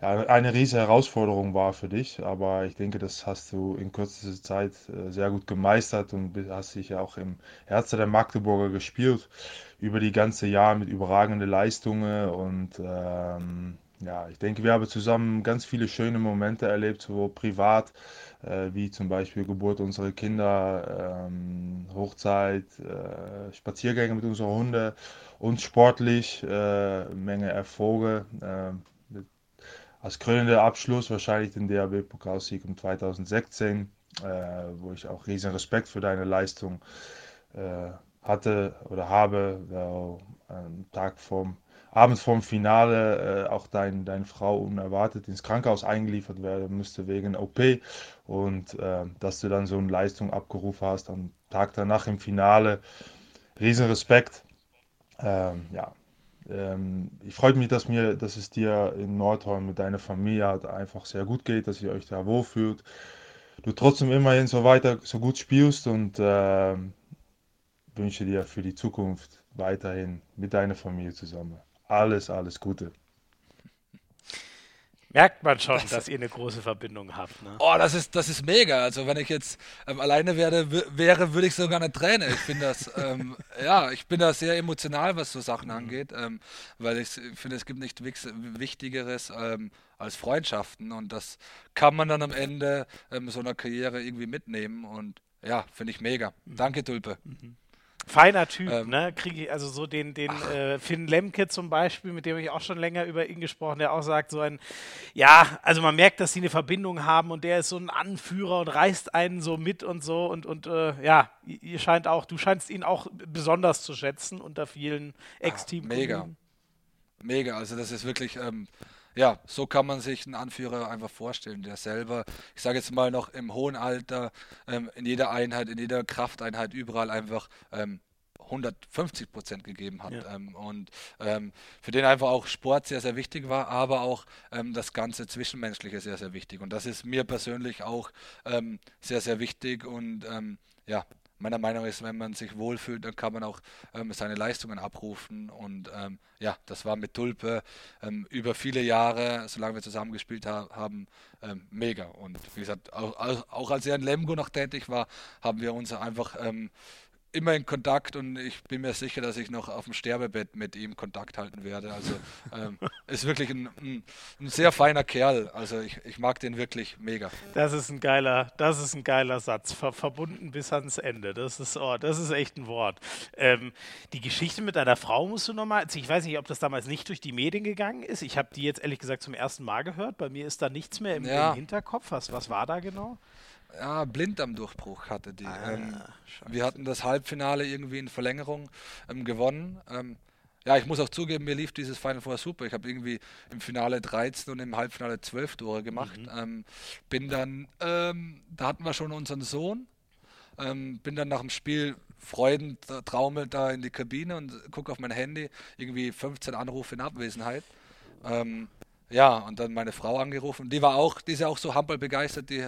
eine riesige Herausforderung war für dich, aber ich denke, das hast du in kürzester Zeit äh, sehr gut gemeistert und hast dich ja auch im Herzen der Magdeburger gespielt über die ganze Jahr mit überragenden Leistungen und ähm, ja, ich denke, wir haben zusammen ganz viele schöne Momente erlebt, sowohl privat äh, wie zum Beispiel Geburt unserer Kinder, ähm, Hochzeit, äh, Spaziergänge mit unseren Hunden und sportlich äh, Menge Erfolge. Als krönender Abschluss wahrscheinlich den DHB-Pokalsieg um 2016, äh, wo ich auch riesen Respekt für deine Leistung äh, hatte oder habe, weil am Tag vom Abend vorm Finale äh, auch dein, deine Frau unerwartet ins Krankenhaus eingeliefert werden müsste wegen OP und äh, dass du dann so eine Leistung abgerufen hast am Tag danach im Finale. Riesen Respekt. Ähm, ja, ähm, ich freue mich, dass, mir, dass es dir in Nordhorn mit deiner Familie einfach sehr gut geht, dass ihr euch da wohlfühlt. Du trotzdem immerhin so weiter so gut spielst und äh, wünsche dir für die Zukunft weiterhin mit deiner Familie zusammen alles, alles Gute merkt man schon, das, dass ihr eine große Verbindung habt. Ne? Oh, das ist, das ist mega. Also wenn ich jetzt ähm, alleine werde, wäre, würde ich sogar eine Träne. Ich finde das, *laughs* ähm, ja, ich bin da sehr emotional, was so Sachen mhm. angeht, ähm, weil ich finde, es gibt nichts Wichtigeres ähm, als Freundschaften und das kann man dann am Ende ähm, so einer Karriere irgendwie mitnehmen und ja, finde ich mega. Mhm. Danke, Tulpe. Mhm. Feiner Typ, ähm, ne? Kriege ich also so den, den äh, Finn Lemke zum Beispiel, mit dem ich auch schon länger über ihn gesprochen, der auch sagt, so ein, ja, also man merkt, dass sie eine Verbindung haben und der ist so ein Anführer und reißt einen so mit und so und, und äh, ja, ihr scheint auch, du scheinst ihn auch besonders zu schätzen unter vielen Ex-Team. Mega. Mega, also das ist wirklich, ähm, ja, so kann man sich einen Anführer einfach vorstellen, der selber, ich sage jetzt mal noch im hohen Alter, ähm, in jeder Einheit, in jeder Krafteinheit, überall einfach ähm, 150 Prozent gegeben hat. Ja. Ähm, und ähm, für den einfach auch Sport sehr, sehr wichtig war, aber auch ähm, das ganze Zwischenmenschliche sehr, sehr wichtig. Und das ist mir persönlich auch ähm, sehr, sehr wichtig. Und ähm, ja, meiner Meinung ist, wenn man sich wohlfühlt, dann kann man auch ähm, seine Leistungen abrufen. Und ähm, ja, das war mit Tulpe ähm, über viele Jahre, solange wir zusammen gespielt ha haben, ähm, mega. Und wie gesagt, auch, auch, als er in Lemgo noch tätig war, haben wir uns einfach ähm, immer in Kontakt und ich bin mir sicher, dass ich noch auf dem Sterbebett mit ihm Kontakt halten werde. Also ähm, *laughs* ist wirklich ein, ein, ein, sehr feiner Kerl. Also ich, ich mag den wirklich mega. Das ist ein geiler, das ist ein geiler Satz. Ver, verbunden bis ans Ende. Das ist, oh, das ist echt ein Wort. Ähm, die Geschichte mit deiner Frau musst du nochmal, also ich weiß nicht, ob das damals nicht durch die Medien gegangen ist. Ich habe die jetzt ehrlich gesagt zum ersten Mal gehört. Bei mir ist da nichts mehr im, ja. im Hinterkopf. Was, was war da genau? Ja, Blinddarmdurchbruch hatte die. Ah, ähm, wir hatten das Halbfinale irgendwie in Verlängerung ähm, gewonnen. Ähm, ja, ich muss auch zugeben, mir lief dieses Final Four super. Ich habe irgendwie im Finale 13 und im Halbfinale 12 Tore gemacht. Mhm. Ähm, bin dann, ähm, da hatten wir schon unseren Sohn. Ähm, bin dann nach dem Spiel freudend traumelt da in die Kabine und gucke auf mein Handy, irgendwie 15 Anrufe in Abwesenheit. Ähm, ja, und dann meine Frau angerufen. Die war auch, die ist ja auch so Handball begeistert. Die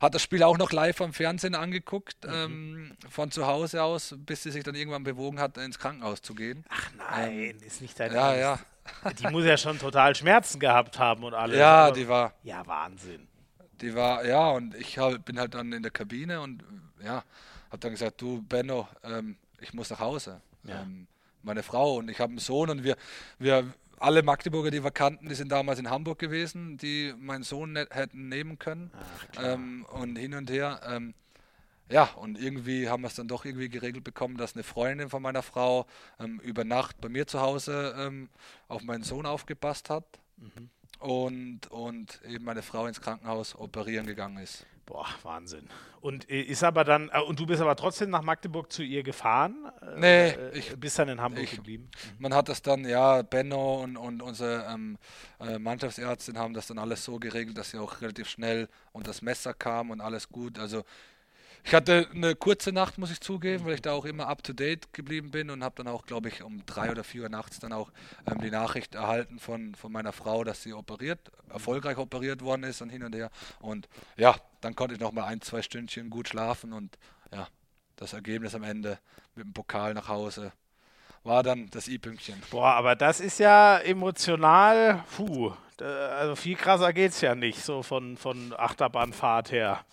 hat das Spiel auch noch live am Fernsehen angeguckt, mhm. ähm, von zu Hause aus, bis sie sich dann irgendwann bewogen hat, ins Krankenhaus zu gehen. Ach nein, ähm, ist nicht dein Ja, Ernst. ja. Die muss ja schon total Schmerzen gehabt haben und alles. Ja, die war. Ja, Wahnsinn. Die war, ja, und ich hab, bin halt dann in der Kabine und ja, hab dann gesagt, du Benno, ähm, ich muss nach Hause. Ja. Ähm, meine Frau und ich habe einen Sohn und wir, wir alle Magdeburger, die wir kannten, die sind damals in Hamburg gewesen, die meinen Sohn ne hätten nehmen können. Ähm, und hin und her. Ähm, ja, und irgendwie haben wir es dann doch irgendwie geregelt bekommen, dass eine Freundin von meiner Frau ähm, über Nacht bei mir zu Hause ähm, auf meinen Sohn aufgepasst hat. Mhm. Und, und eben meine Frau ins Krankenhaus operieren gegangen ist. Boah, Wahnsinn. Und äh, ist aber dann, äh, und du bist aber trotzdem nach Magdeburg zu ihr gefahren? Äh, nee, äh, ich bist dann in Hamburg ich, geblieben. Mhm. Man hat das dann, ja, Benno und, und unsere ähm, äh, Mannschaftsärztin haben das dann alles so geregelt, dass sie auch relativ schnell und das Messer kam und alles gut. Also ich hatte eine kurze Nacht, muss ich zugeben, weil ich da auch immer up to date geblieben bin und habe dann auch, glaube ich, um drei oder vier Uhr nachts dann auch ähm, die Nachricht erhalten von, von meiner Frau, dass sie operiert, erfolgreich operiert worden ist und hin und her. Und ja, dann konnte ich noch mal ein, zwei Stündchen gut schlafen und ja, das Ergebnis am Ende mit dem Pokal nach Hause war dann das i-Pünktchen. Boah, aber das ist ja emotional, puh, also viel krasser geht's ja nicht, so von, von Achterbahnfahrt her.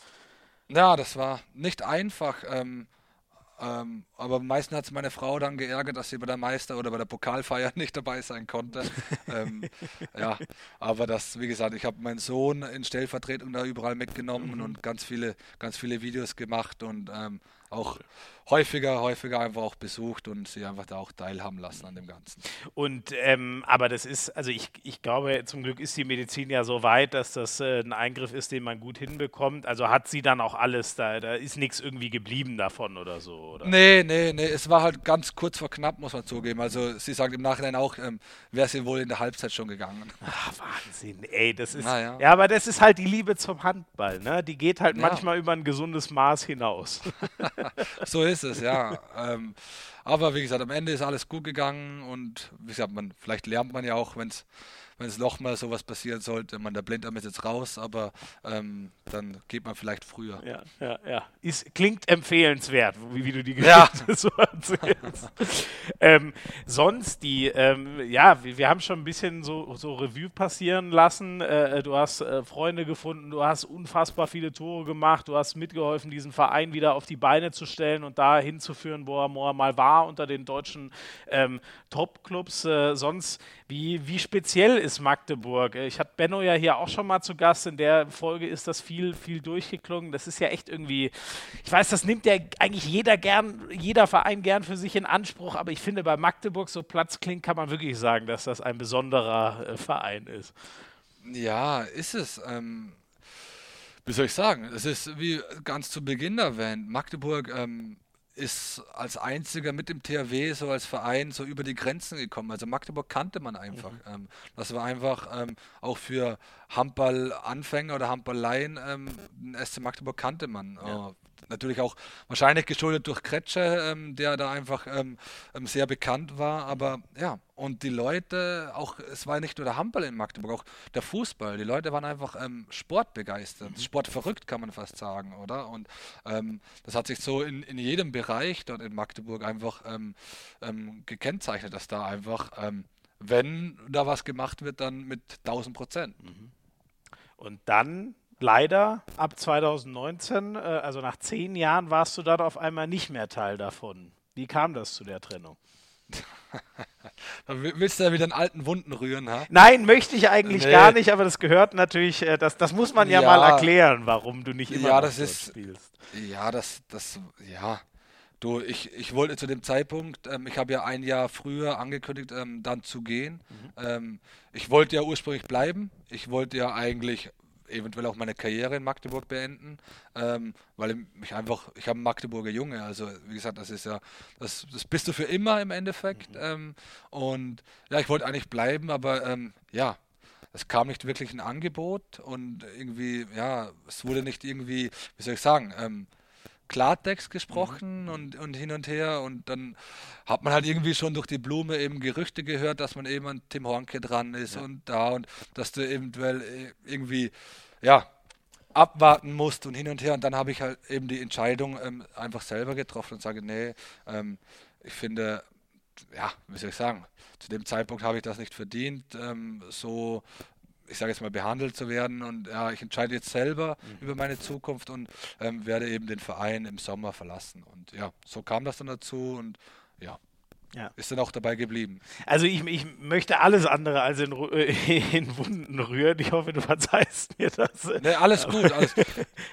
Ja, das war nicht einfach. Ähm, ähm, aber am meisten hat es meine Frau dann geärgert, dass sie bei der Meister- oder bei der Pokalfeier *laughs* nicht dabei sein konnte. ähm, *laughs* ja, aber das, wie gesagt, ich habe meinen Sohn in Stellvertretung da überall mitgenommen mhm. und ganz viele, ganz viele Videos gemacht und ähm, auch häufiger, häufiger einfach auch besucht und sie einfach da auch teilhaben lassen an dem Ganzen. Und ähm, aber das ist, also ich, ich glaube, zum Glück ist die Medizin ja so weit, dass das äh, ein Eingriff ist, den man gut hinbekommt. Also hat sie dann auch alles da, da ist nichts irgendwie geblieben davon oder so, oder? Nee, nee, nee, es war halt ganz kurz vor knapp, muss man zugeben. Also sie sagt im Nachhinein auch, ähm, wäre sie wohl in der Halbzeit schon gegangen. Ach, Wahnsinn, ey, das ist, ja. ja. aber das ist halt die Liebe zum Handball, ne? Die geht halt ja. manchmal über ein gesundes Maß hinaus. *laughs* so ist es, ja. ähm, aber wie gesagt, am Ende ist alles gut gegangen und wie gesagt, man, vielleicht lernt man ja auch, wenn es wenn es nochmal sowas passieren sollte, man der Blinddarm ist jetzt raus, aber ähm, dann geht man vielleicht früher. Ja, ja, ja. Ist, klingt empfehlenswert, wie, wie du die Geschichte ja. *laughs* so erzählst. ähm, sonst die, ähm, ja, wir, wir, haben schon ein bisschen so, so Revue passieren lassen. Äh, du hast äh, Freunde gefunden, du hast unfassbar viele Tore gemacht, du hast mitgeholfen, diesen Verein wieder auf die Beine zu stellen und da hinzuführen, wo er mal war unter den deutschen ähm, Top-Clubs. Äh, sonst, wie, wie speziell ist Magdeburg? Ich hatte Benno ja hier auch schon mal zu Gast. In der Folge ist das viel, viel durchgeklungen. Das ist ja echt irgendwie, ich weiß, das nimmt ja eigentlich jeder gern, jeder Verein gern für sich in Anspruch, aber ich finde, bei Magdeburg so Platz klingt, kann man wirklich sagen, dass das ein besonderer äh, Verein ist. Ja, ist es. Ähm, wie soll ich sagen? Es ist wie ganz zu Beginn erwähnt. Magdeburg ähm, ist als einziger mit dem THW so als Verein so über die Grenzen gekommen. Also Magdeburg kannte man einfach. Mhm. Ähm, das war einfach ähm, auch für Handball-Anfänger oder Handball-Laien, ähm, SC Magdeburg kannte man. Ja. Äh, natürlich auch wahrscheinlich geschuldet durch Kretsche, ähm, der da einfach ähm, ähm, sehr bekannt war. Aber ja, und die Leute, auch es war nicht nur der Handball in Magdeburg, auch der Fußball. Die Leute waren einfach ähm, sportbegeistert, mhm. sportverrückt kann man fast sagen, oder? Und ähm, das hat sich so in, in jedem Bereich dort in Magdeburg einfach ähm, gekennzeichnet, dass da einfach wenn da was gemacht wird, dann mit 1000 Prozent. Mhm. Und dann leider ab 2019, äh, also nach zehn Jahren, warst du dann auf einmal nicht mehr Teil davon. Wie kam das zu der Trennung? *laughs* Willst du ja wieder einen alten Wunden rühren, ha? Nein, möchte ich eigentlich nee. gar nicht, aber das gehört natürlich, äh, das, das muss man ja, ja, mal erklären, warum du nicht immer ja, das ist, spielst. Ja, das, das, ja. Du, ich, ich wollte zu dem Zeitpunkt, ähm, ich habe ja ein Jahr früher angekündigt, ähm, dann zu gehen. Mhm. Ähm, ich wollte ja ursprünglich bleiben. Ich wollte ja eigentlich eventuell auch meine Karriere in Magdeburg beenden, ähm, weil ich einfach, ich habe einen Magdeburger Junge, also wie gesagt, das ist ja, das, das bist du für immer im Endeffekt. Mhm. Ähm, und ja, ich wollte eigentlich bleiben, aber ähm, ja, es kam nicht wirklich ein Angebot und irgendwie, ja, es wurde nicht irgendwie, wie soll ich sagen, ähm, Klartext gesprochen mhm. und, und hin und her und dann hat man halt irgendwie schon durch die Blume eben Gerüchte gehört, dass man eben an Tim Hornke dran ist ja. und da und dass du eventuell äh, irgendwie, ja, abwarten musst und hin und her und dann habe ich halt eben die Entscheidung ähm, einfach selber getroffen und sage, nee, ähm, ich finde, ja, wie soll ich sagen, zu dem Zeitpunkt habe ich das nicht verdient, ähm, so ich sage jetzt mal, behandelt zu werden. Und ja, ich entscheide jetzt selber mhm. über meine Zukunft und ähm, werde eben den Verein im Sommer verlassen. Und ja, so kam das dann dazu und ja. Ja. Ist dann auch dabei geblieben. Also ich, ich möchte alles andere als in, *laughs* in, Wunden rühren. Ich hoffe, du verzeihst mir das. Nee, alles gut. Alles. *laughs*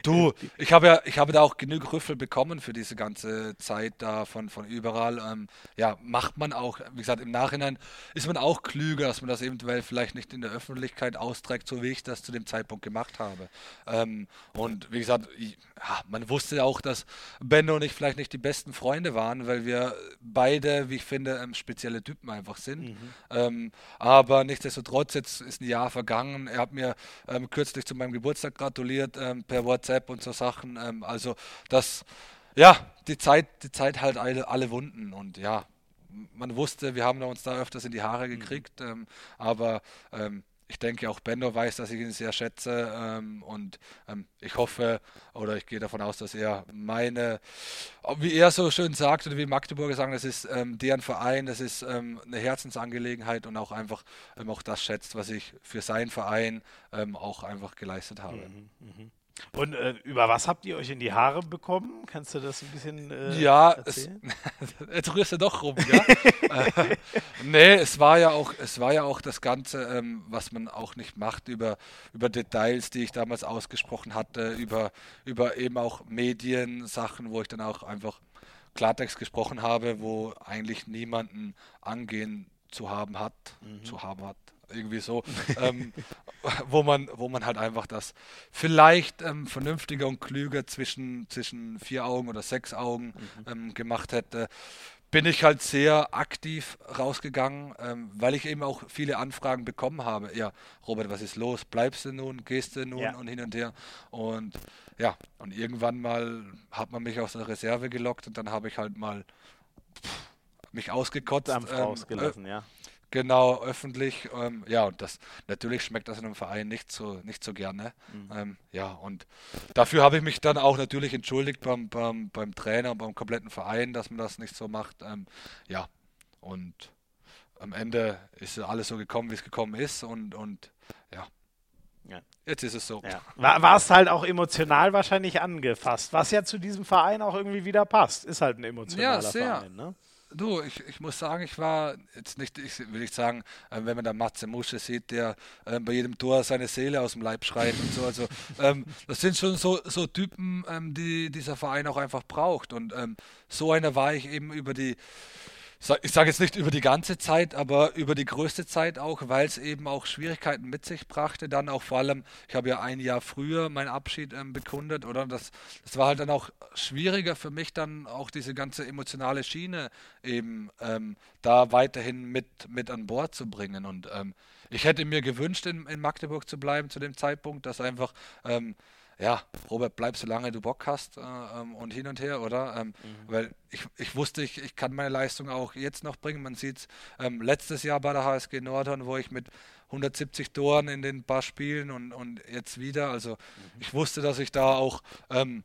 Du, ich habe ja, ich habe da auch genug Rüffel bekommen für diese ganze Zeit da von, von überall. Ähm, ja, macht man auch, wie gesagt, im Nachhinein ist man auch klüger, dass man das eventuell vielleicht nicht in der Öffentlichkeit austrägt, so wie ich das zu dem Zeitpunkt gemacht habe. Ähm, und wie gesagt, ich, ja, man wusste ja auch, dass Benno und ich vielleicht nicht die besten Freunde waren, weil wir beide, wie ich finde, ähm, spezielle Typen einfach sind. Mhm. Ähm, aber nichtsdestotrotz, jetzt ist ein Jahr vergangen. Er hat mir ähm, kürzlich zu meinem Geburtstag gratuliert ähm, per WhatsApp und so Sachen. Ähm, also das, ja, die Zeit, die Zeit halt alle, alle Wunden und ja, man wusste, wir haben uns da öfters in die Haare mhm. gekriegt, mhm. aber ich denke auch Bendo weiß, dass ich ihn sehr schätze ähm, und ähm, ich hoffe oder ich gehe davon aus, dass er meine, wie er so schön sagt oder wie Magdeburger sagen, das ist ähm, deren Verein, das ist ähm, eine Herzensangelegenheit und auch einfach ähm, auch das schätzt, was ich für seinen Verein ähm, auch einfach geleistet habe. Mhm, mh. Und äh, über was habt ihr euch in die Haare bekommen? Kannst du das ein bisschen äh, Ja, erzählen? *laughs* es, jetzt rührst du doch rum, ja? äh, *laughs* nee, es war ja auch, es war ja auch das Ganze, ähm, was man auch nicht macht, über, über Details, die ich damals ausgesprochen hatte, über, über eben auch Mediensachen, wo ich dann auch einfach Klartext gesprochen habe, wo eigentlich niemanden angehen zu haben hat, mhm. zu haben hat irgendwie so, ähm, wo man, wo man halt einfach das vielleicht ähm, vernünftiger und klüger zwischen, zwischen vier Augen oder sechs Augen mhm. ähm, gemacht hätte, bin ich halt sehr aktiv rausgegangen, ähm, weil ich eben auch viele Anfragen bekommen habe. Ja, Robert, was ist los? Bleibst du nun? Gehst du nun? Ja. Und hin und her. Und ja, und irgendwann mal hat man mich aus der Reserve gelockt und dann habe ich halt mal mich ausgekotzt. Dampf ähm, rausgelassen, äh, ja. Genau, öffentlich. Ähm, ja, und das natürlich schmeckt das in einem Verein nicht so, nicht so gerne. Mhm. Ähm, ja, und dafür habe ich mich dann auch natürlich entschuldigt beim, beim, beim Trainer und beim kompletten Verein, dass man das nicht so macht. Ähm, ja, und am Ende ist alles so gekommen, wie es gekommen ist. Und, und ja. ja. Jetzt ist es so. Ja. *laughs* War, war es halt auch emotional wahrscheinlich angefasst, was ja zu diesem Verein auch irgendwie wieder passt. Ist halt ein emotionaler ja, sehr. Verein. Ne? Du, ich, ich muss sagen, ich war jetzt nicht, ich will ich sagen, äh, wenn man da Matze Musche sieht, der äh, bei jedem Tor seine Seele aus dem Leib schreit und so. Also *laughs* ähm, das sind schon so, so Typen, ähm, die dieser Verein auch einfach braucht. Und ähm, so einer war ich eben über die ich sage jetzt nicht über die ganze Zeit, aber über die größte Zeit auch, weil es eben auch Schwierigkeiten mit sich brachte. Dann auch vor allem, ich habe ja ein Jahr früher meinen Abschied ähm, bekundet, oder? Das, das war halt dann auch schwieriger für mich, dann auch diese ganze emotionale Schiene eben ähm, da weiterhin mit, mit an Bord zu bringen. Und ähm, ich hätte mir gewünscht, in, in Magdeburg zu bleiben zu dem Zeitpunkt, dass einfach ähm, ja, Robert, bleib so lange du Bock hast äh, ähm, und hin und her, oder? Ähm, mhm. Weil ich, ich wusste, ich, ich kann meine Leistung auch jetzt noch bringen. Man sieht es ähm, letztes Jahr bei der HSG Nordhorn, wo ich mit 170 Toren in den paar Spielen und, und jetzt wieder. Also mhm. ich wusste, dass ich da auch, ähm,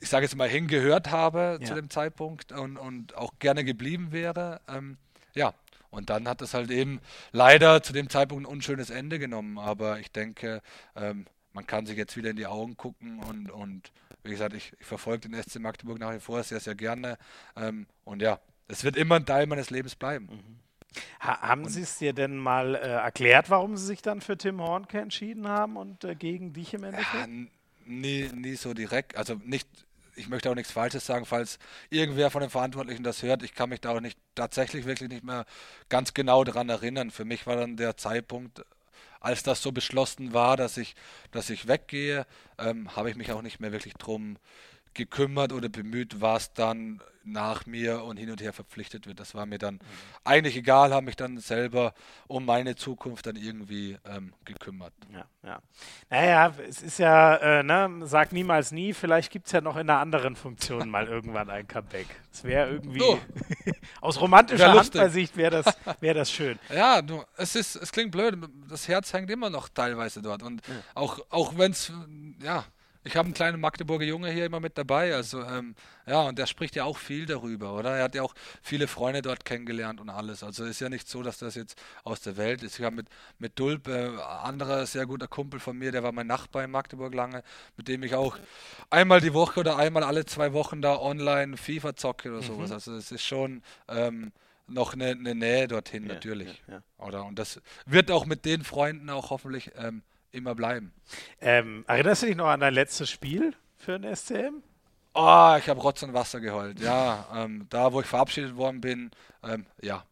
ich sage jetzt mal, hingehört habe ja. zu dem Zeitpunkt und, und auch gerne geblieben wäre. Ähm, ja, und dann hat es halt eben leider zu dem Zeitpunkt ein unschönes Ende genommen. Aber ich denke, ähm, man kann sich jetzt wieder in die Augen gucken und, und wie gesagt, ich, ich verfolge den SC Magdeburg nach wie vor sehr, sehr gerne. Ähm, und ja, es wird immer ein Teil meines Lebens bleiben. Mhm. Ha haben Sie es dir denn mal äh, erklärt, warum Sie sich dann für Tim Hornke entschieden haben und äh, gegen dich im Endeffekt? Ja, nie, nie so direkt, also nicht, ich möchte auch nichts Falsches sagen, falls irgendwer von den Verantwortlichen das hört. Ich kann mich da auch nicht tatsächlich wirklich nicht mehr ganz genau daran erinnern. Für mich war dann der Zeitpunkt als das so beschlossen war, dass ich, dass ich weggehe, ähm, habe ich mich auch nicht mehr wirklich drum gekümmert oder bemüht, was dann nach mir und hin und her verpflichtet wird. Das war mir dann mhm. eigentlich egal, habe mich dann selber um meine Zukunft dann irgendwie ähm, gekümmert. Ja, ja. Naja, es ist ja, äh, ne, sag niemals nie, vielleicht gibt es ja noch in einer anderen Funktion mal irgendwann ein Comeback. Es wäre irgendwie, so. *laughs* aus romantischer Handballsicht wäre das, *laughs* wär das schön. Ja, du, es, ist, es klingt blöd, das Herz hängt immer noch teilweise dort und ja. auch, auch wenn es, ja, ich habe einen kleinen Magdeburger Junge hier immer mit dabei, also ähm, ja, und der spricht ja auch viel darüber, oder? Er hat ja auch viele Freunde dort kennengelernt und alles. Also ist ja nicht so, dass das jetzt aus der Welt ist. Ich habe mit, mit Dulp, äh, anderer sehr guter Kumpel von mir, der war mein Nachbar in Magdeburg lange, mit dem ich auch einmal die Woche oder einmal alle zwei Wochen da online FIFA zocke oder sowas. Mhm. Also es ist schon ähm, noch eine, eine, Nähe dorthin ja, natürlich. Ja, ja. Oder? Und das wird auch mit den Freunden auch hoffentlich ähm, immer bleiben. Ähm, erinnerst du dich noch an dein letztes Spiel für den SCM? Oh, ich habe Rotz und Wasser geheult. Ja, ähm, da, wo ich verabschiedet worden bin, ähm, ja.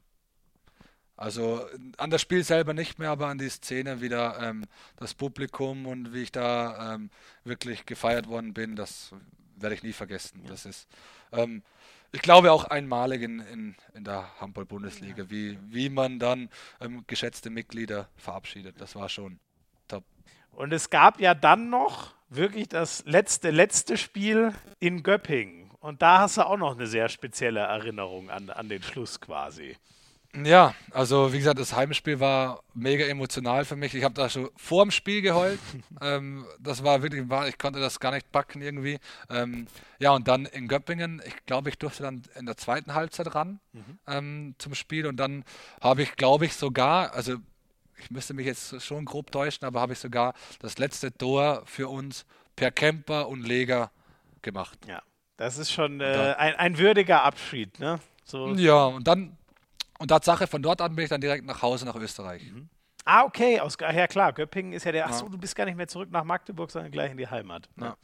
Also an das Spiel selber nicht mehr, aber an die Szene wieder, ähm, das Publikum und wie ich da ähm, wirklich gefeiert worden bin, das werde ich nie vergessen. Ja. Das ist, ähm, ich glaube, auch einmalig in, in, in der Handball-Bundesliga, ja. wie, wie man dann ähm, geschätzte Mitglieder verabschiedet. Das war schon. Und es gab ja dann noch wirklich das letzte, letzte Spiel in Göppingen. Und da hast du auch noch eine sehr spezielle Erinnerung an, an den Schluss quasi. Ja, also wie gesagt, das Heimspiel war mega emotional für mich. Ich habe da schon vor dem Spiel geheult. *laughs* ähm, das war wirklich wahr, ich konnte das gar nicht backen irgendwie. Ähm, ja, und dann in Göppingen, ich glaube, ich durfte dann in der zweiten Halbzeit ran mhm. ähm, zum Spiel und dann habe ich, glaube ich, sogar, also ich müsste mich jetzt schon grob täuschen, aber habe ich sogar das letzte Tor für uns per Camper und Leger gemacht. Ja, das ist schon äh, ein, ein würdiger Abschied, ne? So. Ja, und dann und Tatsache, von dort an bin ich dann direkt nach Hause nach Österreich. Mhm. Ah, okay, aus, ja klar, Göppingen ist ja der, achso, du bist gar nicht mehr zurück nach Magdeburg, sondern gleich in die Heimat. Ne? Ja,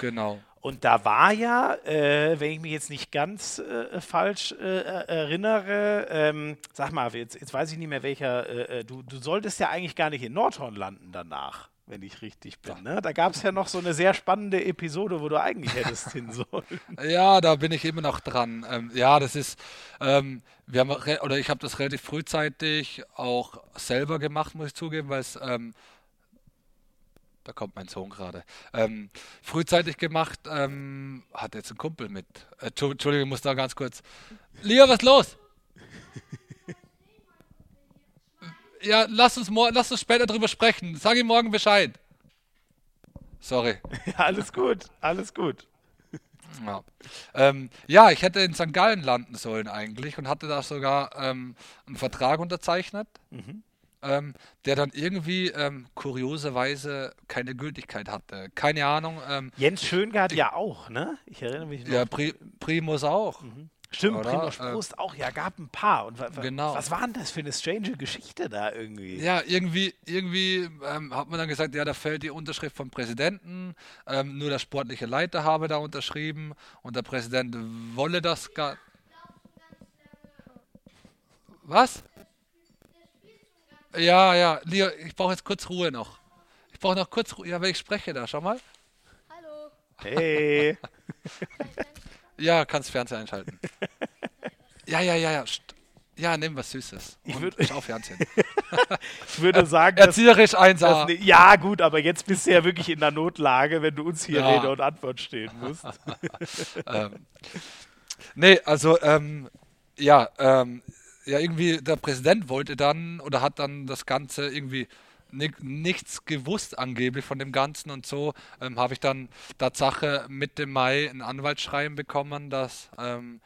genau. Und da war ja, äh, wenn ich mich jetzt nicht ganz äh, falsch äh, erinnere, ähm, sag mal, jetzt, jetzt, weiß ich nicht mehr welcher, äh, äh, du, du solltest ja eigentlich gar nicht in Nordhorn landen danach wenn ich richtig bin. Ne? Da gab es ja noch so eine sehr spannende Episode, wo du eigentlich hättest hin sollen. *laughs* Ja, da bin ich immer noch dran. Ähm, ja, das ist, ähm, wir haben, oder ich habe das relativ frühzeitig auch selber gemacht, muss ich zugeben, weil es, ähm, da kommt mein Sohn gerade, ähm, frühzeitig gemacht, ähm, hat jetzt ein Kumpel mit. Äh, Entschuldigung, ich muss da ganz kurz. Lia, was ist los? ja, lass uns, lass uns später drüber sprechen. Sag ihm morgen Bescheid. Sorry. Ja, *laughs* alles gut, alles gut. Ja. Ähm, ja, ich hätte in St. Gallen landen sollen eigentlich und hatte da sogar ähm, einen Vertrag unterzeichnet, mhm. Ähm, der dann irgendwie ähm, kurioserweise keine Gültigkeit hatte. Keine Ahnung. Ähm, Jens Schöngard ja auch, ne? Ich erinnere mich noch. Ja, Pri Primus auch. Mhm. Stimmt, Oder? Prost äh, auch, ja, gab ein paar. Und genau. was war denn das für eine strange Geschichte da irgendwie? Ja, irgendwie, irgendwie ähm, hat man dann gesagt, ja, da fällt die Unterschrift vom Präsidenten, ähm, nur der sportliche Leiter habe da unterschrieben und der Präsident wolle das gar. Was? Ja, ja, Leo, ich brauche jetzt kurz Ruhe noch. Ich brauche noch kurz Ruhe. Ja, weil ich spreche da, schau mal. Hallo. Hey. *laughs* Ja, kannst Fernseher einschalten. *laughs* ja, ja, ja, ja. Ja, nimm was Süßes. Ich würde schau Fernsehen. *laughs* ich würde sagen, erzieherisch einsam. Ne, ja, gut, aber jetzt bist du ja wirklich in der Notlage, wenn du uns hier ja. Rede und Antwort stehen musst. ähm, nee, also ähm, ja, ähm, ja, irgendwie der Präsident wollte dann oder hat dann das Ganze irgendwie nichts gewusst angeblich von dem Ganzen und so ähm, habe ich dann Tatsache Mitte Mai ein Anwaltsschreiben bekommen, dass, ähm,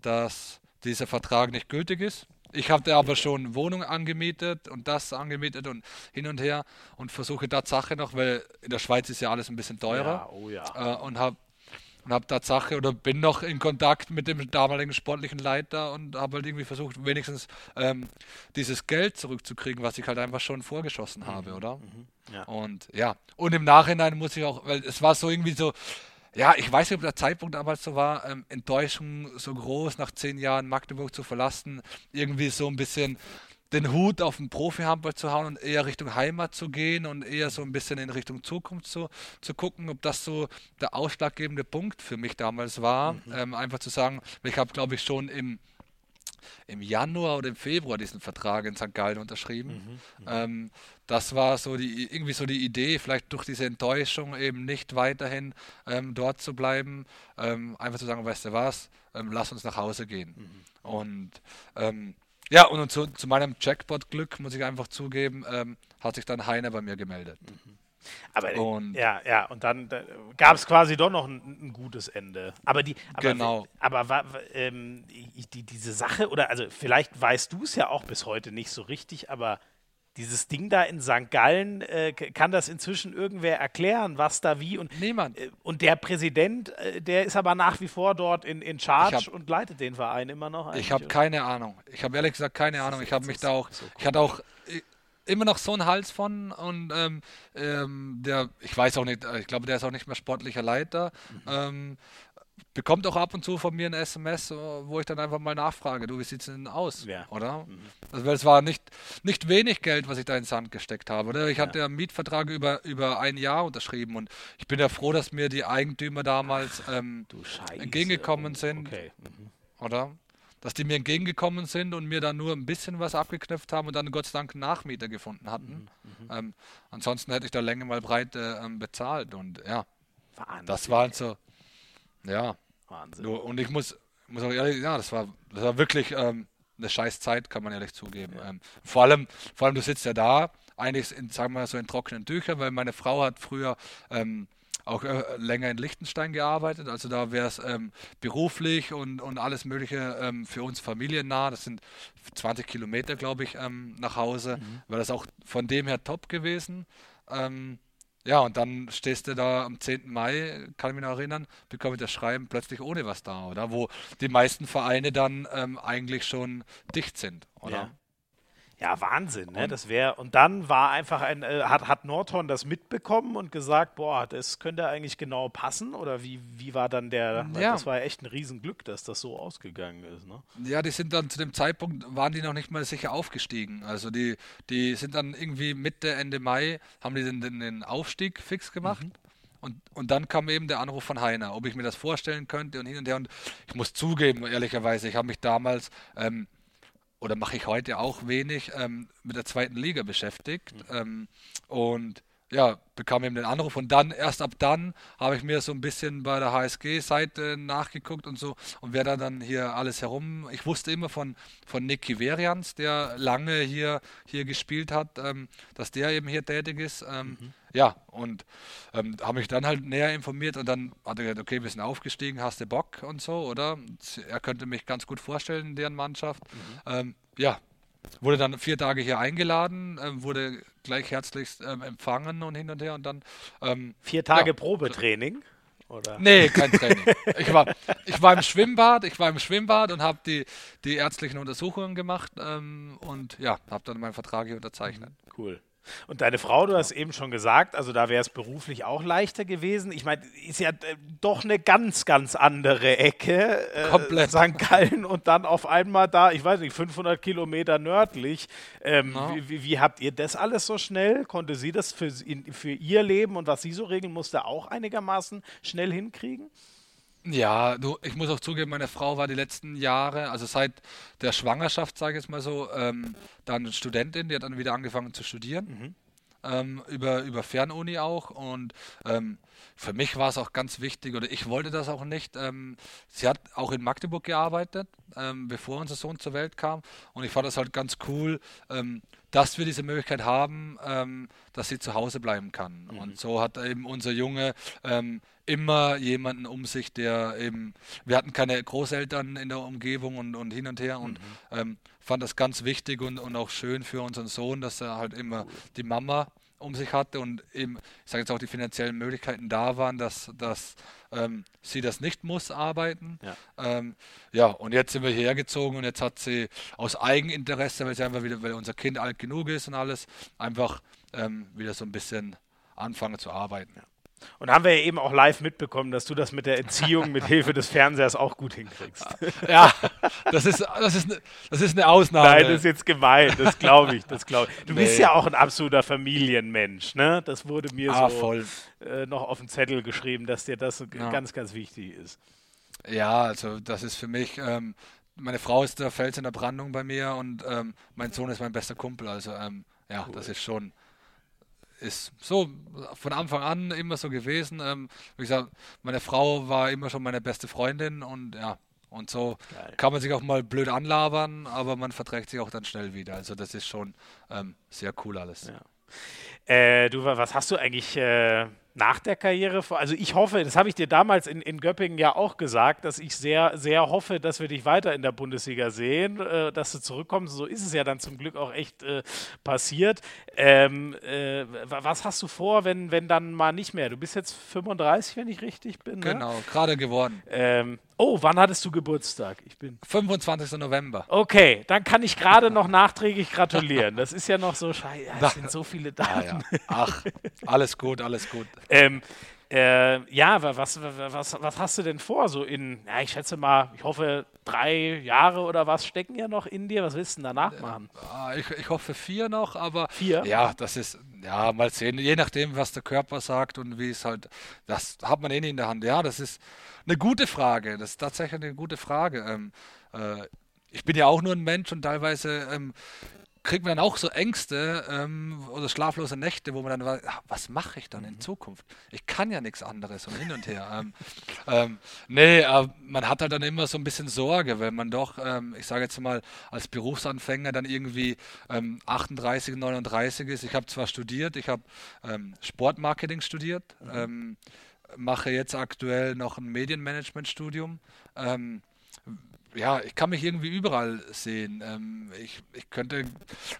dass dieser Vertrag nicht gültig ist. Ich habe aber schon Wohnung angemietet und das angemietet und hin und her und versuche Tatsache noch, weil in der Schweiz ist ja alles ein bisschen teurer. Ja, oh ja. Äh, und habe und habe Tatsache oder bin noch in Kontakt mit dem damaligen sportlichen Leiter und habe halt irgendwie versucht, wenigstens ähm, dieses Geld zurückzukriegen, was ich halt einfach schon vorgeschossen mhm. habe, oder? Mhm. Ja. Und ja, und im Nachhinein muss ich auch, weil es war so irgendwie so, ja, ich weiß nicht, ob der Zeitpunkt damals so war, ähm, Enttäuschung so groß, nach zehn Jahren Magdeburg zu verlassen, irgendwie so ein bisschen den Hut auf den Profi-Handball zu hauen und eher Richtung Heimat zu gehen und eher so ein bisschen in Richtung Zukunft zu, zu gucken, ob das so der ausschlaggebende Punkt für mich damals war. Mhm. Ähm, einfach zu sagen, ich habe, glaube ich, schon im, im Januar oder im Februar diesen Vertrag in St. Gallen unterschrieben. Mhm. Mhm. Ähm, das war so die irgendwie so die Idee, vielleicht durch diese Enttäuschung eben nicht weiterhin ähm, dort zu bleiben, ähm, einfach zu sagen, weißt du was, ähm, lass uns nach Hause gehen. Mhm. Und ähm, ja, und zu, zu meinem Jackpot-Glück, muss ich einfach zugeben, ähm, hat sich dann Heiner bei mir gemeldet. Mhm. Aber und, ja, ja, und dann da gab es quasi doch noch ein, ein, gutes Ende. Aber die, aber, genau. aber war, ähm, die, diese Sache, oder also vielleicht weißt du es ja auch bis heute nicht so richtig, aber dieses Ding da in St. Gallen, äh, kann das inzwischen irgendwer erklären, was da wie und niemand. Äh, und der Präsident, äh, der ist aber nach wie vor dort in, in Charge hab, und leitet den Verein immer noch. Ich habe keine Ahnung. Ich habe ehrlich gesagt keine Ahnung. Ich habe mich da auch, so cool. ich hatte auch äh, immer noch so einen Hals von und ähm, ähm, der, ich weiß auch nicht, äh, ich glaube, der ist auch nicht mehr sportlicher Leiter. Mhm. Ähm, bekommt auch ab und zu von mir ein SMS, wo ich dann einfach mal nachfrage, du, wie sieht es denn aus? Ja. Oder? Mhm. Also, weil es war nicht, nicht wenig Geld, was ich da ins Sand gesteckt habe. Oder? Ich ja. hatte ja einen Mietvertrag über, über ein Jahr unterschrieben und ich bin ja froh, dass mir die Eigentümer damals ähm, entgegengekommen sind. Okay. Mhm. Oder? Dass die mir entgegengekommen sind und mir dann nur ein bisschen was abgeknüpft haben und dann Gott sei Dank einen Nachmieter gefunden hatten. Mhm. mhm. Ähm, ansonsten hätte ich da Länge mal breit äh, bezahlt und ja. Wahnsinn. Das war halt so. Ja. Wahnsinn. und ich muss, muss auch ehrlich, ja, das war, das war wirklich, ähm, eine scheiß Zeit, kann man ehrlich zugeben. Ja. Ähm, vor allem, vor allem, du sitzt ja da, eigentlich in, sagen wir mal so in trockenen Tüchern, weil meine Frau hat früher ähm, auch äh, länger in Liechtenstein gearbeitet. Also da wäre es ähm, beruflich und, und alles Mögliche ähm, für uns familiennah. Das sind 20 Kilometer, glaube ich, ähm, nach Hause. Mhm. Wäre das auch von dem her top gewesen. Ähm, ja, und dann stehst du da am 10. Mai, kann ich mich noch erinnern, bekomme ich das Schreiben plötzlich ohne was da, oder? Wo die meisten Vereine dann ähm, eigentlich schon dicht sind, oder? Ja. Ja, Wahnsinn, ne? Das wäre und dann war einfach ein äh, hat hat Nordhorn das mitbekommen und gesagt, boah, das könnte eigentlich genau passen oder wie wie war dann der ja. das war echt ein Riesenglück, dass das so ausgegangen ist, ne? Ja, die sind dann zu dem Zeitpunkt waren die noch nicht mal sicher aufgestiegen. Also die die sind dann irgendwie Mitte Ende Mai haben die den, den, den Aufstieg fix gemacht. Mhm. Und, und dann kam eben der Anruf von Heiner, ob ich mir das vorstellen könnte und hin und her. Und ich muss zugeben, ehrlicherweise, ich habe mich damals ähm, oder mache ich heute auch wenig ähm, mit der zweiten Liga beschäftigt. Mhm. Ähm, und ja, bekam eben den Anruf und dann, erst ab dann, habe ich mir so ein bisschen bei der HSG-Seite nachgeguckt und so und wer da dann hier alles herum. Ich wusste immer von, von Nick Kiverians, der lange hier, hier gespielt hat, ähm, dass der eben hier tätig ist. Ähm, mhm. Ja, und ähm, habe mich dann halt näher informiert und dann hat er gesagt, okay, wir sind aufgestiegen, hast du Bock und so, oder? Er könnte mich ganz gut vorstellen in deren Mannschaft. Mhm. Ähm, ja, Wurde dann vier Tage hier eingeladen, äh, wurde gleich herzlichst ähm, empfangen und hin und her und dann. Ähm, vier Tage ja. Probetraining? Oder? Nee, kein *laughs* Training. Ich war, ich war im Schwimmbad, ich war im Schwimmbad und habe die, die ärztlichen Untersuchungen gemacht ähm, und ja, habe dann meinen Vertrag hier unterzeichnet. Cool. Und deine Frau, du hast eben schon gesagt, also da wäre es beruflich auch leichter gewesen. Ich meine, ist ja äh, doch eine ganz, ganz andere Ecke. Äh, Komplett. St. Gallen und dann auf einmal da, ich weiß nicht, 500 Kilometer nördlich. Ähm, no. wie, wie, habt ihr das alles so schnell? Konnte sie das für, für ihr Leben und was sie so regeln musste auch einigermaßen schnell hinkriegen? Ja, du, ich muss auch zugeben, meine Frau war die letzten Jahre, also seit der Schwangerschaft, sage ich jetzt mal so, ähm, dann Studentin, die hat dann wieder angefangen zu studieren. Mhm. Ähm, über, über Fernuni auch und ähm, für mich war es auch ganz wichtig oder ich wollte das auch nicht. Ähm, sie hat auch in Magdeburg gearbeitet, ähm, bevor unser Sohn zur Welt kam und ich fand das halt ganz cool, ähm, dass wir diese Möglichkeit haben, ähm, dass sie zu Hause bleiben kann. Mhm. Und so hat eben unser Junge immer jemanden um sich, der eben, wir hatten keine Großeltern in der Umgebung und, und hin und her und mhm. Fand das ganz wichtig und, und auch schön für unseren Sohn, dass er halt immer die Mama um sich hatte und eben, ich sage jetzt auch die finanziellen Möglichkeiten da waren, dass, dass ähm, sie das nicht muss arbeiten. Ja. Ähm, ja, und jetzt sind wir hierher gezogen und jetzt hat sie aus Eigeninteresse, weil sie einfach wieder, weil unser Kind alt genug ist und alles, einfach ähm, wieder so ein bisschen anfangen zu arbeiten. Ja. Und haben wir ja eben auch live mitbekommen, dass du das mit der Entziehung mit Hilfe des Fernsehers auch gut hinkriegst. *laughs* Ja, das ist, das ist, eine, das ist eine Ausnahme. Nein, das ist jetzt gemein, das glaube ich, das glaube ich. Du nee. bist ja auch ein absoluter Familienmensch, ne? Das wurde mir ah, so äh, noch auf den Zettel geschrieben, dass dir das ja. ganz, ganz wichtig ist. Ja, also das ist für mich, ähm, meine Frau ist der Fels in der Brandung bei mir und ähm, mein Sohn ist mein bester Kumpel, also ähm, ja, cool. das ist schon ist so von Anfang an immer so gewesen. Ähm, wie gesagt, meine Frau war immer schon meine beste Freundin und ja, und so Geil. kann man sich auch mal blöd anlabern, aber man verträgt sich auch dann schnell wieder. Also das ist schon ähm, sehr cool alles. Ja. Äh, du, was hast du eigentlich äh, nach der Karriere vor? Also ich hoffe, das habe ich dir damals in, in Göppingen ja auch gesagt, dass ich sehr, sehr hoffe, dass wir dich weiter in der Bundesliga sehen, äh, dass du zurückkommst. So ist es ja dann zum Glück auch echt äh, passiert. Ähm, äh, was hast du vor, wenn, wenn dann mal nicht mehr? Du bist jetzt 35, wenn ich richtig bin. Ne? Genau, gerade geworden. Ähm, oh, wann hattest du Geburtstag? Ich bin 25. November. Okay, dann kann ich gerade noch nachträglich gratulieren. Das ist ja noch so scheiße. *laughs* Es sind so viele Daten. Ja, ja. Ach, alles gut, alles gut. Ähm, äh, ja, was, was, was hast du denn vor? So in, ja, ich schätze mal, ich hoffe, drei Jahre oder was stecken ja noch in dir. Was willst du denn danach machen? Ich, ich hoffe vier noch, aber vier? ja, das ist, ja, mal sehen, je nachdem, was der Körper sagt und wie es halt, das hat man eh nicht in der Hand. Ja, das ist eine gute Frage. Das ist tatsächlich eine gute Frage. Ähm, äh, ich bin ja auch nur ein Mensch und teilweise ähm, kriegt man dann auch so Ängste ähm, oder schlaflose Nächte, wo man dann weiß, was mache ich dann in mhm. Zukunft? Ich kann ja nichts anderes und hin und her. ähm, *laughs* ähm, nee, äh, man hat halt dann immer so ein bisschen Sorge, wenn man doch, ähm, ich sage jetzt mal, als Berufsanfänger dann irgendwie 38, ähm, 39 ist. Ich habe zwar studiert, ich habe ähm, Sportmarketing studiert, mhm. mache jetzt aktuell noch ein Medienmanagement-Studium ja, ich kann mich irgendwie überall sehen. Ähm, ich, ich könnte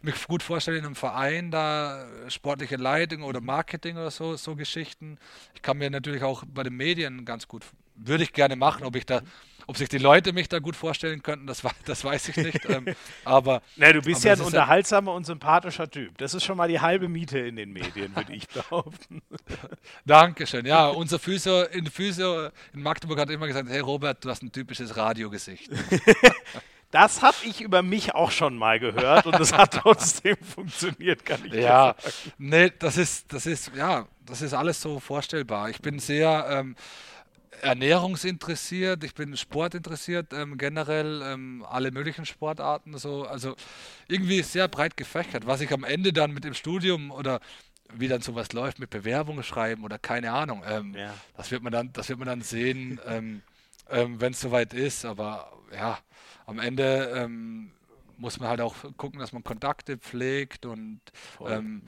mich gut vorstellen, in einem Verein da sportliche Leitung oder Marketing oder so, so Geschichten. Ich kann mir natürlich auch bei den Medien ganz gut, würde ich gerne machen, ob ich da ob sich die Leute mich da gut vorstellen könnten, das, das weiß ich nicht. ähm, *laughs* aber Na, du bist ja ein unterhaltsamer ja und sympathischer Typ. Das ist schon mal die halbe Miete in den Medien, würde ich behaupten. *laughs* Dankeschön. Ja, unser Physio in Physio in Magdeburg hat immer gesagt: Hey Robert, du hast ein typisches Radiogesicht. *laughs* Das habe ich über mich auch schon mal gehört und es hat trotzdem funktioniert, kann ich ja, sagen. nee, das ist, das ist, ja, das ist alles so vorstellbar. Ich bin sehr, ähm, ernährungsinteressiert, ich bin sportinteressiert, ähm, generell ähm, alle möglichen Sportarten, so, also irgendwie sehr breit gefächert. Was ich am Ende dann mit dem Studium oder wie dann sowas läuft mit Bewerbungen schreiben oder keine Ahnung, ähm, ja. das wird man dann, das wird man dann sehen, *laughs* ähm, ähm, wenn es soweit ist. Aber ja, am Ende ähm, muss man halt auch gucken, dass man Kontakte pflegt und ähm,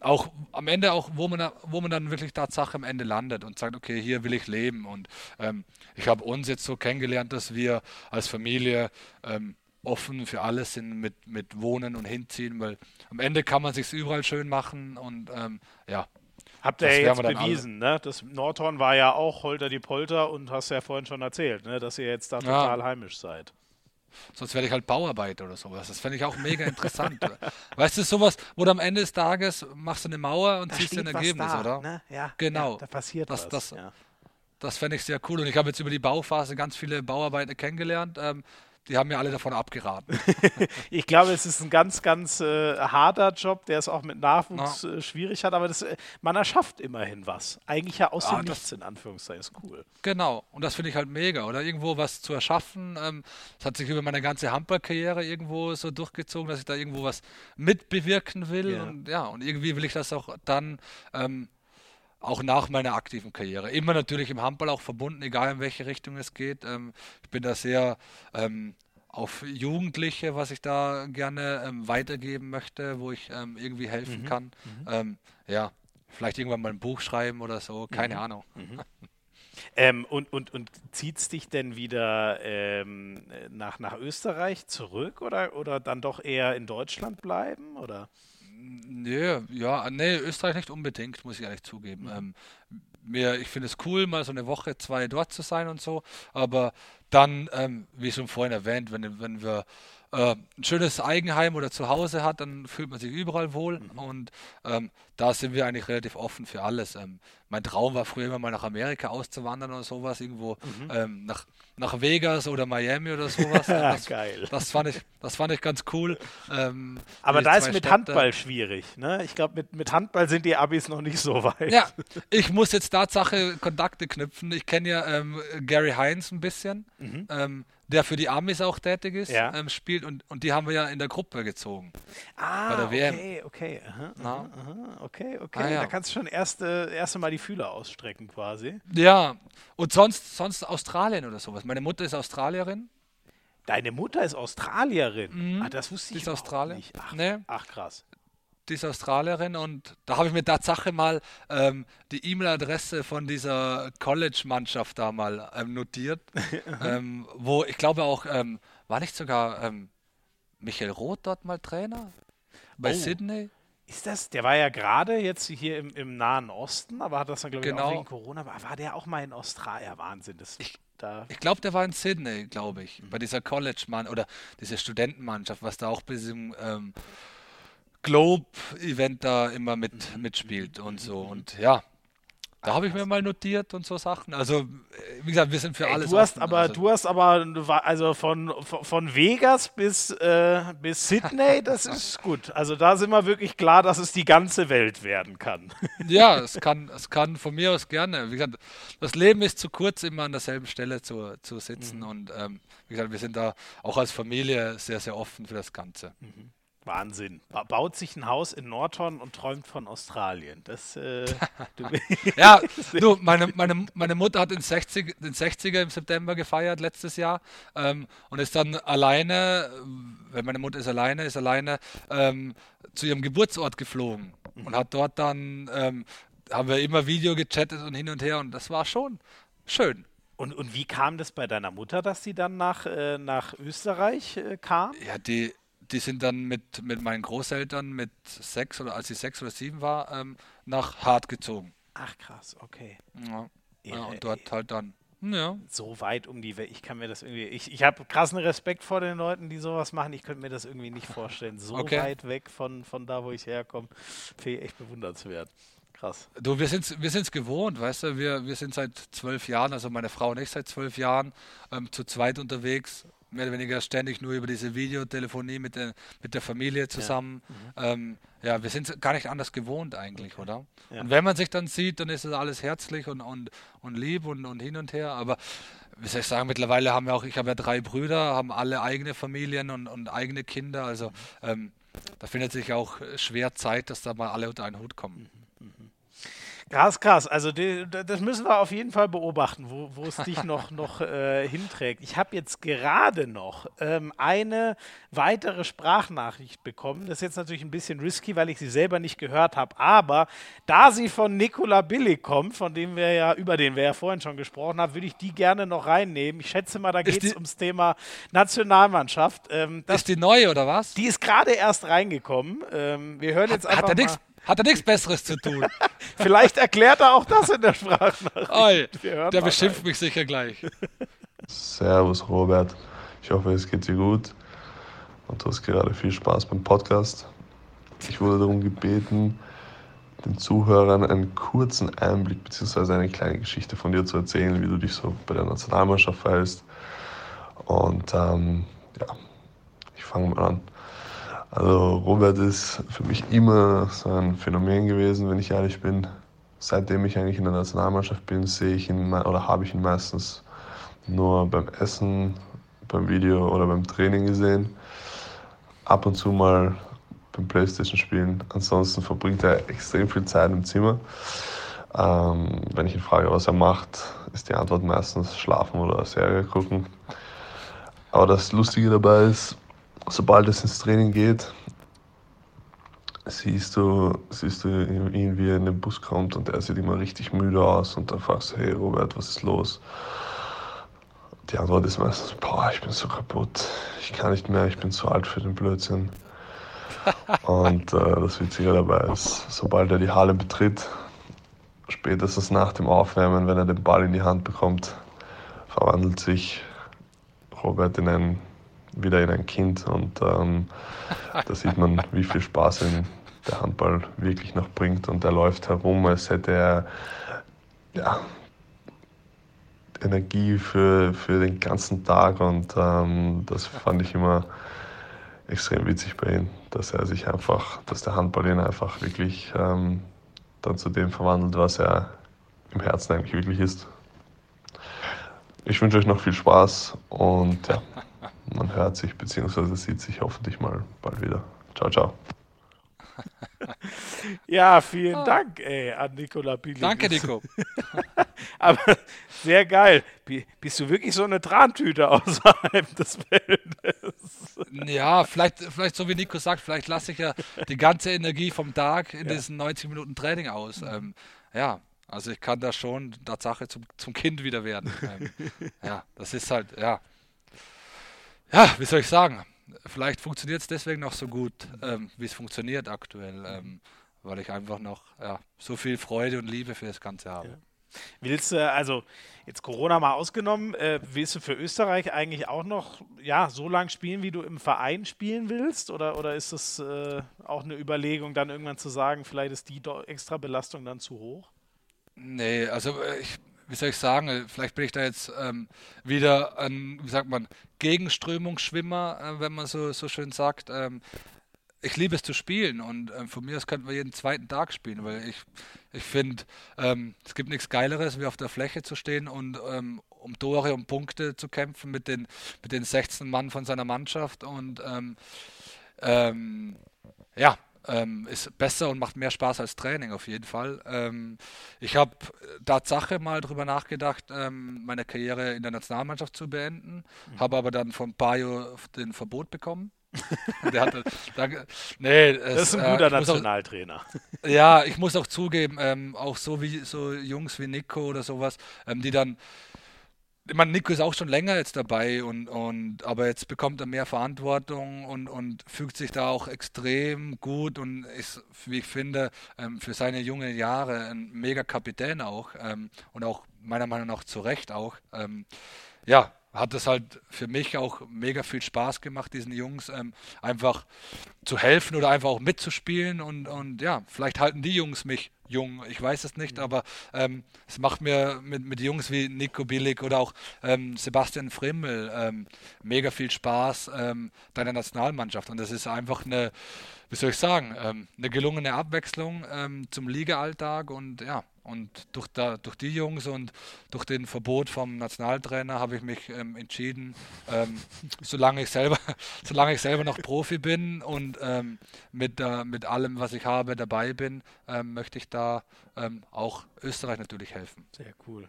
auch am Ende auch, wo man, wo man dann wirklich Tatsache am Ende landet und sagt, okay, hier will ich leben. Und ähm, ich habe uns jetzt so kennengelernt, dass wir als Familie ähm, offen für alles sind mit, mit Wohnen und Hinziehen, weil am Ende kann man sich überall schön machen und ähm, ja. Habt ihr ja jetzt bewiesen, ne? Das Nordhorn war ja auch Holter die Polter und hast ja vorhin schon erzählt, ne? dass ihr jetzt da total ja. heimisch seid. Sonst werde ich halt Bauarbeiter oder sowas. Das fände ich auch mega interessant. weißt du, sowas, wo du am Ende des Tages machst du eine Mauer und da ziehst ein Ergebnis, da, oder? Ne? Ja, genau. Ja, da passiert das, was. Das, ja. das fände ich sehr cool. Und ich habe jetzt über die Bauphase ganz viele Bauarbeiter kennengelernt. Ähm, die haben mir alle davon abgeraten. *laughs* ich glaube, es ist ein ganz, ganz äh, harter Job, der es auch mit Nachwuchs äh, schwierig hat, aber das, äh, man erschafft immerhin was. Eigentlich ja aus ja, dem Nichts, in Anführungszeichen, ist cool. Genau, und das finde ich halt mega, oder? Irgendwo was zu erschaffen. Ähm, das hat sich über meine ganze Handballkarriere irgendwo so durchgezogen, dass ich da irgendwo was mitbewirken will. Ja. Und ja, und irgendwie will ich das auch dann ähm, auch nach meiner aktiven Karriere. Immer natürlich im Handball auch verbunden, egal in welche Richtung es geht. Ähm, ich bin da sehr ähm, auf Jugendliche, was ich da gerne ähm, weitergeben möchte, wo ich ähm, irgendwie helfen mhm. kann. Mhm. Ähm, ja, vielleicht irgendwann mal ein Buch schreiben oder so, keine mhm. Ahnung. Mhm. *laughs* Ähm, und und, und zieht es dich denn wieder ähm, nach, nach Österreich zurück oder, oder dann doch eher in Deutschland bleiben? Oder? Nee, ja, nee, Österreich nicht unbedingt, muss ich ehrlich zugeben. Mhm. Ähm, mir, ich finde es cool, mal so eine Woche, zwei dort zu sein und so, aber dann, ähm, wie schon vorhin erwähnt, wenn, wenn wir äh, ein schönes Eigenheim oder Zuhause hat, dann fühlt man sich überall wohl mhm. und ähm, da sind wir eigentlich relativ offen für alles. Ähm, mein Traum war früher immer mal nach Amerika auszuwandern oder sowas, irgendwo mhm. ähm, nach, nach Vegas oder Miami oder sowas. *laughs* Das, Geil. Das fand, ich, das fand ich ganz cool. Ähm, Aber da ist mit Städte. Handball schwierig. Ne? Ich glaube, mit, mit Handball sind die Abis noch nicht so weit. Ja, *laughs* ich muss jetzt Tatsache Kontakte knüpfen. Ich kenne ja ähm, Gary Hines ein bisschen. Mhm. Der für die Amis auch tätig ist, ja. ähm, spielt und, und die haben wir ja in der Gruppe gezogen. Ah, bei der WM. okay, okay. Aha, aha, aha, okay, okay. Ah, ja. Da kannst du schon erste, erste Mal die Fühler ausstrecken quasi. Ja, und sonst, sonst Australien oder sowas. Meine Mutter ist Australierin. Deine Mutter ist Australierin? Mhm. Ah, das wusste ich ist Australier. nicht. Ach, nee. ach krass die ist Australierin und da habe ich mir Tatsache mal ähm, die E-Mail-Adresse von dieser College-Mannschaft da mal ähm, notiert, *laughs* ähm, wo ich glaube auch, ähm, war nicht sogar ähm, Michael Roth dort mal Trainer? Bei oh. Sydney? Ist das, der war ja gerade jetzt hier im, im Nahen Osten, aber hat das dann, glaube ich, genau. auch wegen Corona, war der auch mal in Australien? Wahnsinn. Das, ich ich glaube, der war in Sydney, glaube ich, mhm. bei dieser College-Mann oder dieser Studentenmannschaft, was da auch bis im Globe-Event da immer mit, mitspielt und so. Und ja, da habe ich mir mal notiert und so Sachen. Also, wie gesagt, wir sind für Ey, alles. Du hast offen. aber, also. du hast aber, also von, von Vegas bis, äh, bis Sydney, *laughs* das ist gut. Also da sind wir wirklich klar, dass es die ganze Welt werden kann. *laughs* Ja, es kann, es kann von mir aus gerne. Wie gesagt, das Leben ist zu kurz, immer an derselben Stelle zu, zu sitzen. Mhm. Und ähm, wie gesagt, wir sind da auch als Familie sehr, sehr offen für das Ganze. Mhm. Wahnsinn. Ba baut sich ein Haus in Nordhorn und träumt von Australien. Das, äh, *laughs* ja, *laughs* du, meine, meine, meine Mutter hat den, 60, den 60er im September gefeiert letztes Jahr ähm, und ist dann alleine, wenn meine Mutter ist alleine, ist alleine ähm, zu ihrem Geburtsort geflogen mhm. und hat dort dann, ähm, haben wir immer Video gechattet und hin und her und das war schon schön. Und, und wie kam das bei deiner Mutter, dass sie dann nach, äh, nach Österreich äh, kam? Ja, die, die sind dann mit, mit meinen Großeltern mit sechs oder als ich sechs oder sieben war, ähm, nach Hart gezogen. Ach krass, okay. Ja, ja und dort halt dann. Ja. So weit um die Welt. Ich kann mir das irgendwie. Ich, ich habe krassen Respekt vor den Leuten, die sowas machen. Ich könnte mir das irgendwie nicht vorstellen. So *laughs* okay. weit weg von, von da, wo ich herkomme. Finde ich echt bewundernswert. Krass. Du, wir sind wir sind's gewohnt, weißt du, wir, wir sind seit zwölf Jahren, also meine Frau und ich seit zwölf Jahren ähm, zu zweit unterwegs mehr oder weniger ständig nur über diese Videotelefonie mit der, mit der Familie zusammen. Ja. Mhm. Ähm, ja, wir sind gar nicht anders gewohnt eigentlich, okay. oder? Ja. Und wenn man sich dann sieht, dann ist es alles herzlich und, und, und lieb und, und hin und her. Aber wie soll ich sagen, mittlerweile haben wir auch, ich habe ja drei Brüder, haben alle eigene Familien und, und eigene Kinder. Also ähm, da findet sich auch schwer Zeit, dass da mal alle unter einen Hut kommen. Mhm. Mhm. Krass, krass. Also die, das müssen wir auf jeden Fall beobachten, wo, wo es dich noch, *laughs* noch äh, hinträgt. Ich habe jetzt gerade noch ähm, eine weitere Sprachnachricht bekommen. Das ist jetzt natürlich ein bisschen risky, weil ich sie selber nicht gehört habe. Aber da sie von Nicola Billig kommt, von dem wir ja, über den wir ja vorhin schon gesprochen haben, würde ich die gerne noch reinnehmen. Ich schätze mal, da geht es ums Thema Nationalmannschaft. Ähm, das, ist die neue oder was? Die ist gerade erst reingekommen. Ähm, wir hören jetzt hat, einfach. Hat er nichts hat er nichts Besseres zu tun. *laughs* Vielleicht erklärt er auch das in der Sprachnachricht. Oh, der beschimpft mich sicher gleich. Servus Robert, ich hoffe es geht dir gut und du hast gerade viel Spaß beim Podcast. Ich wurde darum gebeten, den Zuhörern einen kurzen Einblick bzw. eine kleine Geschichte von dir zu erzählen, wie du dich so bei der Nationalmannschaft verhältst. Und ähm, ja, ich fange mal an. Also Robert ist für mich immer so ein Phänomen gewesen, wenn ich ehrlich bin. Seitdem ich eigentlich in der Nationalmannschaft bin, sehe ich ihn oder habe ich ihn meistens nur beim Essen, beim Video oder beim Training gesehen. Ab und zu mal beim Playstation spielen. Ansonsten verbringt er extrem viel Zeit im Zimmer. Ähm, wenn ich ihn frage, was er macht, ist die Antwort meistens schlafen oder Serie gucken. Aber das Lustige dabei ist, sobald es ins Training geht, siehst du, siehst du ihn, wie er in den Bus kommt und er sieht immer richtig müde aus und dann fragst du, hey Robert, was ist los? Die Antwort ist meistens, boah, ich bin so kaputt, ich kann nicht mehr, ich bin zu alt für den Blödsinn. *laughs* und äh, das Witzige dabei ist, sobald er die Halle betritt, spätestens nach dem Aufwärmen, wenn er den Ball in die Hand bekommt, verwandelt sich Robert in einen wieder in ein Kind und ähm, *laughs* da sieht man, wie viel Spaß ihm der Handball wirklich noch bringt. Und er läuft herum, als hätte er ja, Energie für, für den ganzen Tag. Und ähm, das fand ich immer extrem witzig bei ihm, dass er sich einfach, dass der Handball ihn einfach wirklich ähm, dann zu dem verwandelt, was er im Herzen eigentlich wirklich ist. Ich wünsche euch noch viel Spaß und ja, *laughs* man hört sich bzw. sieht sich hoffentlich mal bald wieder. Ciao, ciao. *laughs* ja, vielen ah. Dank, ey, an Nicola Billy. Danke, Nico. *laughs* Aber sehr geil. Bist du wirklich so eine Trantüte *laughs* außerhalb des Feldes? Ja, vielleicht, vielleicht so wie Nico sagt, vielleicht lasse ich ja die ganze Energie vom Tag in ja. diesen 90 Minuten Training aus. Ähm, ja, also ich kann da schon Tatsache zum, zum Kind wieder werden. Ähm, ja, das ist halt, ja ja, wie soll ich sagen? Vielleicht funktioniert es deswegen noch so gut, ähm, wie es funktioniert aktuell, ähm, weil ich einfach noch ja, so viel Freude und Liebe für das Ganze habe. Ja. Willst du, also jetzt Corona mal ausgenommen, äh, willst du für Österreich eigentlich auch noch ja, so lange spielen, wie du im Verein spielen willst? Oder, oder ist das äh, auch eine Überlegung, dann irgendwann zu sagen, vielleicht ist die extra Belastung dann zu hoch? Nee, also äh, ich wie soll ich sagen, vielleicht bin ich da jetzt ähm, wieder ein, wie sagt man, Gegenströmungsschwimmer, äh, wenn man so, so schön sagt. Ähm, ich liebe es zu spielen und äh, von mir aus könnten wir jeden zweiten Tag spielen, weil ich, ich finde, ähm, es gibt nichts Geileres, wie auf der Fläche zu stehen und ähm, um Tore, um Punkte zu kämpfen mit den, mit den 16 Mann von seiner Mannschaft und ähm, ähm, ja, ähm, ist besser und macht mehr Spaß als Training auf jeden Fall. Ähm, ich habe Tatsache mal drüber nachgedacht, ähm, meine Karriere in der Nationalmannschaft zu beenden, mhm. habe aber dann von Bayo den Verbot bekommen. *laughs* der hatte, da, nee, es, das ist ein guter äh, Nationaltrainer. Auch, *laughs* ja, ich muss auch zugeben, ähm, auch so wie so Jungs wie Nico oder sowas, ähm, die dann ich meine, Nico ist auch schon länger jetzt dabei und, und aber jetzt bekommt er mehr Verantwortung und, und fügt sich da auch extrem gut und ist, wie ich finde, ähm, für seine jungen Jahre ein mega Kapitän auch ähm, und auch meiner Meinung nach zu Recht auch. Ähm, ja, hat es halt für mich auch mega viel Spaß gemacht, diesen Jungs ähm, einfach zu helfen oder einfach auch mitzuspielen und, und ja, vielleicht halten die Jungs mich jung, ich weiß es nicht, mhm. aber ähm, es macht mir mit, mit Jungs wie Nico Billig oder auch ähm, Sebastian Frimmel ähm, mega viel Spaß, ähm, deiner Nationalmannschaft und das ist einfach eine, wie soll ich sagen, ähm, eine gelungene Abwechslung ähm, zum Liga-Alltag und ja, und durch, da, durch die Jungs und durch den Verbot vom Nationaltrainer habe ich mich ähm, entschieden, ähm, *laughs* solange, ich selber, *laughs* solange ich selber noch Profi bin und ähm, mit, äh, mit allem, was ich habe, dabei bin, ähm, möchte ich da ähm, auch Österreich natürlich helfen. Sehr cool.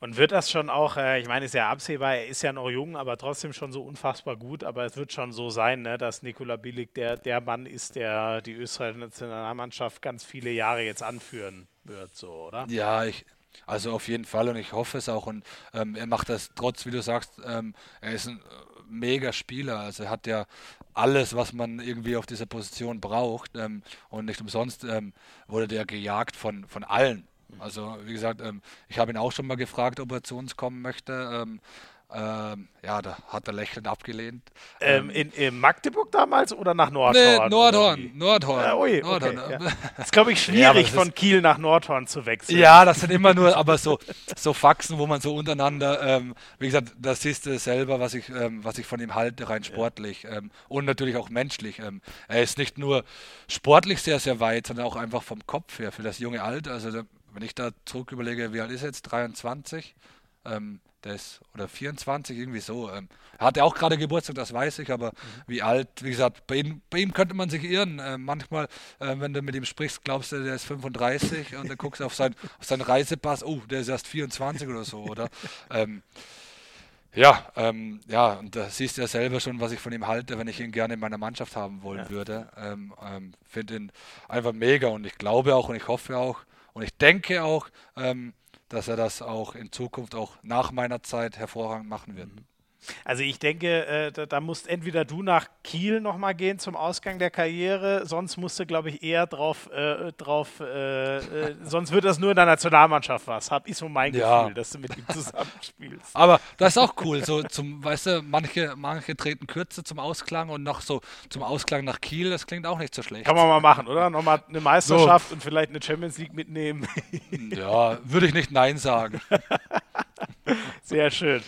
Und wird das schon auch, äh, ich meine, ist ja absehbar, er ist ja noch jung, aber trotzdem schon so unfassbar gut, aber es wird schon so sein, ne, dass Nikola Billig der, der Mann ist, der die Österreichische Nationalmannschaft ganz viele Jahre jetzt anführen wird, so, oder? Ja, ich, also auf jeden Fall und ich hoffe es auch und ähm, er macht das trotz, wie du sagst, ähm, er ist ein äh, mega Spieler, also er hat ja alles, was man irgendwie auf dieser Position braucht ähm, und nicht umsonst ähm, wurde der gejagt von, von allen also wie gesagt, ähm, ich habe ihn auch schon mal gefragt, ob er zu uns kommen möchte. Ähm, ja, da hat er lächelnd abgelehnt. Ähm, ähm, in, in, Magdeburg damals oder nach Nordhorn? Nee, Nordhorn. Nordhorn. Ja, ui, Nordhorn. Okay, ja. Das ist, glaube ich, *laughs* schwierig, ja, von Kiel nach Nordhorn zu wechseln. Ja, das sind immer nur aber so, so Faxen, wo man so untereinander, ähm, wie gesagt, das siehst du selber, was ich, ähm, was ich von ihm halte, rein sportlich ähm, und natürlich auch menschlich. Er ist nicht nur sportlich sehr, sehr weit, sondern auch einfach vom Kopf her für das junge Alter. Also wenn ich da zurück überlege, wie alt ist er jetzt? 23? Ähm, der ist, oder 24, irgendwie so. Ähm, er hatte auch gerade Geburtstag, das weiß ich, aber mhm. wie alt, wie gesagt, bei ihm, bei ihm könnte man sich irren. Äh, manchmal, äh, wenn du mit ihm sprichst, glaubst du, der ist 35 und dann guckst du auf, sein, auf seinen Reisepass, oh, der ist erst 24 oder so, oder? *laughs* Ähm, ja, ähm, ja, und da siehst du ja selber schon, was ich von ihm halte, wenn ich ihn gerne in meiner Mannschaft haben wollen ja. würde. Ähm, ähm, Finde ihn einfach mega und ich glaube auch und ich hoffe auch, und ich denke auch, ähm, dass er das auch in Zukunft auch nach meiner Zeit hervorragend machen wird. Mhm. Also ich denke, äh, da, da, musst entweder du nach Kiel nochmal gehen zum Ausgang der Karriere, sonst musst du, glaube ich, eher drauf, äh, drauf äh, äh, *laughs* sonst wird das nur in der Nationalmannschaft was, hab ich so mein ja. Gefühl, dass du mit ihm zusammenspielst. *laughs* Aber das ist auch cool, so zum, weißt du, manche, manche treten kürzer zum Ausklang und noch so zum Ausklang nach Kiel, das klingt auch nicht so schlecht. Kann man mal machen, oder? Nochmal eine Meisterschaft so. und vielleicht eine Champions League mitnehmen. ja, würde ich nicht Nein sagen. *laughs* Sehr schön.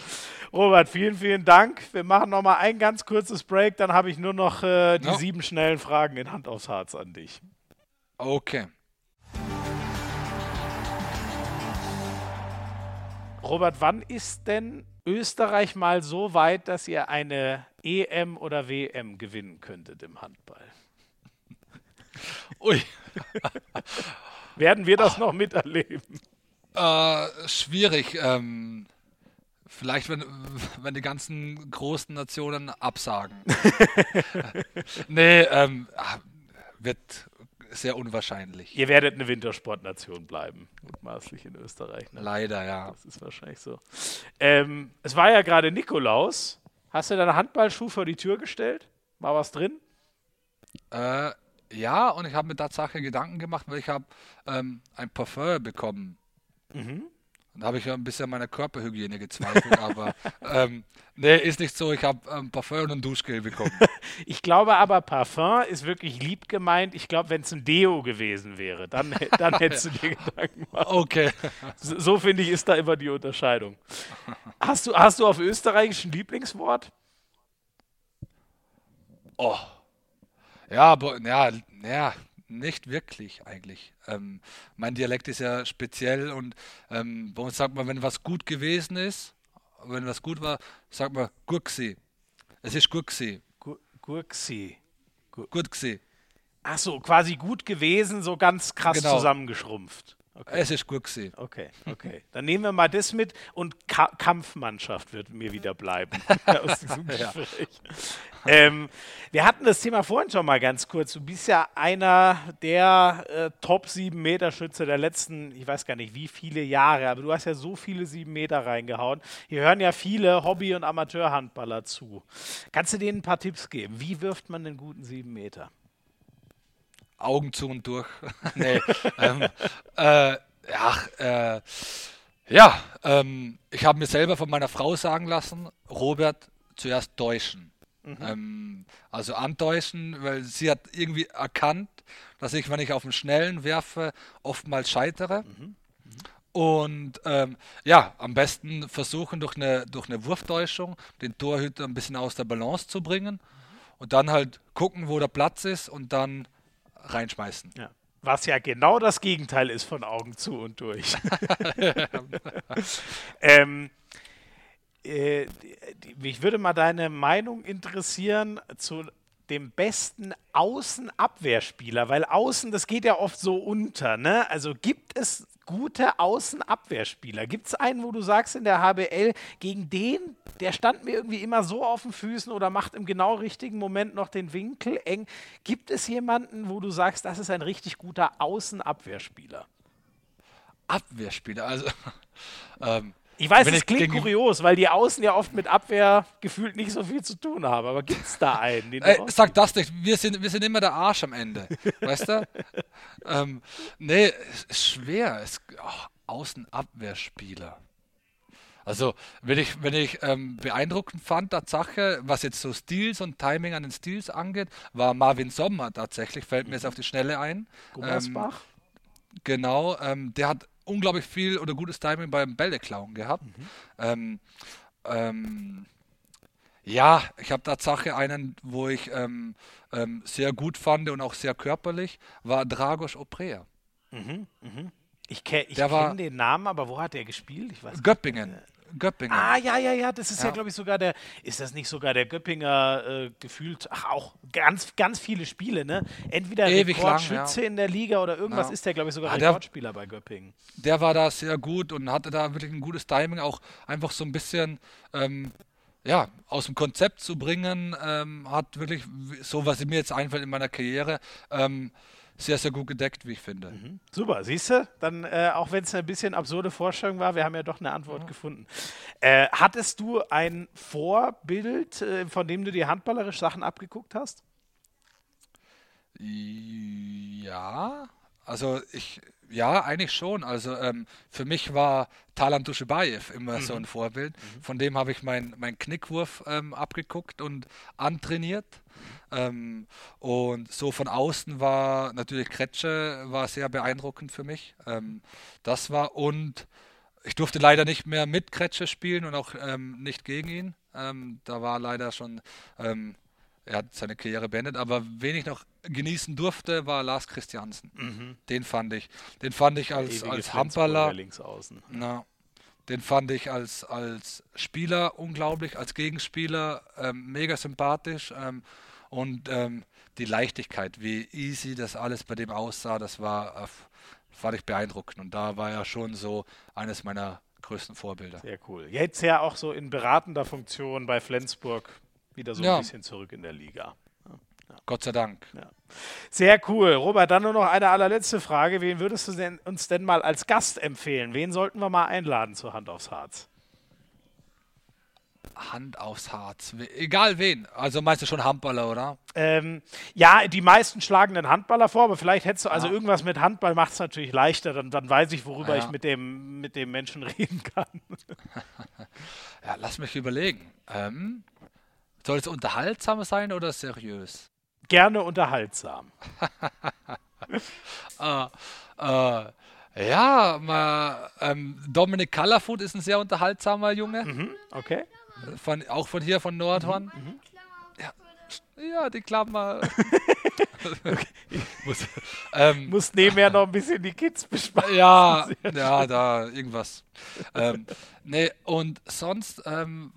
Robert, vielen, vielen Dank. Wir machen noch mal ein ganz kurzes Break, dann habe ich nur noch äh, die ja. sieben schnellen Fragen in Hand aufs Harz an dich. Okay. Robert, wann ist denn Österreich mal so weit, dass ihr eine EM oder WM gewinnen könntet im Handball? Ui. *laughs* Werden wir das Ach. noch miterleben? Äh, schwierig. Ähm, Vielleicht, wenn, wenn die ganzen großen Nationen absagen. *laughs* nee, ähm, wird sehr unwahrscheinlich. Ihr werdet eine Wintersportnation bleiben, mutmaßlich in Österreich. Ne? Leider, ja. Das ist wahrscheinlich so. Ähm, es war ja gerade Nikolaus. Hast du deine Handballschuh vor die Tür gestellt? War was drin? Äh, ja, und ich habe mir Tatsache Gedanken gemacht, weil ich habe ähm, ein Parfum bekommen. Mhm. Da habe ich ja ein bisschen an meiner Körperhygiene gezweifelt, *laughs* aber ähm, nee, ist nicht so. Ich habe ähm, Parfum und ein Duschgel bekommen. *laughs* ich glaube aber, Parfum ist wirklich lieb gemeint. Ich glaube, wenn es ein Deo gewesen wäre, dann, dann *laughs* hättest du dir Gedanken gemacht. Okay. So, so finde ich, ist da immer die Unterscheidung. Hast du, hast du auf Österreichisch ein Lieblingswort? Oh. Ja, aber, ja, ja, nicht wirklich eigentlich. Ähm, mein Dialekt ist ja speziell und ähm, bei uns sagt man, wenn was gut gewesen ist, wenn was gut war, sagt man Gurksi. Es ist Gurksi. Gurksi. gesehen. Ach so, quasi gut gewesen, so ganz krass genau. zusammengeschrumpft. Okay. Es ist gut gesehen. Okay, okay. Dann nehmen wir mal das mit und Ka Kampfmannschaft wird mir wieder bleiben aus *laughs* diesem Gespräch. Ja. Ähm, wir hatten das Thema vorhin schon mal ganz kurz. Du bist ja einer der äh, Top 7 Meter Schütze der letzten, ich weiß gar nicht wie viele Jahre, aber du hast ja so viele 7 Meter reingehauen. Hier hören ja viele Hobby- und Amateurhandballer zu. Kannst du denen ein paar Tipps geben? Wie wirft man einen guten 7 Meter? Augen zu und durch. *laughs* nee. ähm, äh, ja, äh, ja ähm, ich habe mir selber von meiner Frau sagen lassen, Robert, zuerst täuschen. Mhm. Ähm, also antäuschen, weil sie hat irgendwie erkannt, dass ich, wenn ich auf den Schnellen werfe, oftmals scheitere. Mhm. Mhm. Und ähm, ja, am besten versuchen durch eine, durch eine Wurftäuschung den Torhüter ein bisschen aus der Balance zu bringen und dann halt gucken, wo der Platz ist und dann reinschmeißen. Ja. Was ja genau das Gegenteil ist von Augen zu und durch. *laughs* *laughs* ähm, äh, mich würde mal deine Meinung interessieren zu dem besten Außenabwehrspieler, weil außen, das geht ja oft so unter. Ne? Also gibt es gute Außenabwehrspieler? Gibt es einen, wo du sagst in der HBL, gegen den, der stand mir irgendwie immer so auf den Füßen oder macht im genau richtigen Moment noch den Winkel eng? Gibt es jemanden, wo du sagst, das ist ein richtig guter Außenabwehrspieler? Abwehrspieler, also *laughs* ähm, ich weiß, es klingt kurios, weil die Außen ja oft mit Abwehr gefühlt nicht so viel zu tun haben. Aber gibt es da einen? Ey, sag das nicht. Wir sind, wir sind immer der Arsch am Ende. weißt du? *laughs* ähm, nee, es ist schwer. Es, oh, Außenabwehrspieler. Also, wenn ich, wenn ich ähm, beeindruckend fand, Tatsache, was jetzt so Stils und Timing an den Stils angeht, war Marvin Sommer tatsächlich, fällt mir jetzt auf die Schnelle ein. Gummersbach? Ähm, genau, ähm, der hat unglaublich viel oder gutes Timing beim Bälleklauen gehabt. Mhm. Ähm, ähm, ja, ich habe Tatsache einen, wo ich ähm, ähm, sehr gut fand und auch sehr körperlich, war Dragos Oprea. Mhm, mh. Ich, ke ich kenne den Namen, aber wo hat er gespielt? Ich weiß Göppingen. Nicht. Göppingen. Ah, ja, ja, ja, das ist ja, ja glaube ich, sogar der, ist das nicht sogar der Göppinger äh, gefühlt, ach, auch ganz, ganz viele Spiele, ne? Entweder Ewig Rekordschütze ja. in der Liga oder irgendwas ja. ist der, glaube ich, sogar ah, Rekordspieler der, bei Göppingen. Der war da sehr gut und hatte da wirklich ein gutes Timing, auch einfach so ein bisschen, ähm, ja, aus dem Konzept zu bringen, ähm, hat wirklich, so was mir jetzt einfällt in meiner Karriere, ähm, sehr, sehr gut gedeckt, wie ich finde. Mhm. Super, siehst du? Dann, äh, auch wenn es ein bisschen absurde Vorstellung war, wir haben ja doch eine Antwort ja. gefunden. Äh, hattest du ein Vorbild, äh, von dem du dir handballerisch Sachen abgeguckt hast? Ja, also ich, ja, eigentlich schon. Also ähm, für mich war Talan Duschebaev immer mhm. so ein Vorbild. Mhm. Von dem habe ich meinen mein Knickwurf ähm, abgeguckt und antrainiert. Ähm, und so von außen war natürlich Kretsche war sehr beeindruckend für mich. Ähm, das war und ich durfte leider nicht mehr mit Kretsche spielen und auch ähm, nicht gegen ihn. Ähm, da war leider schon, er hat seine Karriere beendet, aber wen ich noch genießen durfte, war Lars Christiansen. Mhm. Den fand ich. Den fand ich als, als Handballer. Links außen. Na, den fand ich als, als Spieler unglaublich, als Gegenspieler ähm, mega sympathisch. Ähm, und ähm, die Leichtigkeit, wie easy das alles bei dem aussah, das war, äh, fand ich beeindruckend. Und da war er schon so eines meiner größten Vorbilder. Sehr cool. Jetzt ja auch so in beratender Funktion bei Flensburg wieder so ja. ein bisschen zurück in der Liga. Ja. Gott sei Dank. Ja. Sehr cool. Robert, dann nur noch eine allerletzte Frage. Wen würdest du denn, uns denn mal als Gast empfehlen? Wen sollten wir mal einladen zur Hand aufs Harz? Hand aufs Harz. Egal wen. Also meinst du schon Handballer, oder? Ähm, ja, die meisten schlagen den Handballer vor, aber vielleicht hättest du, also ja. irgendwas mit Handball macht es natürlich leichter, dann, dann weiß ich, worüber ja. ich mit dem, mit dem Menschen *laughs* reden kann. *laughs* ja, lass mich überlegen. Ähm, soll es unterhaltsam sein oder seriös? Gerne unterhaltsam. äh, *laughs* äh, ja, mal, ähm, Dominic Colorfoot ist ein sehr unterhaltsamer Junge. Mhm, okay. Von, auch von hier, von Nordhorn. Mhm. mhm. Ja. ja, die Klammer. *laughs* muss, ähm, muss nebenher noch ein bisschen die Kids bespaßen. Ja, *laughs* ja, da irgendwas. ähm, nee, und sonst ähm,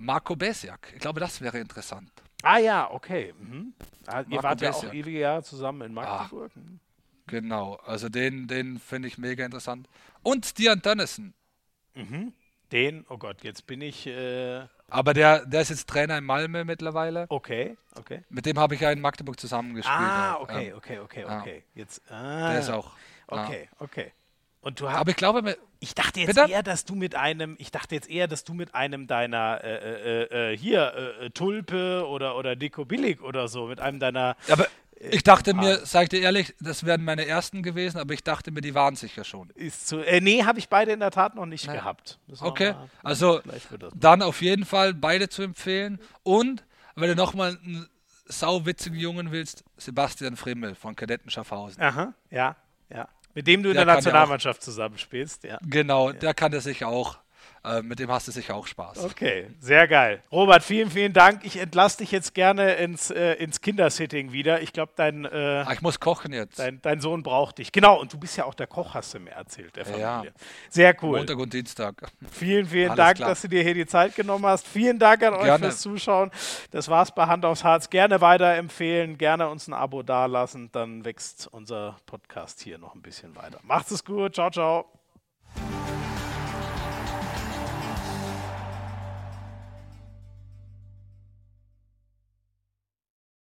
Marco Besiak. Ich glaube, das wäre interessant. Ah ja, okay. Mhm. Ah, ihr wart ja auch ewige Jahre zusammen in Magdeburg. Mhm. Genau, also den, den finde ich mega interessant. Und Stian Dennison. Den, oh Gott, jetzt bin ich. Äh, Aber der, der ist jetzt Trainer in Malmö mittlerweile. okay, okay. Mit dem habe ich ja in Magdeburg zusammengespielt. Ah, okay, okay, okay, Ja. okay. Jetzt. Ah, Der ist auch. Okay, okay. Und du hast. Aber ich glaube, Ich dachte jetzt Bitte? eher, dass du mit einem, ich dachte jetzt eher, dass du mit einem deiner äh, äh, äh, hier äh, äh, Tulpe oder oder Deko Billig oder so, mit einem deiner aber ich dachte mir, sag ich dir ehrlich, das wären meine ersten gewesen, aber ich dachte mir, die waren sicher schon. ist zu. Äh, nee, habe ich beide in der Tat noch nicht gehabt. Müssen Okay, mal- also dann auf jeden Fall beide zu empfehlen. Und wenn du nochmal einen sauwitzigen Jungen willst, Sebastian Frimmel von Kadetten Schaffhausen. Aha, ja, ja. Mit dem du in Der der ja auch- Nationalmannschaft zusammenspielst, ja. Genau, der kann das sicher auch. Äh, mit dem hast du sicher auch Spaß. Okay, sehr geil. Robert, vielen, vielen Dank. Ich entlasse dich jetzt gerne ins, äh, ins Kindersitting wieder. Ich glaube, dein, äh, Ah, ich muss kochen jetzt. dein, dein Sohn braucht dich. Genau, und du bist ja auch der Koch, hast du mir erzählt, der Familie. Ja. Sehr cool. Montag und Dienstag. Vielen, vielen Alles Dank, klar. dass du dir hier die Zeit genommen hast. Vielen Dank an euch Gerne. fürs Zuschauen. Das war's bei Hand aufs Harz. Gerne weiterempfehlen, gerne uns ein Abo dalassen. Dann wächst unser Podcast hier noch ein bisschen weiter. Macht's es gut. Ciao, ciao.